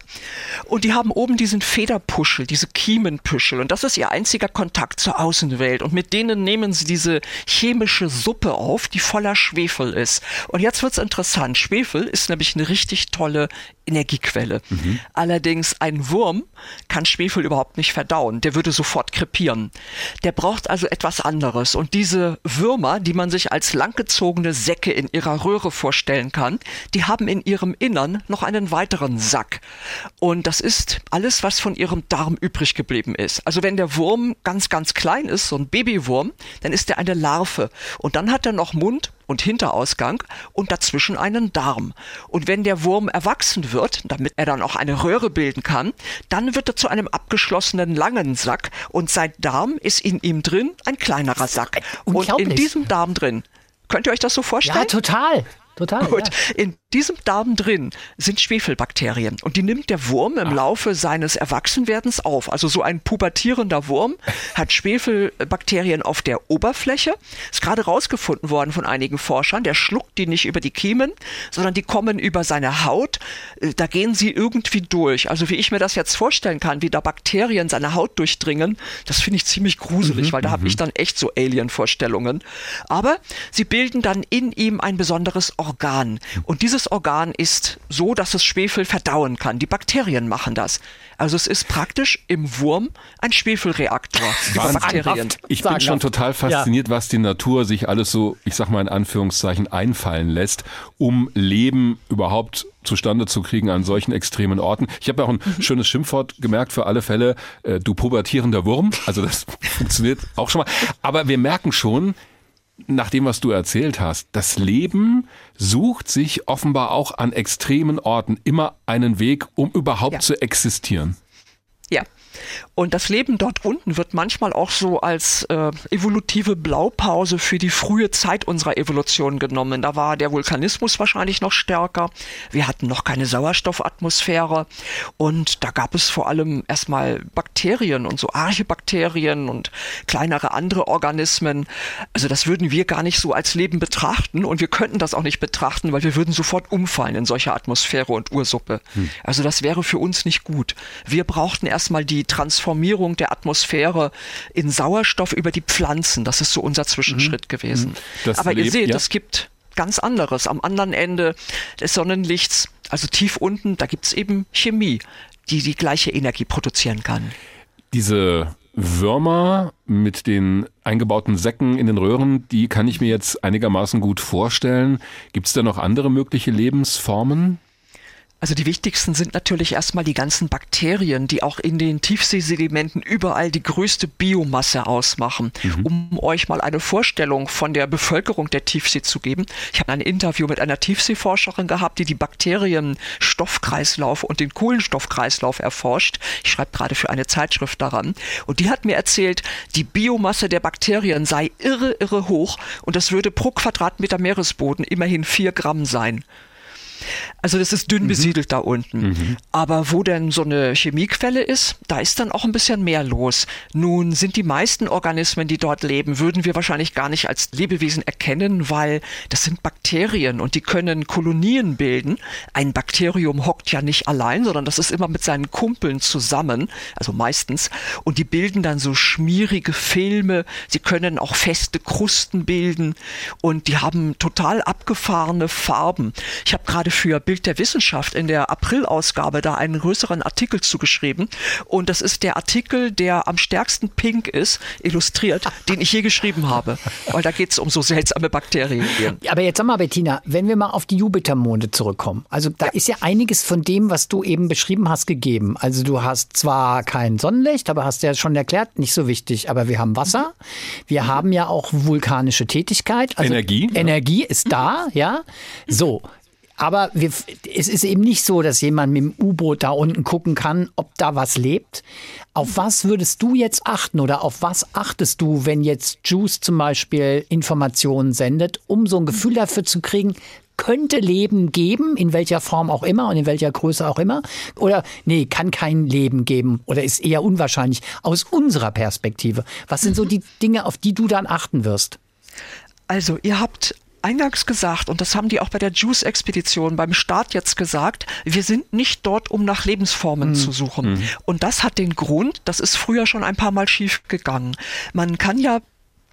Und die haben oben diesen Federpuschel, diese Kiemenpuschel. Und das ist ihr einziger Kontakt zur Außenwelt. Und mit denen nehmen sie diese chemische Suppe auf, die voller Schwefel ist. Und jetzt wird's interessant. Schwefel ist nämlich eine richtig tolle Energiequelle. Allerdings ein Wurm kann Schwefel überhaupt nicht verdauen. Der würde sofort krepieren. Der braucht also etwas anderes. Und diese Würmer, die man sich als langgezogene Säcke in ihrer Röhre vorstellen kann, die haben in ihrem Innern noch einen weiteren Sack. Und das ist alles, was von ihrem Darm übrig geblieben ist. Also wenn der Wurm ganz, ganz klein ist, so ein Babywurm, dann ist er eine Larve. Und dann hat er noch Mund und Hinterausgang und dazwischen einen Darm. Und wenn der Wurm erwachsen wird, damit er dann auch eine Röhre bilden kann, dann wird er zu einem abgeschlossenen langen Sack und sein Darm ist in ihm drin ein kleinerer Sack. Und in diesem Darm drin, könnt ihr euch das so vorstellen? Ja, total. Total. Gut, Ja. in diesem Darm drin sind Schwefelbakterien und die nimmt der Wurm im Laufe seines Erwachsenwerdens auf. Also so ein pubertierender Wurm hat Schwefelbakterien auf der Oberfläche. Ist gerade rausgefunden worden von einigen Forschern. Der schluckt die nicht über die Kiemen, sondern die kommen über seine Haut. Äh, Da gehen sie irgendwie durch. Also wie ich mir das jetzt vorstellen kann, wie da Bakterien seine Haut durchdringen, das finde ich ziemlich gruselig, weil da habe ich dann echt so Alien-Vorstellungen. Aber sie bilden dann in ihm ein besonderes Organ. Und dieses Organ ist so, dass es Schwefel verdauen kann. Die Bakterien machen das. Also es ist praktisch im Wurm ein Schwefelreaktor über. Bakterien. Ich bin schon total Ja. fasziniert, was die Natur sich alles so, ich sag mal in Anführungszeichen, einfallen lässt, um Leben überhaupt zustande zu kriegen an solchen extremen Orten. Ich habe ja auch ein Mhm. schönes Schimpfwort gemerkt für alle Fälle, äh, du pubertierender Wurm. Also das funktioniert auch schon mal. Aber wir merken schon, nach dem, was du erzählt hast, das Leben sucht sich offenbar auch an extremen Orten immer einen Weg, um überhaupt Ja. zu existieren. Ja. Und das Leben dort unten wird manchmal auch so als äh, evolutive Blaupause für die frühe Zeit unserer Evolution genommen. Da war der Vulkanismus wahrscheinlich noch stärker. Wir hatten noch keine Sauerstoffatmosphäre. Und da gab es vor allem erstmal Bakterien und so Archebakterien und kleinere andere Organismen. Also das würden wir gar nicht so als Leben betrachten und wir könnten das auch nicht betrachten, weil wir würden sofort umfallen in solcher Atmosphäre und Ursuppe. Also das wäre für uns nicht gut. Wir brauchten erstmal die Transformierung der Atmosphäre in Sauerstoff über die Pflanzen. Das ist so unser Zwischenschritt gewesen. Das Aber ihr seht, ja. es gibt ganz anderes. Am anderen Ende des Sonnenlichts, also tief unten, da gibt's eben Chemie, die die gleiche Energie produzieren kann. Diese Würmer mit den eingebauten Säcken in den Röhren, die kann ich mir jetzt einigermaßen gut vorstellen. Gibt es da noch andere mögliche Lebensformen? Also die wichtigsten sind natürlich erstmal die ganzen Bakterien, die auch in den Tiefseesedimenten überall die größte Biomasse ausmachen. Mhm. Um euch mal eine Vorstellung von der Bevölkerung der Tiefsee zu geben. Ich habe ein Interview mit einer Tiefseeforscherin gehabt, die die Bakterienstoffkreislauf und den Kohlenstoffkreislauf erforscht. Ich schreibe gerade für eine Zeitschrift daran. Und die hat mir erzählt, die Biomasse der Bakterien sei irre, irre hoch und das würde pro Quadratmeter Meeresboden immerhin vier Gramm sein. Also das ist dünn mhm. besiedelt da unten. Mhm. Aber wo denn so eine Chemiequelle ist, da ist dann auch ein bisschen mehr los. Nun sind die meisten Organismen, die dort leben, würden wir wahrscheinlich gar nicht als Lebewesen erkennen, weil das sind Bakterien und die können Kolonien bilden. Ein Bakterium hockt ja nicht allein, sondern das ist immer mit seinen Kumpeln zusammen, also meistens. Und die bilden dann so schmierige Filme. Sie können auch feste Krusten bilden und die haben total abgefahrene Farben. Ich habe gerade für Bild der Wissenschaft in der Aprilausgabe da einen größeren Artikel zugeschrieben. Und das ist der Artikel, der am stärksten pink ist, illustriert, den ich je geschrieben habe. Weil da geht es um so seltsame Bakterien. Aber jetzt sag mal, Bettina, wenn wir mal auf die Jupitermonde zurückkommen. Also da ja. ist ja einiges von dem, was du eben beschrieben hast, gegeben. Also du hast zwar kein Sonnenlicht, aber hast ja schon erklärt, nicht so wichtig, aber wir haben Wasser. Wir haben ja auch vulkanische Tätigkeit. Also Energie. Energie ist da, ja. So, aber wir, es ist eben nicht so, dass jemand mit dem U-Boot da unten gucken kann, ob da was lebt. Auf was würdest du jetzt achten oder auf was achtest du, wenn jetzt Juice zum Beispiel Informationen sendet, um so ein Gefühl dafür zu kriegen, könnte Leben geben, in welcher Form auch immer und in welcher Größe auch immer? Oder nee, kann kein Leben geben oder ist eher unwahrscheinlich aus unserer Perspektive? Was sind so die Dinge, auf die du dann achten wirst? Also, ihr habt eingangs gesagt, und das haben die auch bei der Juice-Expedition beim Start jetzt gesagt, wir sind nicht dort, um nach Lebensformen mhm. zu suchen. Mhm. Und das hat den Grund, das ist früher schon ein paar Mal schief gegangen. Man kann ja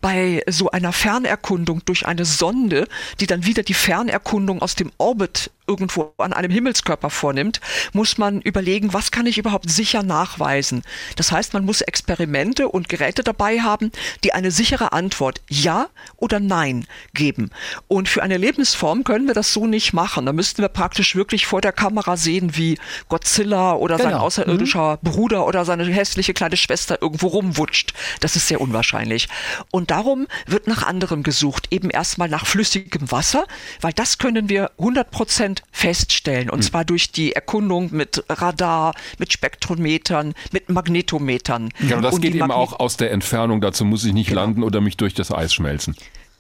bei so einer Fernerkundung durch eine Sonde, die dann wieder die Fernerkundung aus dem Orbit irgendwo an einem Himmelskörper vornimmt, muss man überlegen, was kann ich überhaupt sicher nachweisen. Das heißt, man muss Experimente und Geräte dabei haben, die eine sichere Antwort Ja oder Nein geben. Und für eine Lebensform können wir das so nicht machen. Da müssten wir praktisch wirklich vor der Kamera sehen, wie Godzilla oder genau. sein außerirdischer mhm. Bruder oder seine hässliche kleine Schwester irgendwo rumwutscht. Das ist sehr unwahrscheinlich. Und darum wird nach anderem gesucht, eben erstmal nach flüssigem Wasser, weil das können wir 100 Prozent feststellen. Und mhm. zwar durch die Erkundung mit Radar, mit Spektrometern, mit Magnetometern. Und das und geht eben auch aus der Entfernung. Dazu muss ich nicht genau. landen oder mich durch das Eis schmelzen.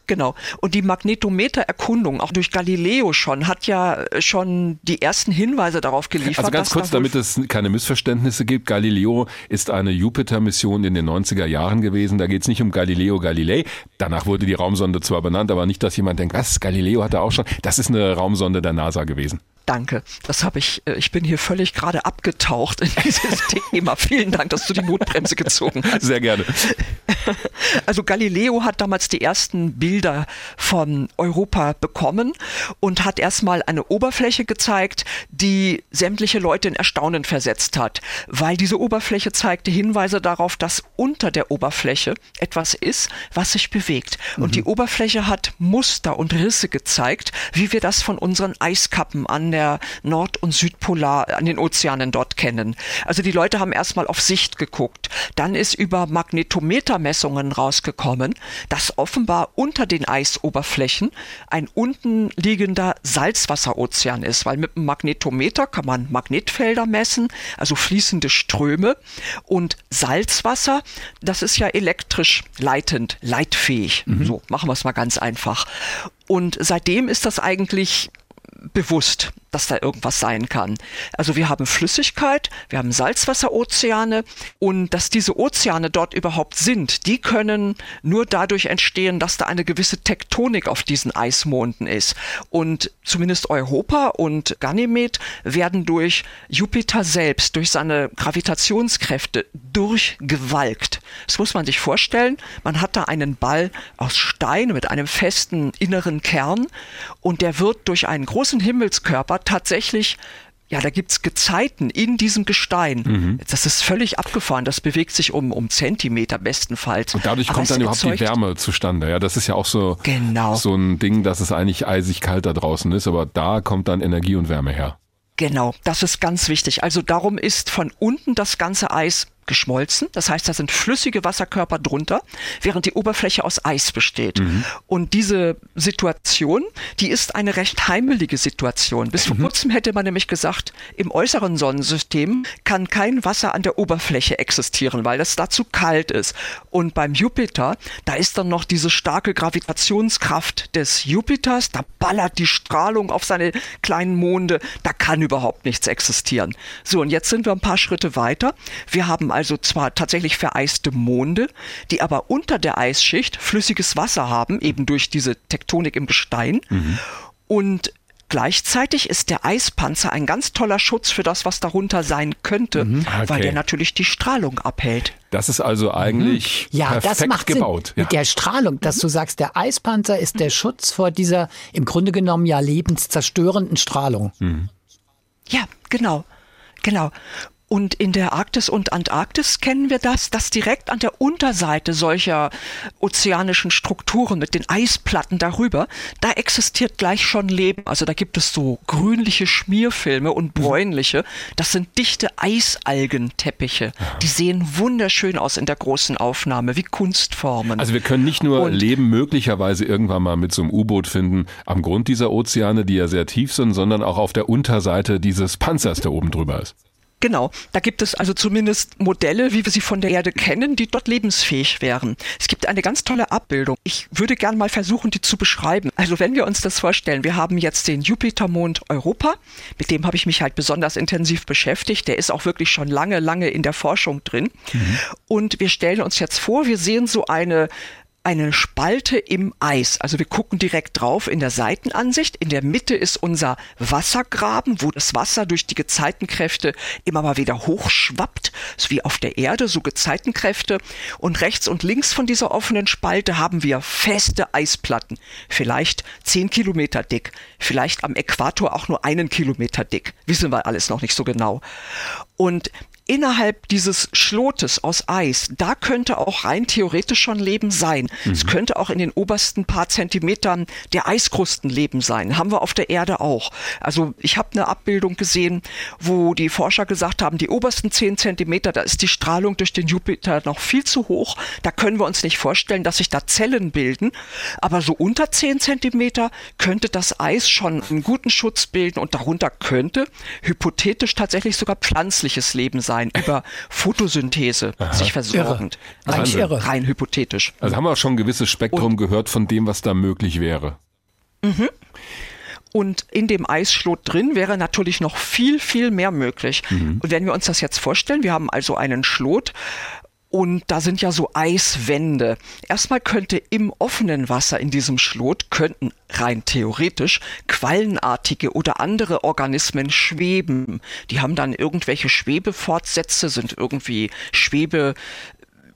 Genau. Und die Magnetometererkundung, auch durch Galileo schon, hat ja schon die ersten Hinweise darauf geliefert. Also ganz kurz, damit es keine Missverständnisse gibt. Galileo ist eine Jupiter-Mission in den 90er Jahren gewesen. Da geht es nicht um Galileo Galilei. Danach wurde die Raumsonde zwar benannt, aber nicht, dass jemand denkt, was, Galileo hat er auch schon. Das ist eine Raumsonde der NASA gewesen. Danke. Das habe ich, äh, ich bin hier völlig gerade abgetaucht in dieses Thema. Vielen Dank, dass du die Notbremse gezogen hast. Sehr gerne. Also Galileo hat damals die ersten Bilder von Europa bekommen und hat erstmal eine Oberfläche gezeigt, die sämtliche Leute in Erstaunen versetzt hat, weil diese Oberfläche zeigte Hinweise darauf, dass unter der Oberfläche etwas ist, was sich bewegt. Und mhm. die Oberfläche hat Muster und Risse gezeigt, wie wir das von unseren Eiskappen an der Nord- und Südpolar, an den Ozeanen dort kennen. Also die Leute haben erstmal auf Sicht geguckt. Dann ist über Magnetometermessungen rausgekommen, dass offenbar unter den Eisoberflächen ein unten liegender Salzwasserozean ist, weil mit dem Magnetometer kann man Magnetfelder messen, also fließende Ströme und Salzwasser, das ist ja elektrisch leitend, leitfähig. Mhm. So, machen wir es mal ganz einfach. Und seitdem ist das eigentlich bewusst dass da irgendwas sein kann. Also wir haben Flüssigkeit, wir haben Salzwasserozeane und dass diese Ozeane dort überhaupt sind, die können nur dadurch entstehen, dass da eine gewisse Tektonik auf diesen Eismonden ist. Und zumindest Europa und Ganymed werden durch Jupiter selbst, durch seine Gravitationskräfte durchgewalkt. Das muss man sich vorstellen. Man hat da einen Ball aus Stein mit einem festen inneren Kern und der wird durch einen großen Himmelskörper tatsächlich ja, da gibt es Gezeiten in diesem Gestein. Mhm. Das ist völlig abgefahren. Das bewegt sich um, um Zentimeter bestenfalls. Und dadurch Aber kommt dann überhaupt die Wärme zustande. Ja, das ist ja auch so, genau. so ein Ding, dass es eigentlich eisig kalt da draußen ist, aber da kommt dann Energie und Wärme her. Genau, das ist ganz wichtig. Also darum ist von unten das ganze Eis geschmolzen. Das heißt, da sind flüssige Wasserkörper drunter, während die Oberfläche aus Eis besteht. Mhm. Und diese Situation, die ist eine recht heimelige Situation. Bis vor mhm. kurzem hätte man nämlich gesagt, im äußeren Sonnensystem kann kein Wasser an der Oberfläche existieren, weil es da zu kalt ist. Und beim Jupiter, da ist dann noch diese starke Gravitationskraft des Jupiters, da ballert die Strahlung auf seine kleinen Monde, da kann überhaupt nichts existieren. So, und jetzt sind wir ein paar Schritte weiter. Wir haben also zwar tatsächlich vereiste Monde, die aber unter der Eisschicht flüssiges Wasser haben, eben durch diese Tektonik im Gestein. Mhm. Und Gleichzeitig ist der Eispanzer ein ganz toller Schutz für das, was darunter sein könnte, mhm. okay. weil der natürlich die Strahlung abhält. Das ist also eigentlich mhm. ja, perfekt das macht gebaut. Sinn. Ja. Mit der Strahlung, dass du sagst, der Eispanzer ist der Schutz vor dieser im Grunde genommen ja lebenszerstörenden Strahlung. Mhm. Ja, genau. Genau. Und in der Arktis und Antarktis kennen wir das, dass direkt an der Unterseite solcher ozeanischen Strukturen mit den Eisplatten darüber, da existiert gleich schon Leben. Also da gibt es so grünliche Schmierfilme und bräunliche. Das sind dichte Eisalgenteppiche. Die sehen wunderschön aus in der großen Aufnahme, wie Kunstformen. Also wir können nicht nur und Leben möglicherweise irgendwann mal mit so einem U-Boot finden am Grund dieser Ozeane, die ja sehr tief sind, sondern auch auf der Unterseite dieses Panzers, der oben drüber ist. Genau, da gibt es also zumindest Modelle, wie wir sie von der Erde kennen, die dort lebensfähig wären. Es gibt eine ganz tolle Abbildung. Ich würde gern mal versuchen, die zu beschreiben. Also wenn wir uns das vorstellen, wir haben jetzt den Jupitermond Europa, mit dem habe ich mich halt besonders intensiv beschäftigt. Der ist auch wirklich schon lange, lange in der Forschung drin. Mhm. Und wir stellen uns jetzt vor, wir sehen so eine eine Spalte im Eis. Also wir gucken direkt drauf in der Seitenansicht. In der Mitte ist unser Wassergraben, wo das Wasser durch die Gezeitenkräfte immer mal wieder hochschwappt, so wie auf der Erde, so Gezeitenkräfte. Und rechts und links von dieser offenen Spalte haben wir feste Eisplatten, vielleicht zehn Kilometer dick, vielleicht am Äquator auch nur einen Kilometer dick. Wissen wir alles noch nicht so genau. Und innerhalb dieses Schlotes aus Eis, da könnte auch rein theoretisch schon Leben sein. Mhm. Es könnte auch in den obersten paar Zentimetern der Eiskrusten Leben sein. Haben wir auf der Erde auch. Also ich habe eine Abbildung gesehen, wo die Forscher gesagt haben, die obersten zehn Zentimeter, da ist die Strahlung durch den Jupiter noch viel zu hoch. Da können wir uns nicht vorstellen, dass sich da Zellen bilden. Aber so unter zehn Zentimeter könnte das Eis schon einen guten Schutz bilden und darunter könnte hypothetisch tatsächlich sogar pflanzliches Leben sein sein, über Photosynthese Aha. sich versorgend. Rein, irre. rein hypothetisch. Also haben wir auch schon ein gewisses Spektrum Und, gehört von dem, was da möglich wäre. Mhm. Und in dem Eisschlot drin wäre natürlich noch viel, viel mehr möglich. Mhm. Und wenn wir uns das jetzt vorstellen, wir haben also einen Schlot und da sind ja so Eiswände. Erstmal könnte im offenen Wasser in diesem Schlot, könnten rein theoretisch quallenartige oder andere Organismen schweben. Die haben dann irgendwelche Schwebefortsätze, sind irgendwie Schwebe,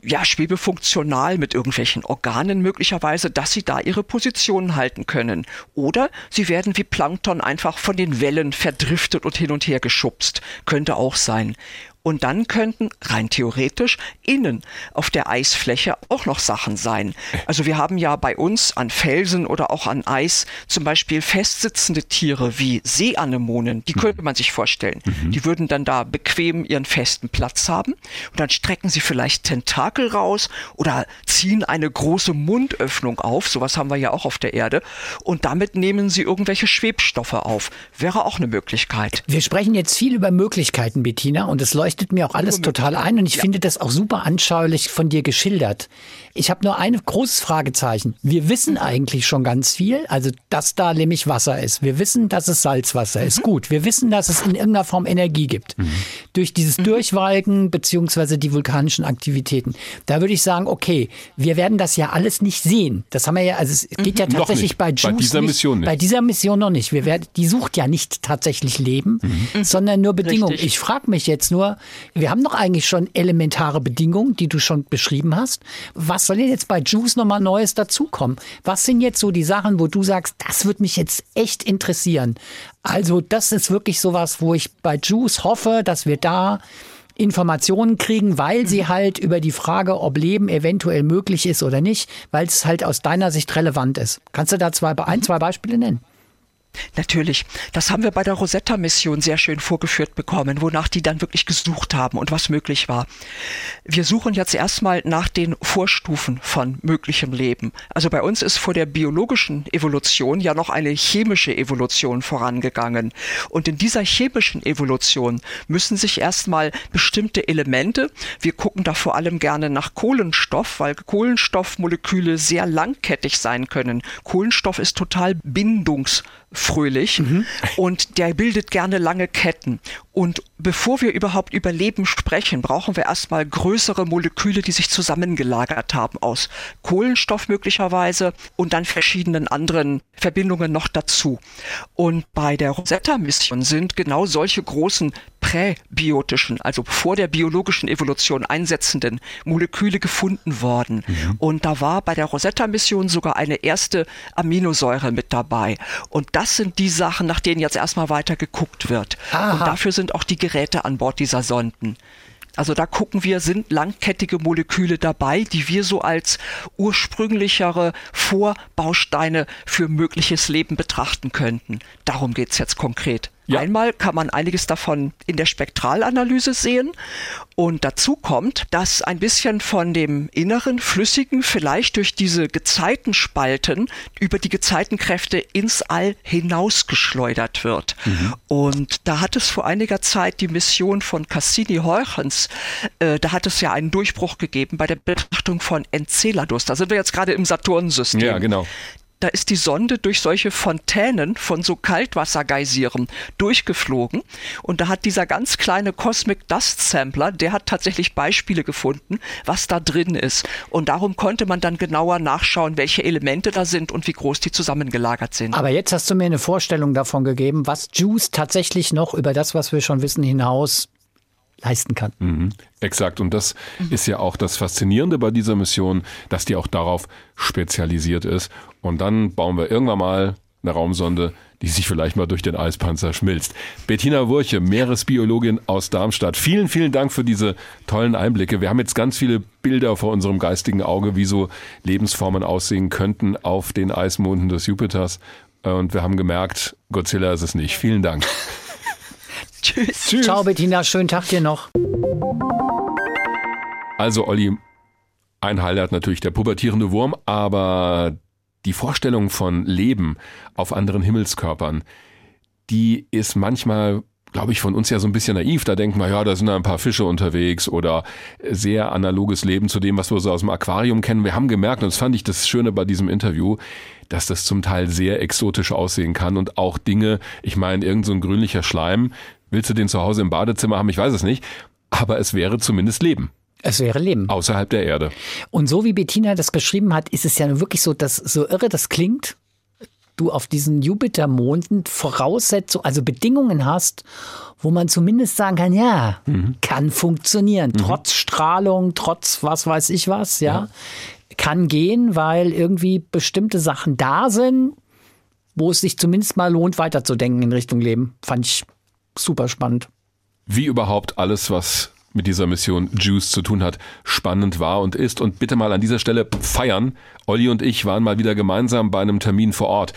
ja, schwebefunktional mit irgendwelchen Organen möglicherweise, dass sie da ihre Positionen halten können. Oder sie werden wie Plankton einfach von den Wellen verdriftet und hin und her geschubst. Könnte auch sein. Und dann könnten rein theoretisch innen auf der Eisfläche auch noch Sachen sein. Also wir haben ja bei uns an Felsen oder auch an Eis zum Beispiel festsitzende Tiere wie Seeanemonen. Die könnte man sich vorstellen. Mhm. Die würden dann da bequem ihren festen Platz haben. Und dann strecken sie vielleicht Tentakel raus oder ziehen eine große Mundöffnung auf. Sowas haben wir ja auch auf der Erde. Und damit nehmen sie irgendwelche Schwebstoffe auf. Wäre auch eine Möglichkeit. Wir sprechen jetzt viel über Möglichkeiten, Bettina, und es leuchtet leuchtet mir auch alles total ein und ich finde das auch super anschaulich von dir geschildert. Ich habe nur ein großes Fragezeichen. Wir wissen eigentlich schon ganz viel, also dass da nämlich Wasser ist. Wir wissen, dass es Salzwasser mhm. ist. Gut, wir wissen, dass es in irgendeiner Form Energie gibt. Mhm. Durch dieses mhm. Durchwalken beziehungsweise die vulkanischen Aktivitäten. Da würde ich sagen, okay, wir werden das ja alles nicht sehen. Das haben wir ja, also es geht ja mhm. tatsächlich bei Juice bei dieser nicht, Mission nicht. Bei dieser Mission noch nicht. Wir werden, die sucht ja nicht tatsächlich Leben, mhm. sondern nur Bedingungen. Richtig. Ich frage mich jetzt nur, wir haben doch eigentlich schon elementare Bedingungen, die du schon beschrieben hast. Was soll denn jetzt bei Juice nochmal Neues dazukommen? Was sind jetzt so die Sachen, wo du sagst, das wird mich jetzt echt interessieren? Also das ist wirklich sowas, wo ich bei Juice hoffe, dass wir da Informationen kriegen, weil sie halt über die Frage, ob Leben eventuell möglich ist oder nicht, weil es halt aus deiner Sicht relevant ist. Kannst du da zwei, ein, zwei Beispiele nennen? Natürlich. Das haben wir bei der Rosetta-Mission sehr schön vorgeführt bekommen, wonach die dann wirklich gesucht haben und was möglich war. Wir suchen jetzt erstmal nach den Vorstufen von möglichem Leben. Also bei uns ist vor der biologischen Evolution ja noch eine chemische Evolution vorangegangen. Und in dieser chemischen Evolution müssen sich erstmal bestimmte Elemente, wir gucken da vor allem gerne nach Kohlenstoff, weil Kohlenstoffmoleküle sehr langkettig sein können. Kohlenstoff ist total bindungs fröhlich mhm. und der bildet gerne lange Ketten. Und bevor wir überhaupt über Leben sprechen, brauchen wir erstmal größere Moleküle, die sich zusammengelagert haben aus Kohlenstoff möglicherweise und dann verschiedenen anderen Verbindungen noch dazu. Und bei der Rosetta-Mission sind genau solche großen präbiotischen, also vor der biologischen Evolution einsetzenden Moleküle gefunden worden. Mhm. Und da war bei der Rosetta-Mission sogar eine erste Aminosäure mit dabei. Und das sind die Sachen, nach denen jetzt erstmal weiter geguckt wird. Aha. Und dafür sind auch die Geräte an Bord dieser Sonden. Also da gucken wir, sind langkettige Moleküle dabei, die wir so als ursprünglichere Vorbausteine für mögliches Leben betrachten könnten. Darum geht's jetzt konkret. Ja. Einmal kann man einiges davon in der Spektralanalyse sehen und dazu kommt, dass ein bisschen von dem inneren Flüssigen vielleicht durch diese Gezeitenspalten über die Gezeitenkräfte ins All hinausgeschleudert wird. Mhm. Und da hat es vor einiger Zeit die Mission von Cassini-Heuchens, äh, da hat es ja einen Durchbruch gegeben bei der Betrachtung von Enceladus. Da sind wir jetzt gerade im Saturnsystem. Ja, genau da ist die Sonde durch solche Fontänen von so Kaltwassergeysiren durchgeflogen und da hat dieser ganz kleine Cosmic Dust Sampler, der hat tatsächlich Beispiele gefunden, was da drin ist und darum konnte man dann genauer nachschauen, welche Elemente da sind und wie groß die zusammengelagert sind. Aber jetzt hast du mir eine Vorstellung davon gegeben, was Juice tatsächlich noch über das, was wir schon wissen, hinaus leisten kann. Mhm, exakt. Und das mhm. ist ja auch das Faszinierende bei dieser Mission, dass die auch darauf spezialisiert ist. Und dann bauen wir irgendwann mal eine Raumsonde, die sich vielleicht mal durch den Eispanzer schmilzt. Bettina Wurche, Meeresbiologin aus Darmstadt. Vielen, vielen Dank für diese tollen Einblicke. Wir haben jetzt ganz viele Bilder vor unserem geistigen Auge, wie so Lebensformen aussehen könnten auf den Eismonden des Jupiters. Und wir haben gemerkt, Godzilla ist es nicht. Vielen Dank. Tschüss. Tschüss. Ciao, Bettina. Schönen Tag dir noch. Also, Olli, ein Highlight natürlich der pubertierende Wurm, aber die Vorstellung von Leben auf anderen Himmelskörpern, die ist manchmal glaube ich, von uns ja so ein bisschen naiv. Da denken wir, ja, da sind ein paar Fische unterwegs oder sehr analoges Leben zu dem, was wir so aus dem Aquarium kennen. Wir haben gemerkt, und das fand ich das Schöne bei diesem Interview, dass das zum Teil sehr exotisch aussehen kann und auch Dinge, ich meine, irgend so ein grünlicher Schleim, Willst du den zu Hause im Badezimmer haben? Ich weiß es nicht. Aber es wäre zumindest Leben. Es wäre Leben. Außerhalb der Erde. Und so wie Bettina das beschrieben hat, ist es ja wirklich so, dass so irre das klingt, du auf diesen Jupitermonden Voraussetzungen, also Bedingungen hast, wo man zumindest sagen kann, ja, mhm. kann funktionieren, mhm. trotz Strahlung, trotz was weiß ich was, ja, ja, kann gehen, weil irgendwie bestimmte Sachen da sind, wo es sich zumindest mal lohnt, weiterzudenken in Richtung Leben. Fand ich super spannend. Wie überhaupt alles, was mit dieser Mission Juice zu tun hat, spannend war und ist. Und bitte mal an dieser Stelle feiern. Olli und ich waren mal wieder gemeinsam bei einem Termin vor Ort.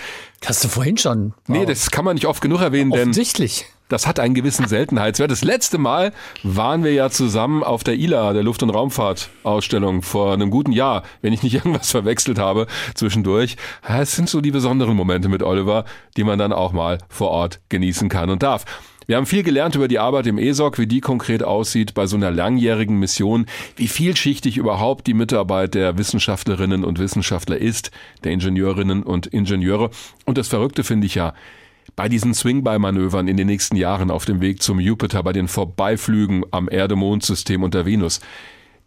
Hast du vorhin schon? Wow. Nee, das kann man nicht oft genug erwähnen, denn Offensichtlich. das hat einen gewissen Seltenheitswert. Das letzte Mal waren wir ja zusammen auf der ILA, der Luft- und Raumfahrtausstellung, vor einem guten Jahr, wenn ich nicht irgendwas verwechselt habe zwischendurch. Es sind so die besonderen Momente mit Oliver, die man dann auch mal vor Ort genießen kann und darf. Wir haben viel gelernt über die Arbeit im ESOC, wie die konkret aussieht bei so einer langjährigen Mission, wie vielschichtig überhaupt die Mitarbeit der Wissenschaftlerinnen und Wissenschaftler ist, der Ingenieurinnen und Ingenieure. Und das Verrückte finde ich ja, bei diesen Swing-by-Manövern in den nächsten Jahren auf dem Weg zum Jupiter, bei den Vorbeiflügen am Erde-Mond-System und der Venus,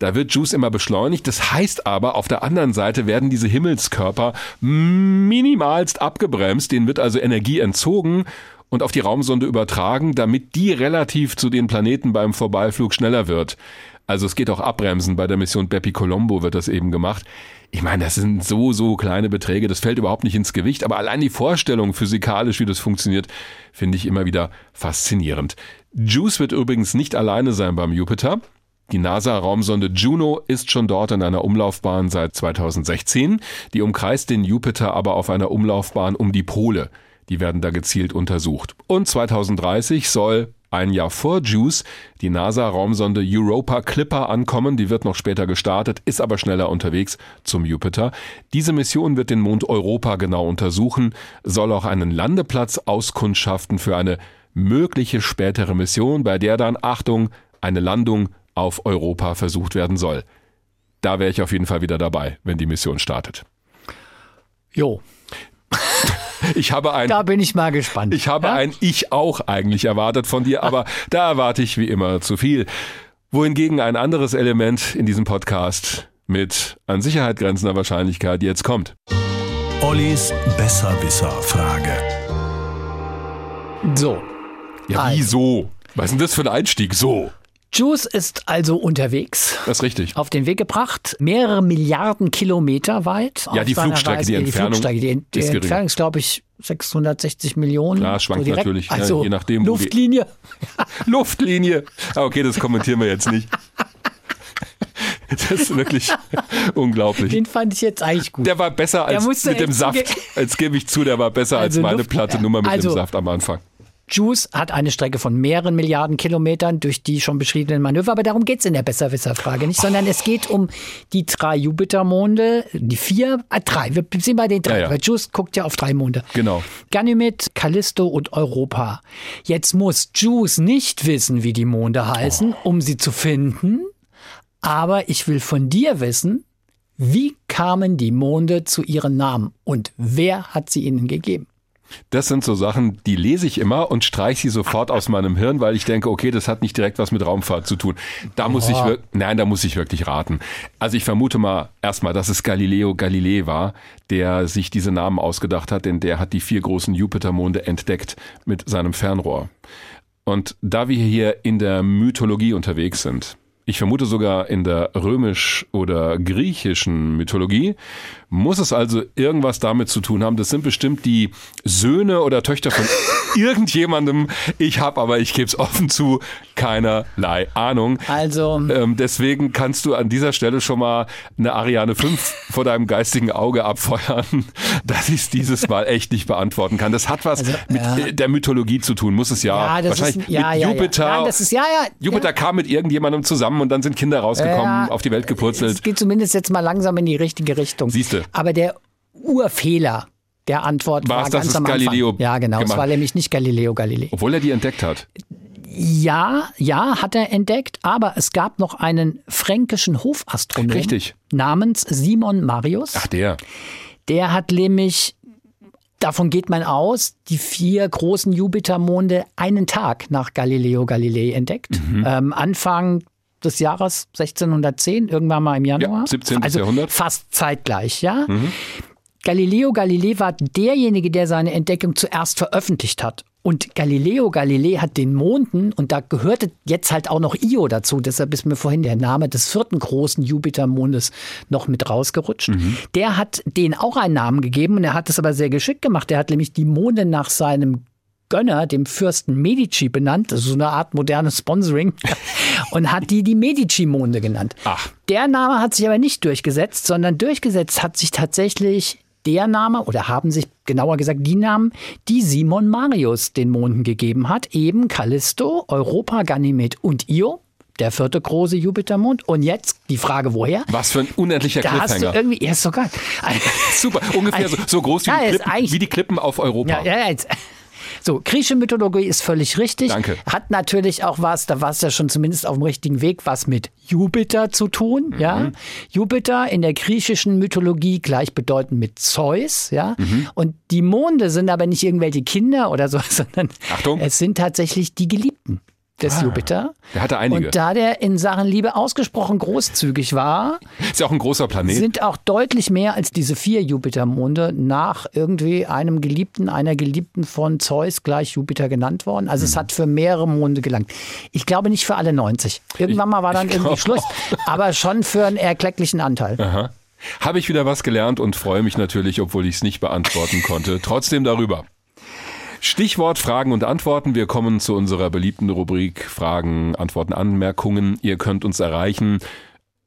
da wird Juice immer beschleunigt. Das heißt aber, auf der anderen Seite werden diese Himmelskörper minimalst abgebremst. Denen wird also Energie entzogen und auf die Raumsonde übertragen, damit die relativ zu den Planeten beim Vorbeiflug schneller wird. Also es geht auch abbremsen. Bei der Mission Bepi Colombo wird das eben gemacht. Ich meine, das sind so, so kleine Beträge, das fällt überhaupt nicht ins Gewicht, aber allein die Vorstellung physikalisch, wie das funktioniert, finde ich immer wieder faszinierend. JUICE wird übrigens nicht alleine sein beim Jupiter. Die NASA-Raumsonde Juno ist schon dort in einer Umlaufbahn seit 2016. Die umkreist den Jupiter aber auf einer Umlaufbahn um die Pole. Die werden da gezielt untersucht. Und 2030 soll ein Jahr vor JUICE die NASA-Raumsonde Europa Clipper ankommen. Die wird noch später gestartet, ist aber schneller unterwegs zum Jupiter. Diese Mission wird den Mond Europa genau untersuchen, soll auch einen Landeplatz auskundschaften für eine mögliche spätere Mission, bei der dann, Achtung, eine Landung auf Europa versucht werden soll. Da wäre ich auf jeden Fall wieder dabei, wenn die Mission startet. Jo. Ich habe ein. Da bin ich mal gespannt. Ich habe ja? ein Ich auch eigentlich erwartet von dir, aber da erwarte ich wie immer zu viel. Wohingegen ein anderes Element in diesem Podcast mit an Sicherheit grenzender Wahrscheinlichkeit jetzt kommt. Ollis Besserwisser-Frage. So. Ja, also. wieso? Was ist denn das für ein Einstieg? So. Juice ist also unterwegs. Das ist richtig. Auf den Weg gebracht, mehrere Milliarden Kilometer weit. Ja, die Flugstrecke, Reise, die Entfernung. Die, Flugstrecke, die, die ist Entfernung ist, glaube ich, 660 Millionen. Ja, schwankt so natürlich, also ja, je nachdem. Luftlinie. Luftlinie. Ah, okay, das kommentieren wir jetzt nicht. Das ist wirklich unglaublich. Den fand ich jetzt eigentlich gut. Der war besser als mit dem Saft. Jetzt gebe ich zu, der war besser also als meine Luft, platte Nummer mit also, dem Saft am Anfang. JUICE hat eine Strecke von mehreren Milliarden Kilometern durch die schon beschriebenen Manöver, aber darum geht es in der Besserwisser-Frage nicht, sondern es geht um die drei Jupitermonde, die vier, äh, drei, wir sind bei den drei, ja, ja. weil JUICE guckt ja auf drei Monde. Genau. Ganymed, Callisto und Europa. Jetzt muss JUICE nicht wissen, wie die Monde heißen, oh. um sie zu finden, aber ich will von dir wissen, wie kamen die Monde zu ihren Namen und wer hat sie ihnen gegeben? Das sind so Sachen, die lese ich immer und streiche sie sofort aus meinem Hirn, weil ich denke, okay, das hat nicht direkt was mit Raumfahrt zu tun. Da muss ich nein, da muss ich wirklich raten. Also ich vermute mal erstmal, dass es Galileo Galilei war, der sich diese Namen ausgedacht hat, denn der hat die vier großen Jupitermonde entdeckt mit seinem Fernrohr. Und da wir hier in der Mythologie unterwegs sind, ich vermute sogar in der römisch- oder griechischen Mythologie, muss es also irgendwas damit zu tun haben. Das sind bestimmt die Söhne oder Töchter von irgendjemandem. Ich habe aber, ich gebe es offen zu, keinerlei Ahnung. Also. Ähm, deswegen kannst du an dieser Stelle schon mal eine Ariane 5 vor deinem geistigen Auge abfeuern, dass ich es dieses Mal echt nicht beantworten kann. Das hat was also, mit ja. der Mythologie zu tun, muss es ja. ja das Wahrscheinlich ist, ja, mit ja, Jupiter. Ja. das ist, ja, ja, Jupiter kam mit irgendjemandem zusammen und dann sind Kinder rausgekommen, auf die Welt gepurzelt. Es geht zumindest jetzt mal langsam in die richtige Richtung. Siehst du. Aber der Urfehler der Antwort War's, war ganz am Anfang. Galileo ja, genau. gemacht. Es war nämlich nicht Galileo Galilei. Obwohl er die entdeckt hat. Ja, ja, hat er entdeckt, aber es gab noch einen fränkischen Hofastronom Richtig. namens Simon Marius. Ach, der. Der hat nämlich, davon geht man aus, die vier großen Jupitermonde einen Tag nach Galileo Galilei entdeckt. Mhm. Ähm, Anfang des Jahres 1610, irgendwann mal im Januar. Ja, 17. also Jahrhundert. Fast zeitgleich, ja. Mhm. Galileo Galilei war derjenige, der seine Entdeckung zuerst veröffentlicht hat. Und Galileo Galilei hat den Monden, und da gehörte jetzt halt auch noch Io dazu, deshalb ist mir vorhin der Name des vierten großen Jupitermondes noch mit rausgerutscht. Mhm. Der hat denen auch einen Namen gegeben und er hat es aber sehr geschickt gemacht. Er hat nämlich die Monde nach seinem Gönner, dem Fürsten Medici benannt, also so eine Art modernes Sponsoring, und hat die die Medici-Monde genannt. Ach. Der Name hat sich aber nicht durchgesetzt, sondern durchgesetzt hat sich tatsächlich der Name oder haben sich genauer gesagt die Namen, die Simon Marius den Monden gegeben hat, eben Callisto, Europa, Ganymed und Io. Der vierte große Jupitermond. Und jetzt die Frage, woher? Was für ein unendlicher da hast du Cliffhanger. irgendwie, ja, ist geil. Super, ungefähr so, so groß wie, Ja, die Klippen, wie die Klippen auf Europa. Ja, ja, jetzt. So, griechische Mythologie ist völlig richtig. Danke. Hat natürlich auch was, da warst du ja schon zumindest auf dem richtigen Weg, was mit Jupiter zu tun. Mhm. Ja? Jupiter in der griechischen Mythologie gleichbedeutend mit Zeus. Ja? Mhm. Und die Monde sind aber nicht irgendwelche Kinder oder so, sondern Achtung. es sind tatsächlich die Geliebten des Ah, Jupiter. Der hatte einige. Und da der in Sachen Liebe ausgesprochen großzügig war, Ist ja auch ein großer Planet. sind auch deutlich mehr als diese vier Jupitermonde nach irgendwie einem Geliebten, einer Geliebten von Zeus gleich Jupiter genannt worden. Also es Mhm. hat für mehrere Monde gelangt. Ich glaube nicht für alle 90. Irgendwann mal war dann ich irgendwie Schluss, aber schon für einen erklecklichen Anteil. Aha. Habe ich wieder was gelernt und freue mich natürlich, obwohl ich es nicht beantworten konnte, trotzdem darüber. Stichwort Fragen und Antworten. Wir kommen zu unserer beliebten Rubrik Fragen, Antworten, Anmerkungen. Ihr könnt uns erreichen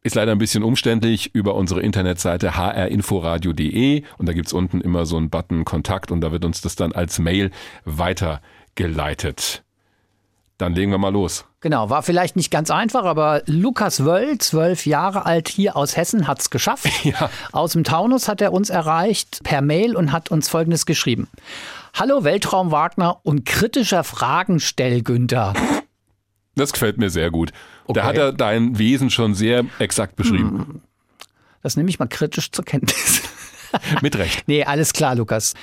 Ist leider ein bisschen umständlich über unsere Internetseite hrinforadio.de und da gibt's unten immer so einen Button Kontakt und da wird uns das dann als Mail weitergeleitet. Dann legen wir mal los. Genau, war vielleicht nicht ganz einfach, aber Lukas Wöll, zwölf Jahre alt, hier aus Hessen, hat's geschafft. Ja. Aus dem Taunus hat er uns erreicht per Mail und hat uns Folgendes geschrieben. Hallo Weltraum Wagner und kritischer Fragenstell Günther. Das gefällt mir sehr gut. Da hat er dein Wesen schon sehr exakt beschrieben. Das nehme ich mal kritisch zur Kenntnis. Mit Recht. Nee, alles klar, Lukas.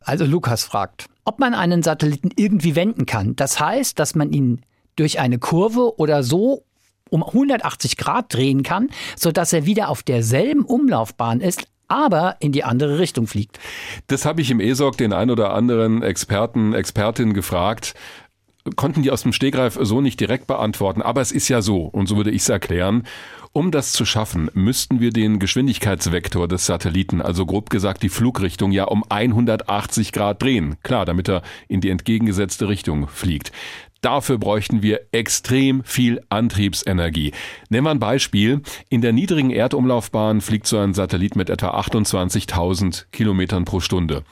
Also Lukas fragt, ob man einen Satelliten irgendwie wenden kann. Das heißt, dass man ihn durch eine Kurve oder so um 180 Grad drehen kann, sodass er wieder auf derselben Umlaufbahn ist, aber in die andere Richtung fliegt. Das habe ich im ESOC den ein oder anderen Experten, Expertin gefragt. Konnten die aus dem Stegreif so nicht direkt beantworten, aber es ist ja so, und so würde ich es erklären. Um das zu schaffen, müssten wir den Geschwindigkeitsvektor des Satelliten, also grob gesagt die Flugrichtung, ja um 180 Grad drehen. Klar, damit er in die entgegengesetzte Richtung fliegt. Dafür bräuchten wir extrem viel Antriebsenergie. Nehmen wir ein Beispiel. In der niedrigen Erdumlaufbahn fliegt so ein Satellit mit etwa 28.000 Kilometern pro Stunde.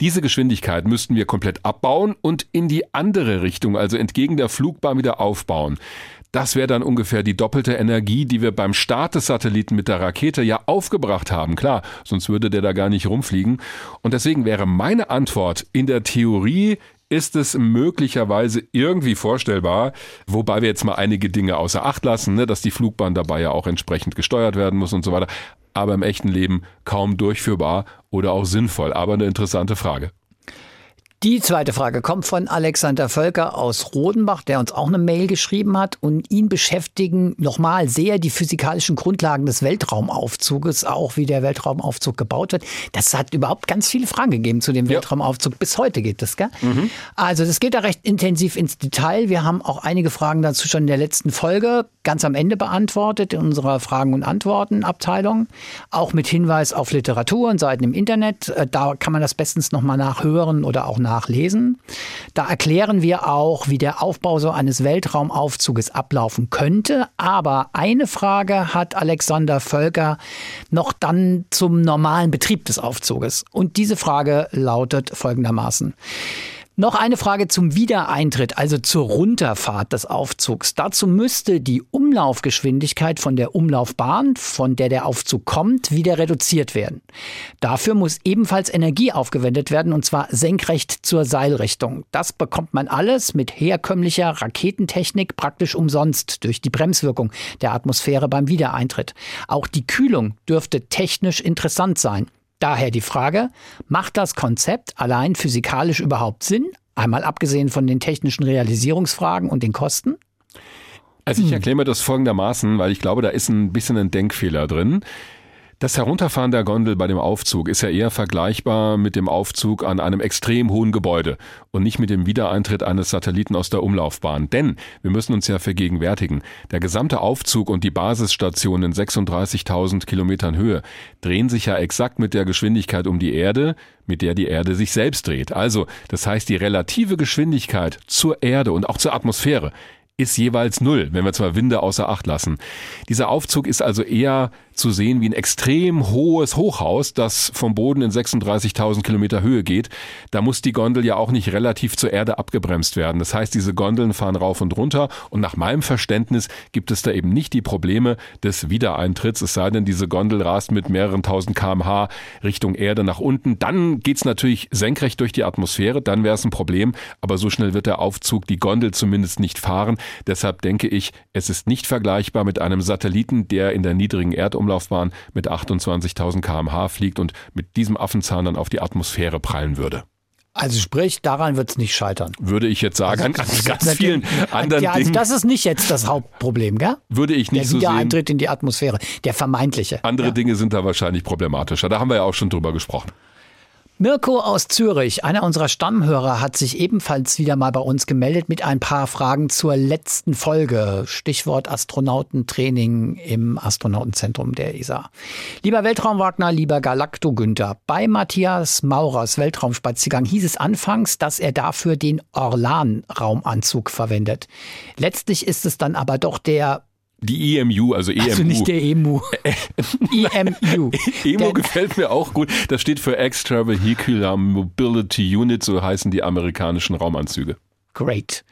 Diese Geschwindigkeit müssten wir komplett abbauen und in die andere Richtung, also entgegen der Flugbahn wieder aufbauen. Das wäre dann ungefähr die doppelte Energie, die wir beim Start des Satelliten mit der Rakete ja aufgebracht haben. Klar, sonst würde der da gar nicht rumfliegen. Und deswegen wäre meine Antwort in der Theorie ist es möglicherweise irgendwie vorstellbar, wobei wir jetzt mal einige Dinge außer Acht lassen, ne, dass die Flugbahn dabei ja auch entsprechend gesteuert werden muss und so weiter, aber im echten Leben kaum durchführbar oder auch sinnvoll. Aber eine interessante Frage. Die zweite Frage kommt von Alexander Völker aus Rodenbach, der uns auch eine Mail geschrieben hat. Und ihn beschäftigen nochmal sehr die physikalischen Grundlagen des Weltraumaufzuges, auch wie der Weltraumaufzug gebaut wird. Das hat überhaupt ganz viele Fragen gegeben zu dem ja. Weltraumaufzug. Bis heute geht das, gell? Mhm. Also das geht da recht intensiv ins Detail. Wir haben auch einige Fragen dazu schon in der letzten Folge ganz am Ende beantwortet in unserer Fragen- und Antworten-Abteilung. Auch mit Hinweis auf Literatur und Seiten im Internet. Äh, da kann man das bestens nochmal nachhören oder auch nachlesen. Da erklären wir auch, wie der Aufbau so eines Weltraumaufzuges ablaufen könnte. Aber eine Frage hat Alexander Völker noch dann zum normalen Betrieb des Aufzuges. Und diese Frage lautet folgendermaßen. Noch eine Frage zum Wiedereintritt, also zur Runterfahrt des Aufzugs. Dazu müsste die Umlaufgeschwindigkeit von der Umlaufbahn, von der der Aufzug kommt, wieder reduziert werden. Dafür muss ebenfalls Energie aufgewendet werden, und zwar senkrecht zur Seilrichtung. Das bekommt man alles mit herkömmlicher Raketentechnik praktisch umsonst durch die Bremswirkung der Atmosphäre beim Wiedereintritt. Auch die Kühlung dürfte technisch interessant sein. Daher die Frage, macht das Konzept allein physikalisch überhaupt Sinn? Einmal abgesehen von den technischen Realisierungsfragen und den Kosten? Also ich erkläre mir das folgendermaßen, weil ich glaube, da ist ein bisschen ein Denkfehler drin. Das Herunterfahren der Gondel bei dem Aufzug ist ja eher vergleichbar mit dem Aufzug an einem extrem hohen Gebäude und nicht mit dem Wiedereintritt eines Satelliten aus der Umlaufbahn. Denn wir müssen uns ja vergegenwärtigen, der gesamte Aufzug und die Basisstation in 36.000 Kilometern Höhe drehen sich ja exakt mit der Geschwindigkeit um die Erde, mit der die Erde sich selbst dreht. Also, das heißt, die relative Geschwindigkeit zur Erde und auch zur Atmosphäre ist jeweils null, wenn wir zwar Winde außer Acht lassen. Dieser Aufzug ist also eher zu sehen wie ein extrem hohes Hochhaus, das vom Boden in 36.000 Kilometer Höhe geht. Da muss die Gondel ja auch nicht relativ zur Erde abgebremst werden. Das heißt, diese Gondeln fahren rauf und runter und nach meinem Verständnis gibt es da eben nicht die Probleme des Wiedereintritts, es sei denn, diese Gondel rast mit mehreren tausend kmh Richtung Erde nach unten. Dann geht's natürlich senkrecht durch die Atmosphäre, dann wäre es ein Problem, aber so schnell wird der Aufzug die Gondel zumindest nicht fahren. Deshalb denke ich, es ist nicht vergleichbar mit einem Satelliten, der in der niedrigen Erdumlaufbahn mit 28.000 kmh fliegt und mit diesem Affenzahn dann auf die Atmosphäre prallen würde. Also sprich, daran wird es nicht scheitern. Würde ich jetzt sagen, an ganz, ganz vielen anderen ja, also Dingen. Das ist nicht jetzt das Hauptproblem, gell? Würde ich nicht der so sehen. Der Wiedereintritt in die Atmosphäre, der vermeintliche. Andere ja. Dinge sind da wahrscheinlich problematischer. Da haben wir ja auch schon drüber gesprochen. Mirko aus Zürich, einer unserer Stammhörer, hat sich ebenfalls wieder mal bei uns gemeldet mit ein paar Fragen zur letzten Folge. Stichwort Astronautentraining im Astronautenzentrum der ESA. Lieber Weltraumwagner, lieber Galacto Günther, bei Matthias Maurers Weltraumspaziergang hieß es anfangs, dass er dafür den Orlan-Raumanzug verwendet. Letztlich ist es dann aber doch der Die EMU, also EMU. Also nicht der EMU. EMU. EMU gefällt mir auch gut. Das steht für Extravehicular Mobility Unit, so heißen die amerikanischen Raumanzüge. Great.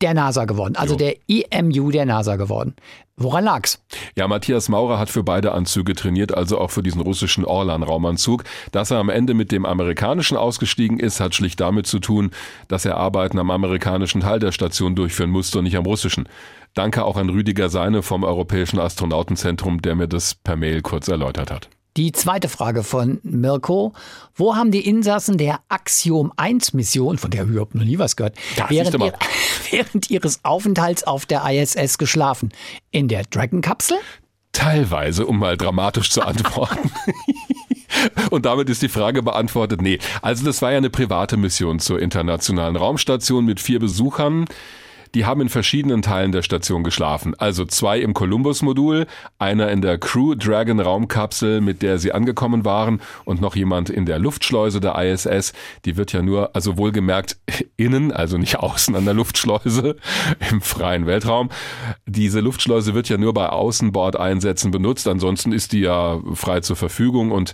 Der NASA geworden, also der EMU der NASA geworden. Woran lag's? Ja, Matthias Maurer hat für beide Anzüge trainiert, also auch für diesen russischen Orlan-Raumanzug. Dass er am Ende mit dem amerikanischen ausgestiegen ist, hat schlicht damit zu tun, dass er Arbeiten am amerikanischen Teil der Station durchführen musste und nicht am russischen. Danke auch an Rüdiger Seine vom Europäischen Astronautenzentrum, der mir das per Mail kurz erläutert hat. Die zweite Frage von Mirko. Wo haben die Insassen der Axiom 1 Mission, von der überhaupt noch nie was gehört, während, ihr, während ihres Aufenthalts auf der ISS geschlafen? In der Dragon-Kapsel? Teilweise, um mal dramatisch zu antworten. Und damit ist die Frage beantwortet. Nee, also das war ja eine private Mission zur internationalen Raumstation mit vier Besuchern. Die haben in verschiedenen Teilen der Station geschlafen. Also zwei im Columbus-Modul, einer in der Crew Dragon Raumkapsel, mit der sie angekommen waren und noch jemand in der Luftschleuse der ISS. Die wird ja nur, also wohlgemerkt innen, also nicht außen an der Luftschleuse im freien Weltraum. Diese Luftschleuse wird ja nur bei Außenbordeinsätzen benutzt. Ansonsten ist die ja frei zur Verfügung und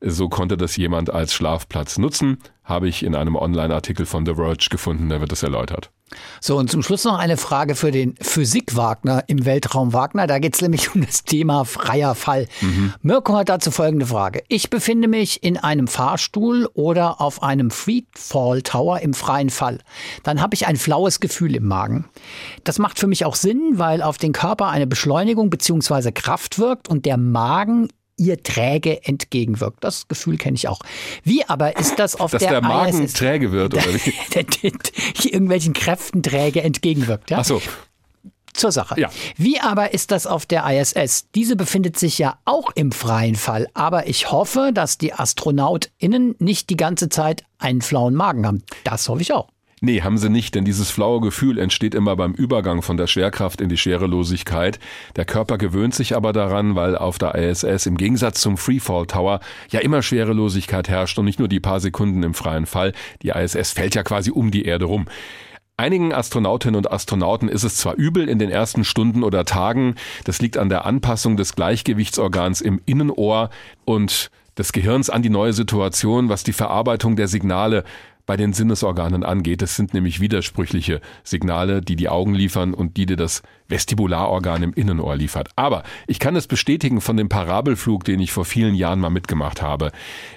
so konnte das jemand als Schlafplatz nutzen, habe ich in einem Online-Artikel von The Verge gefunden, da wird das erläutert. So, und zum Schluss noch eine Frage für den Physik-Wagner im Weltraum Wagner. Da geht es nämlich um das Thema freier Fall. Mhm. Mirko hat dazu folgende Frage. Ich befinde mich in einem Fahrstuhl oder auf einem Freefall Tower im freien Fall. Dann habe ich ein flaues Gefühl im Magen. Das macht für mich auch Sinn, weil auf den Körper eine Beschleunigung bzw. Kraft wirkt und der Magen ihr träge entgegenwirkt. Das Gefühl kenne ich auch. Wie aber ist das auf Dass der, der Magen ISS? träge wird, oder wie? irgendwelchen Kräften träge entgegenwirkt. Ja? Ach so. Zur Sache. Ja. Wie aber ist das auf der ISS? Diese befindet sich ja auch im freien Fall, aber ich hoffe, dass die AstronautInnen nicht die ganze Zeit einen flauen Magen haben. Das hoffe ich auch. Nee, haben sie nicht, denn dieses flaue Gefühl entsteht immer beim Übergang von der Schwerkraft in die Schwerelosigkeit. Der Körper gewöhnt sich aber daran, weil auf der ISS im Gegensatz zum Freefall Tower ja immer Schwerelosigkeit herrscht und nicht nur die paar Sekunden im freien Fall. Die ISS fällt ja quasi um die Erde rum. Einigen Astronautinnen und Astronauten ist es zwar übel in den ersten Stunden oder Tagen, das liegt an der Anpassung des Gleichgewichtsorgans im Innenohr und des Gehirns an die neue Situation, was die Verarbeitung der Signale bei den Sinnesorganen angeht. Es sind nämlich widersprüchliche Signale, die die Augen liefern und die dir das Vestibularorgan im Innenohr liefert. Aber ich kann es bestätigen von dem Parabelflug, den ich vor vielen Jahren mal mitgemacht habe.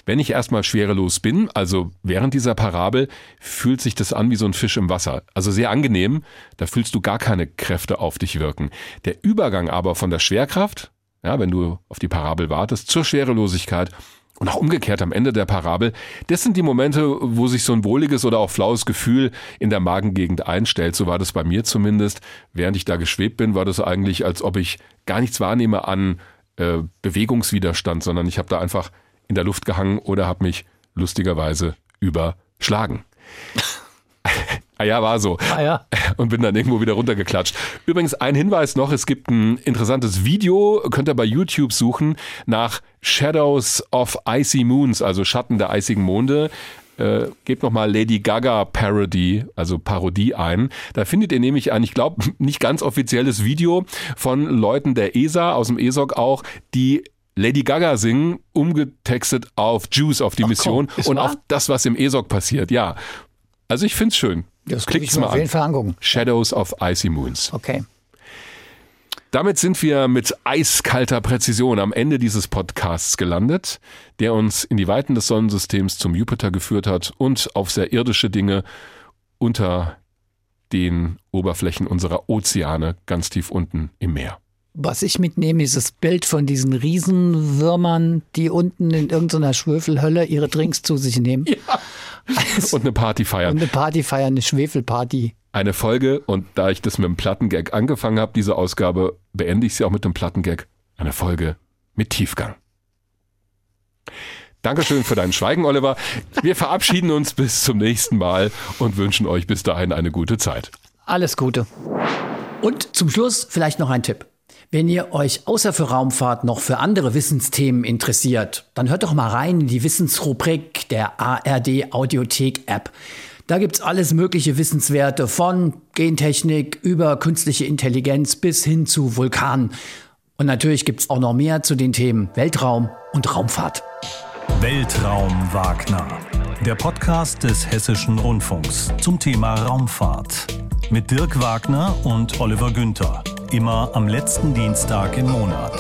Wenn ich erstmal schwerelos bin, also während dieser Parabel, fühlt sich das an wie so ein Fisch im Wasser. Also sehr angenehm, da fühlst du gar keine Kräfte auf dich wirken. Der Übergang aber von der Schwerkraft, ja, wenn du auf die Parabel wartest, zur Schwerelosigkeit und auch umgekehrt am Ende der Parabel, das sind die Momente, wo sich so ein wohliges oder auch flaues Gefühl in der Magengegend einstellt. So war das bei mir zumindest. Während ich da geschwebt bin, war das eigentlich, als ob ich gar nichts wahrnehme an äh, Bewegungswiderstand, sondern ich habe da einfach in der Luft gehangen oder habe mich lustigerweise überschlagen. Ah ja, war so. Ah ja. Und bin dann irgendwo wieder runtergeklatscht. Übrigens ein Hinweis noch, es gibt ein interessantes Video, könnt ihr bei YouTube suchen, nach Shadows of Icy Moons, also Schatten der eisigen Monde. Äh, gebt nochmal Lady Gaga Parody, also Parodie ein. Da findet ihr nämlich ein, ich glaube, nicht ganz offizielles Video von Leuten der ESA, aus dem ESOC auch, die Lady Gaga singen, umgetextet auf Juice, auf die Mission komm, und wahr? auf das, was im ESOC passiert. Ja. Also ich find's schön. Das guck ich mir mal auf jeden. Fall angucken. Shadows of Icy Moons. Okay. Damit sind wir mit eiskalter Präzision am Ende dieses Podcasts gelandet, der uns in die Weiten des Sonnensystems zum Jupiter geführt hat und auf sehr irdische Dinge unter den Oberflächen unserer Ozeane ganz tief unten im Meer. Was ich mitnehme, ist das Bild von diesen Riesenwürmern, die unten in irgendeiner Schwefelhölle ihre Drinks zu sich nehmen. Und eine Party feiern. Und eine Party feiern, eine Schwefelparty. Eine Folge und da ich das mit einem Plattengag angefangen habe, diese Ausgabe, beende ich sie auch mit einem Plattengag. Eine Folge mit Tiefgang. Dankeschön für dein Schweigen, Oliver. Wir verabschieden uns bis zum nächsten Mal und wünschen euch bis dahin eine gute Zeit. Alles Gute. Und zum Schluss vielleicht noch ein Tipp. Wenn ihr euch außer für Raumfahrt noch für andere Wissensthemen interessiert, dann hört doch mal rein in die Wissensrubrik der ARD Audiothek App. Da gibt es alles mögliche Wissenswerte von Gentechnik über künstliche Intelligenz bis hin zu Vulkanen. Und natürlich gibt es auch noch mehr zu den Themen Weltraum und Raumfahrt. Weltraum Wagner. Der Podcast des Hessischen Rundfunks zum Thema Raumfahrt. Mit Dirk Wagner und Oliver Günther. Immer am letzten Dienstag im Monat.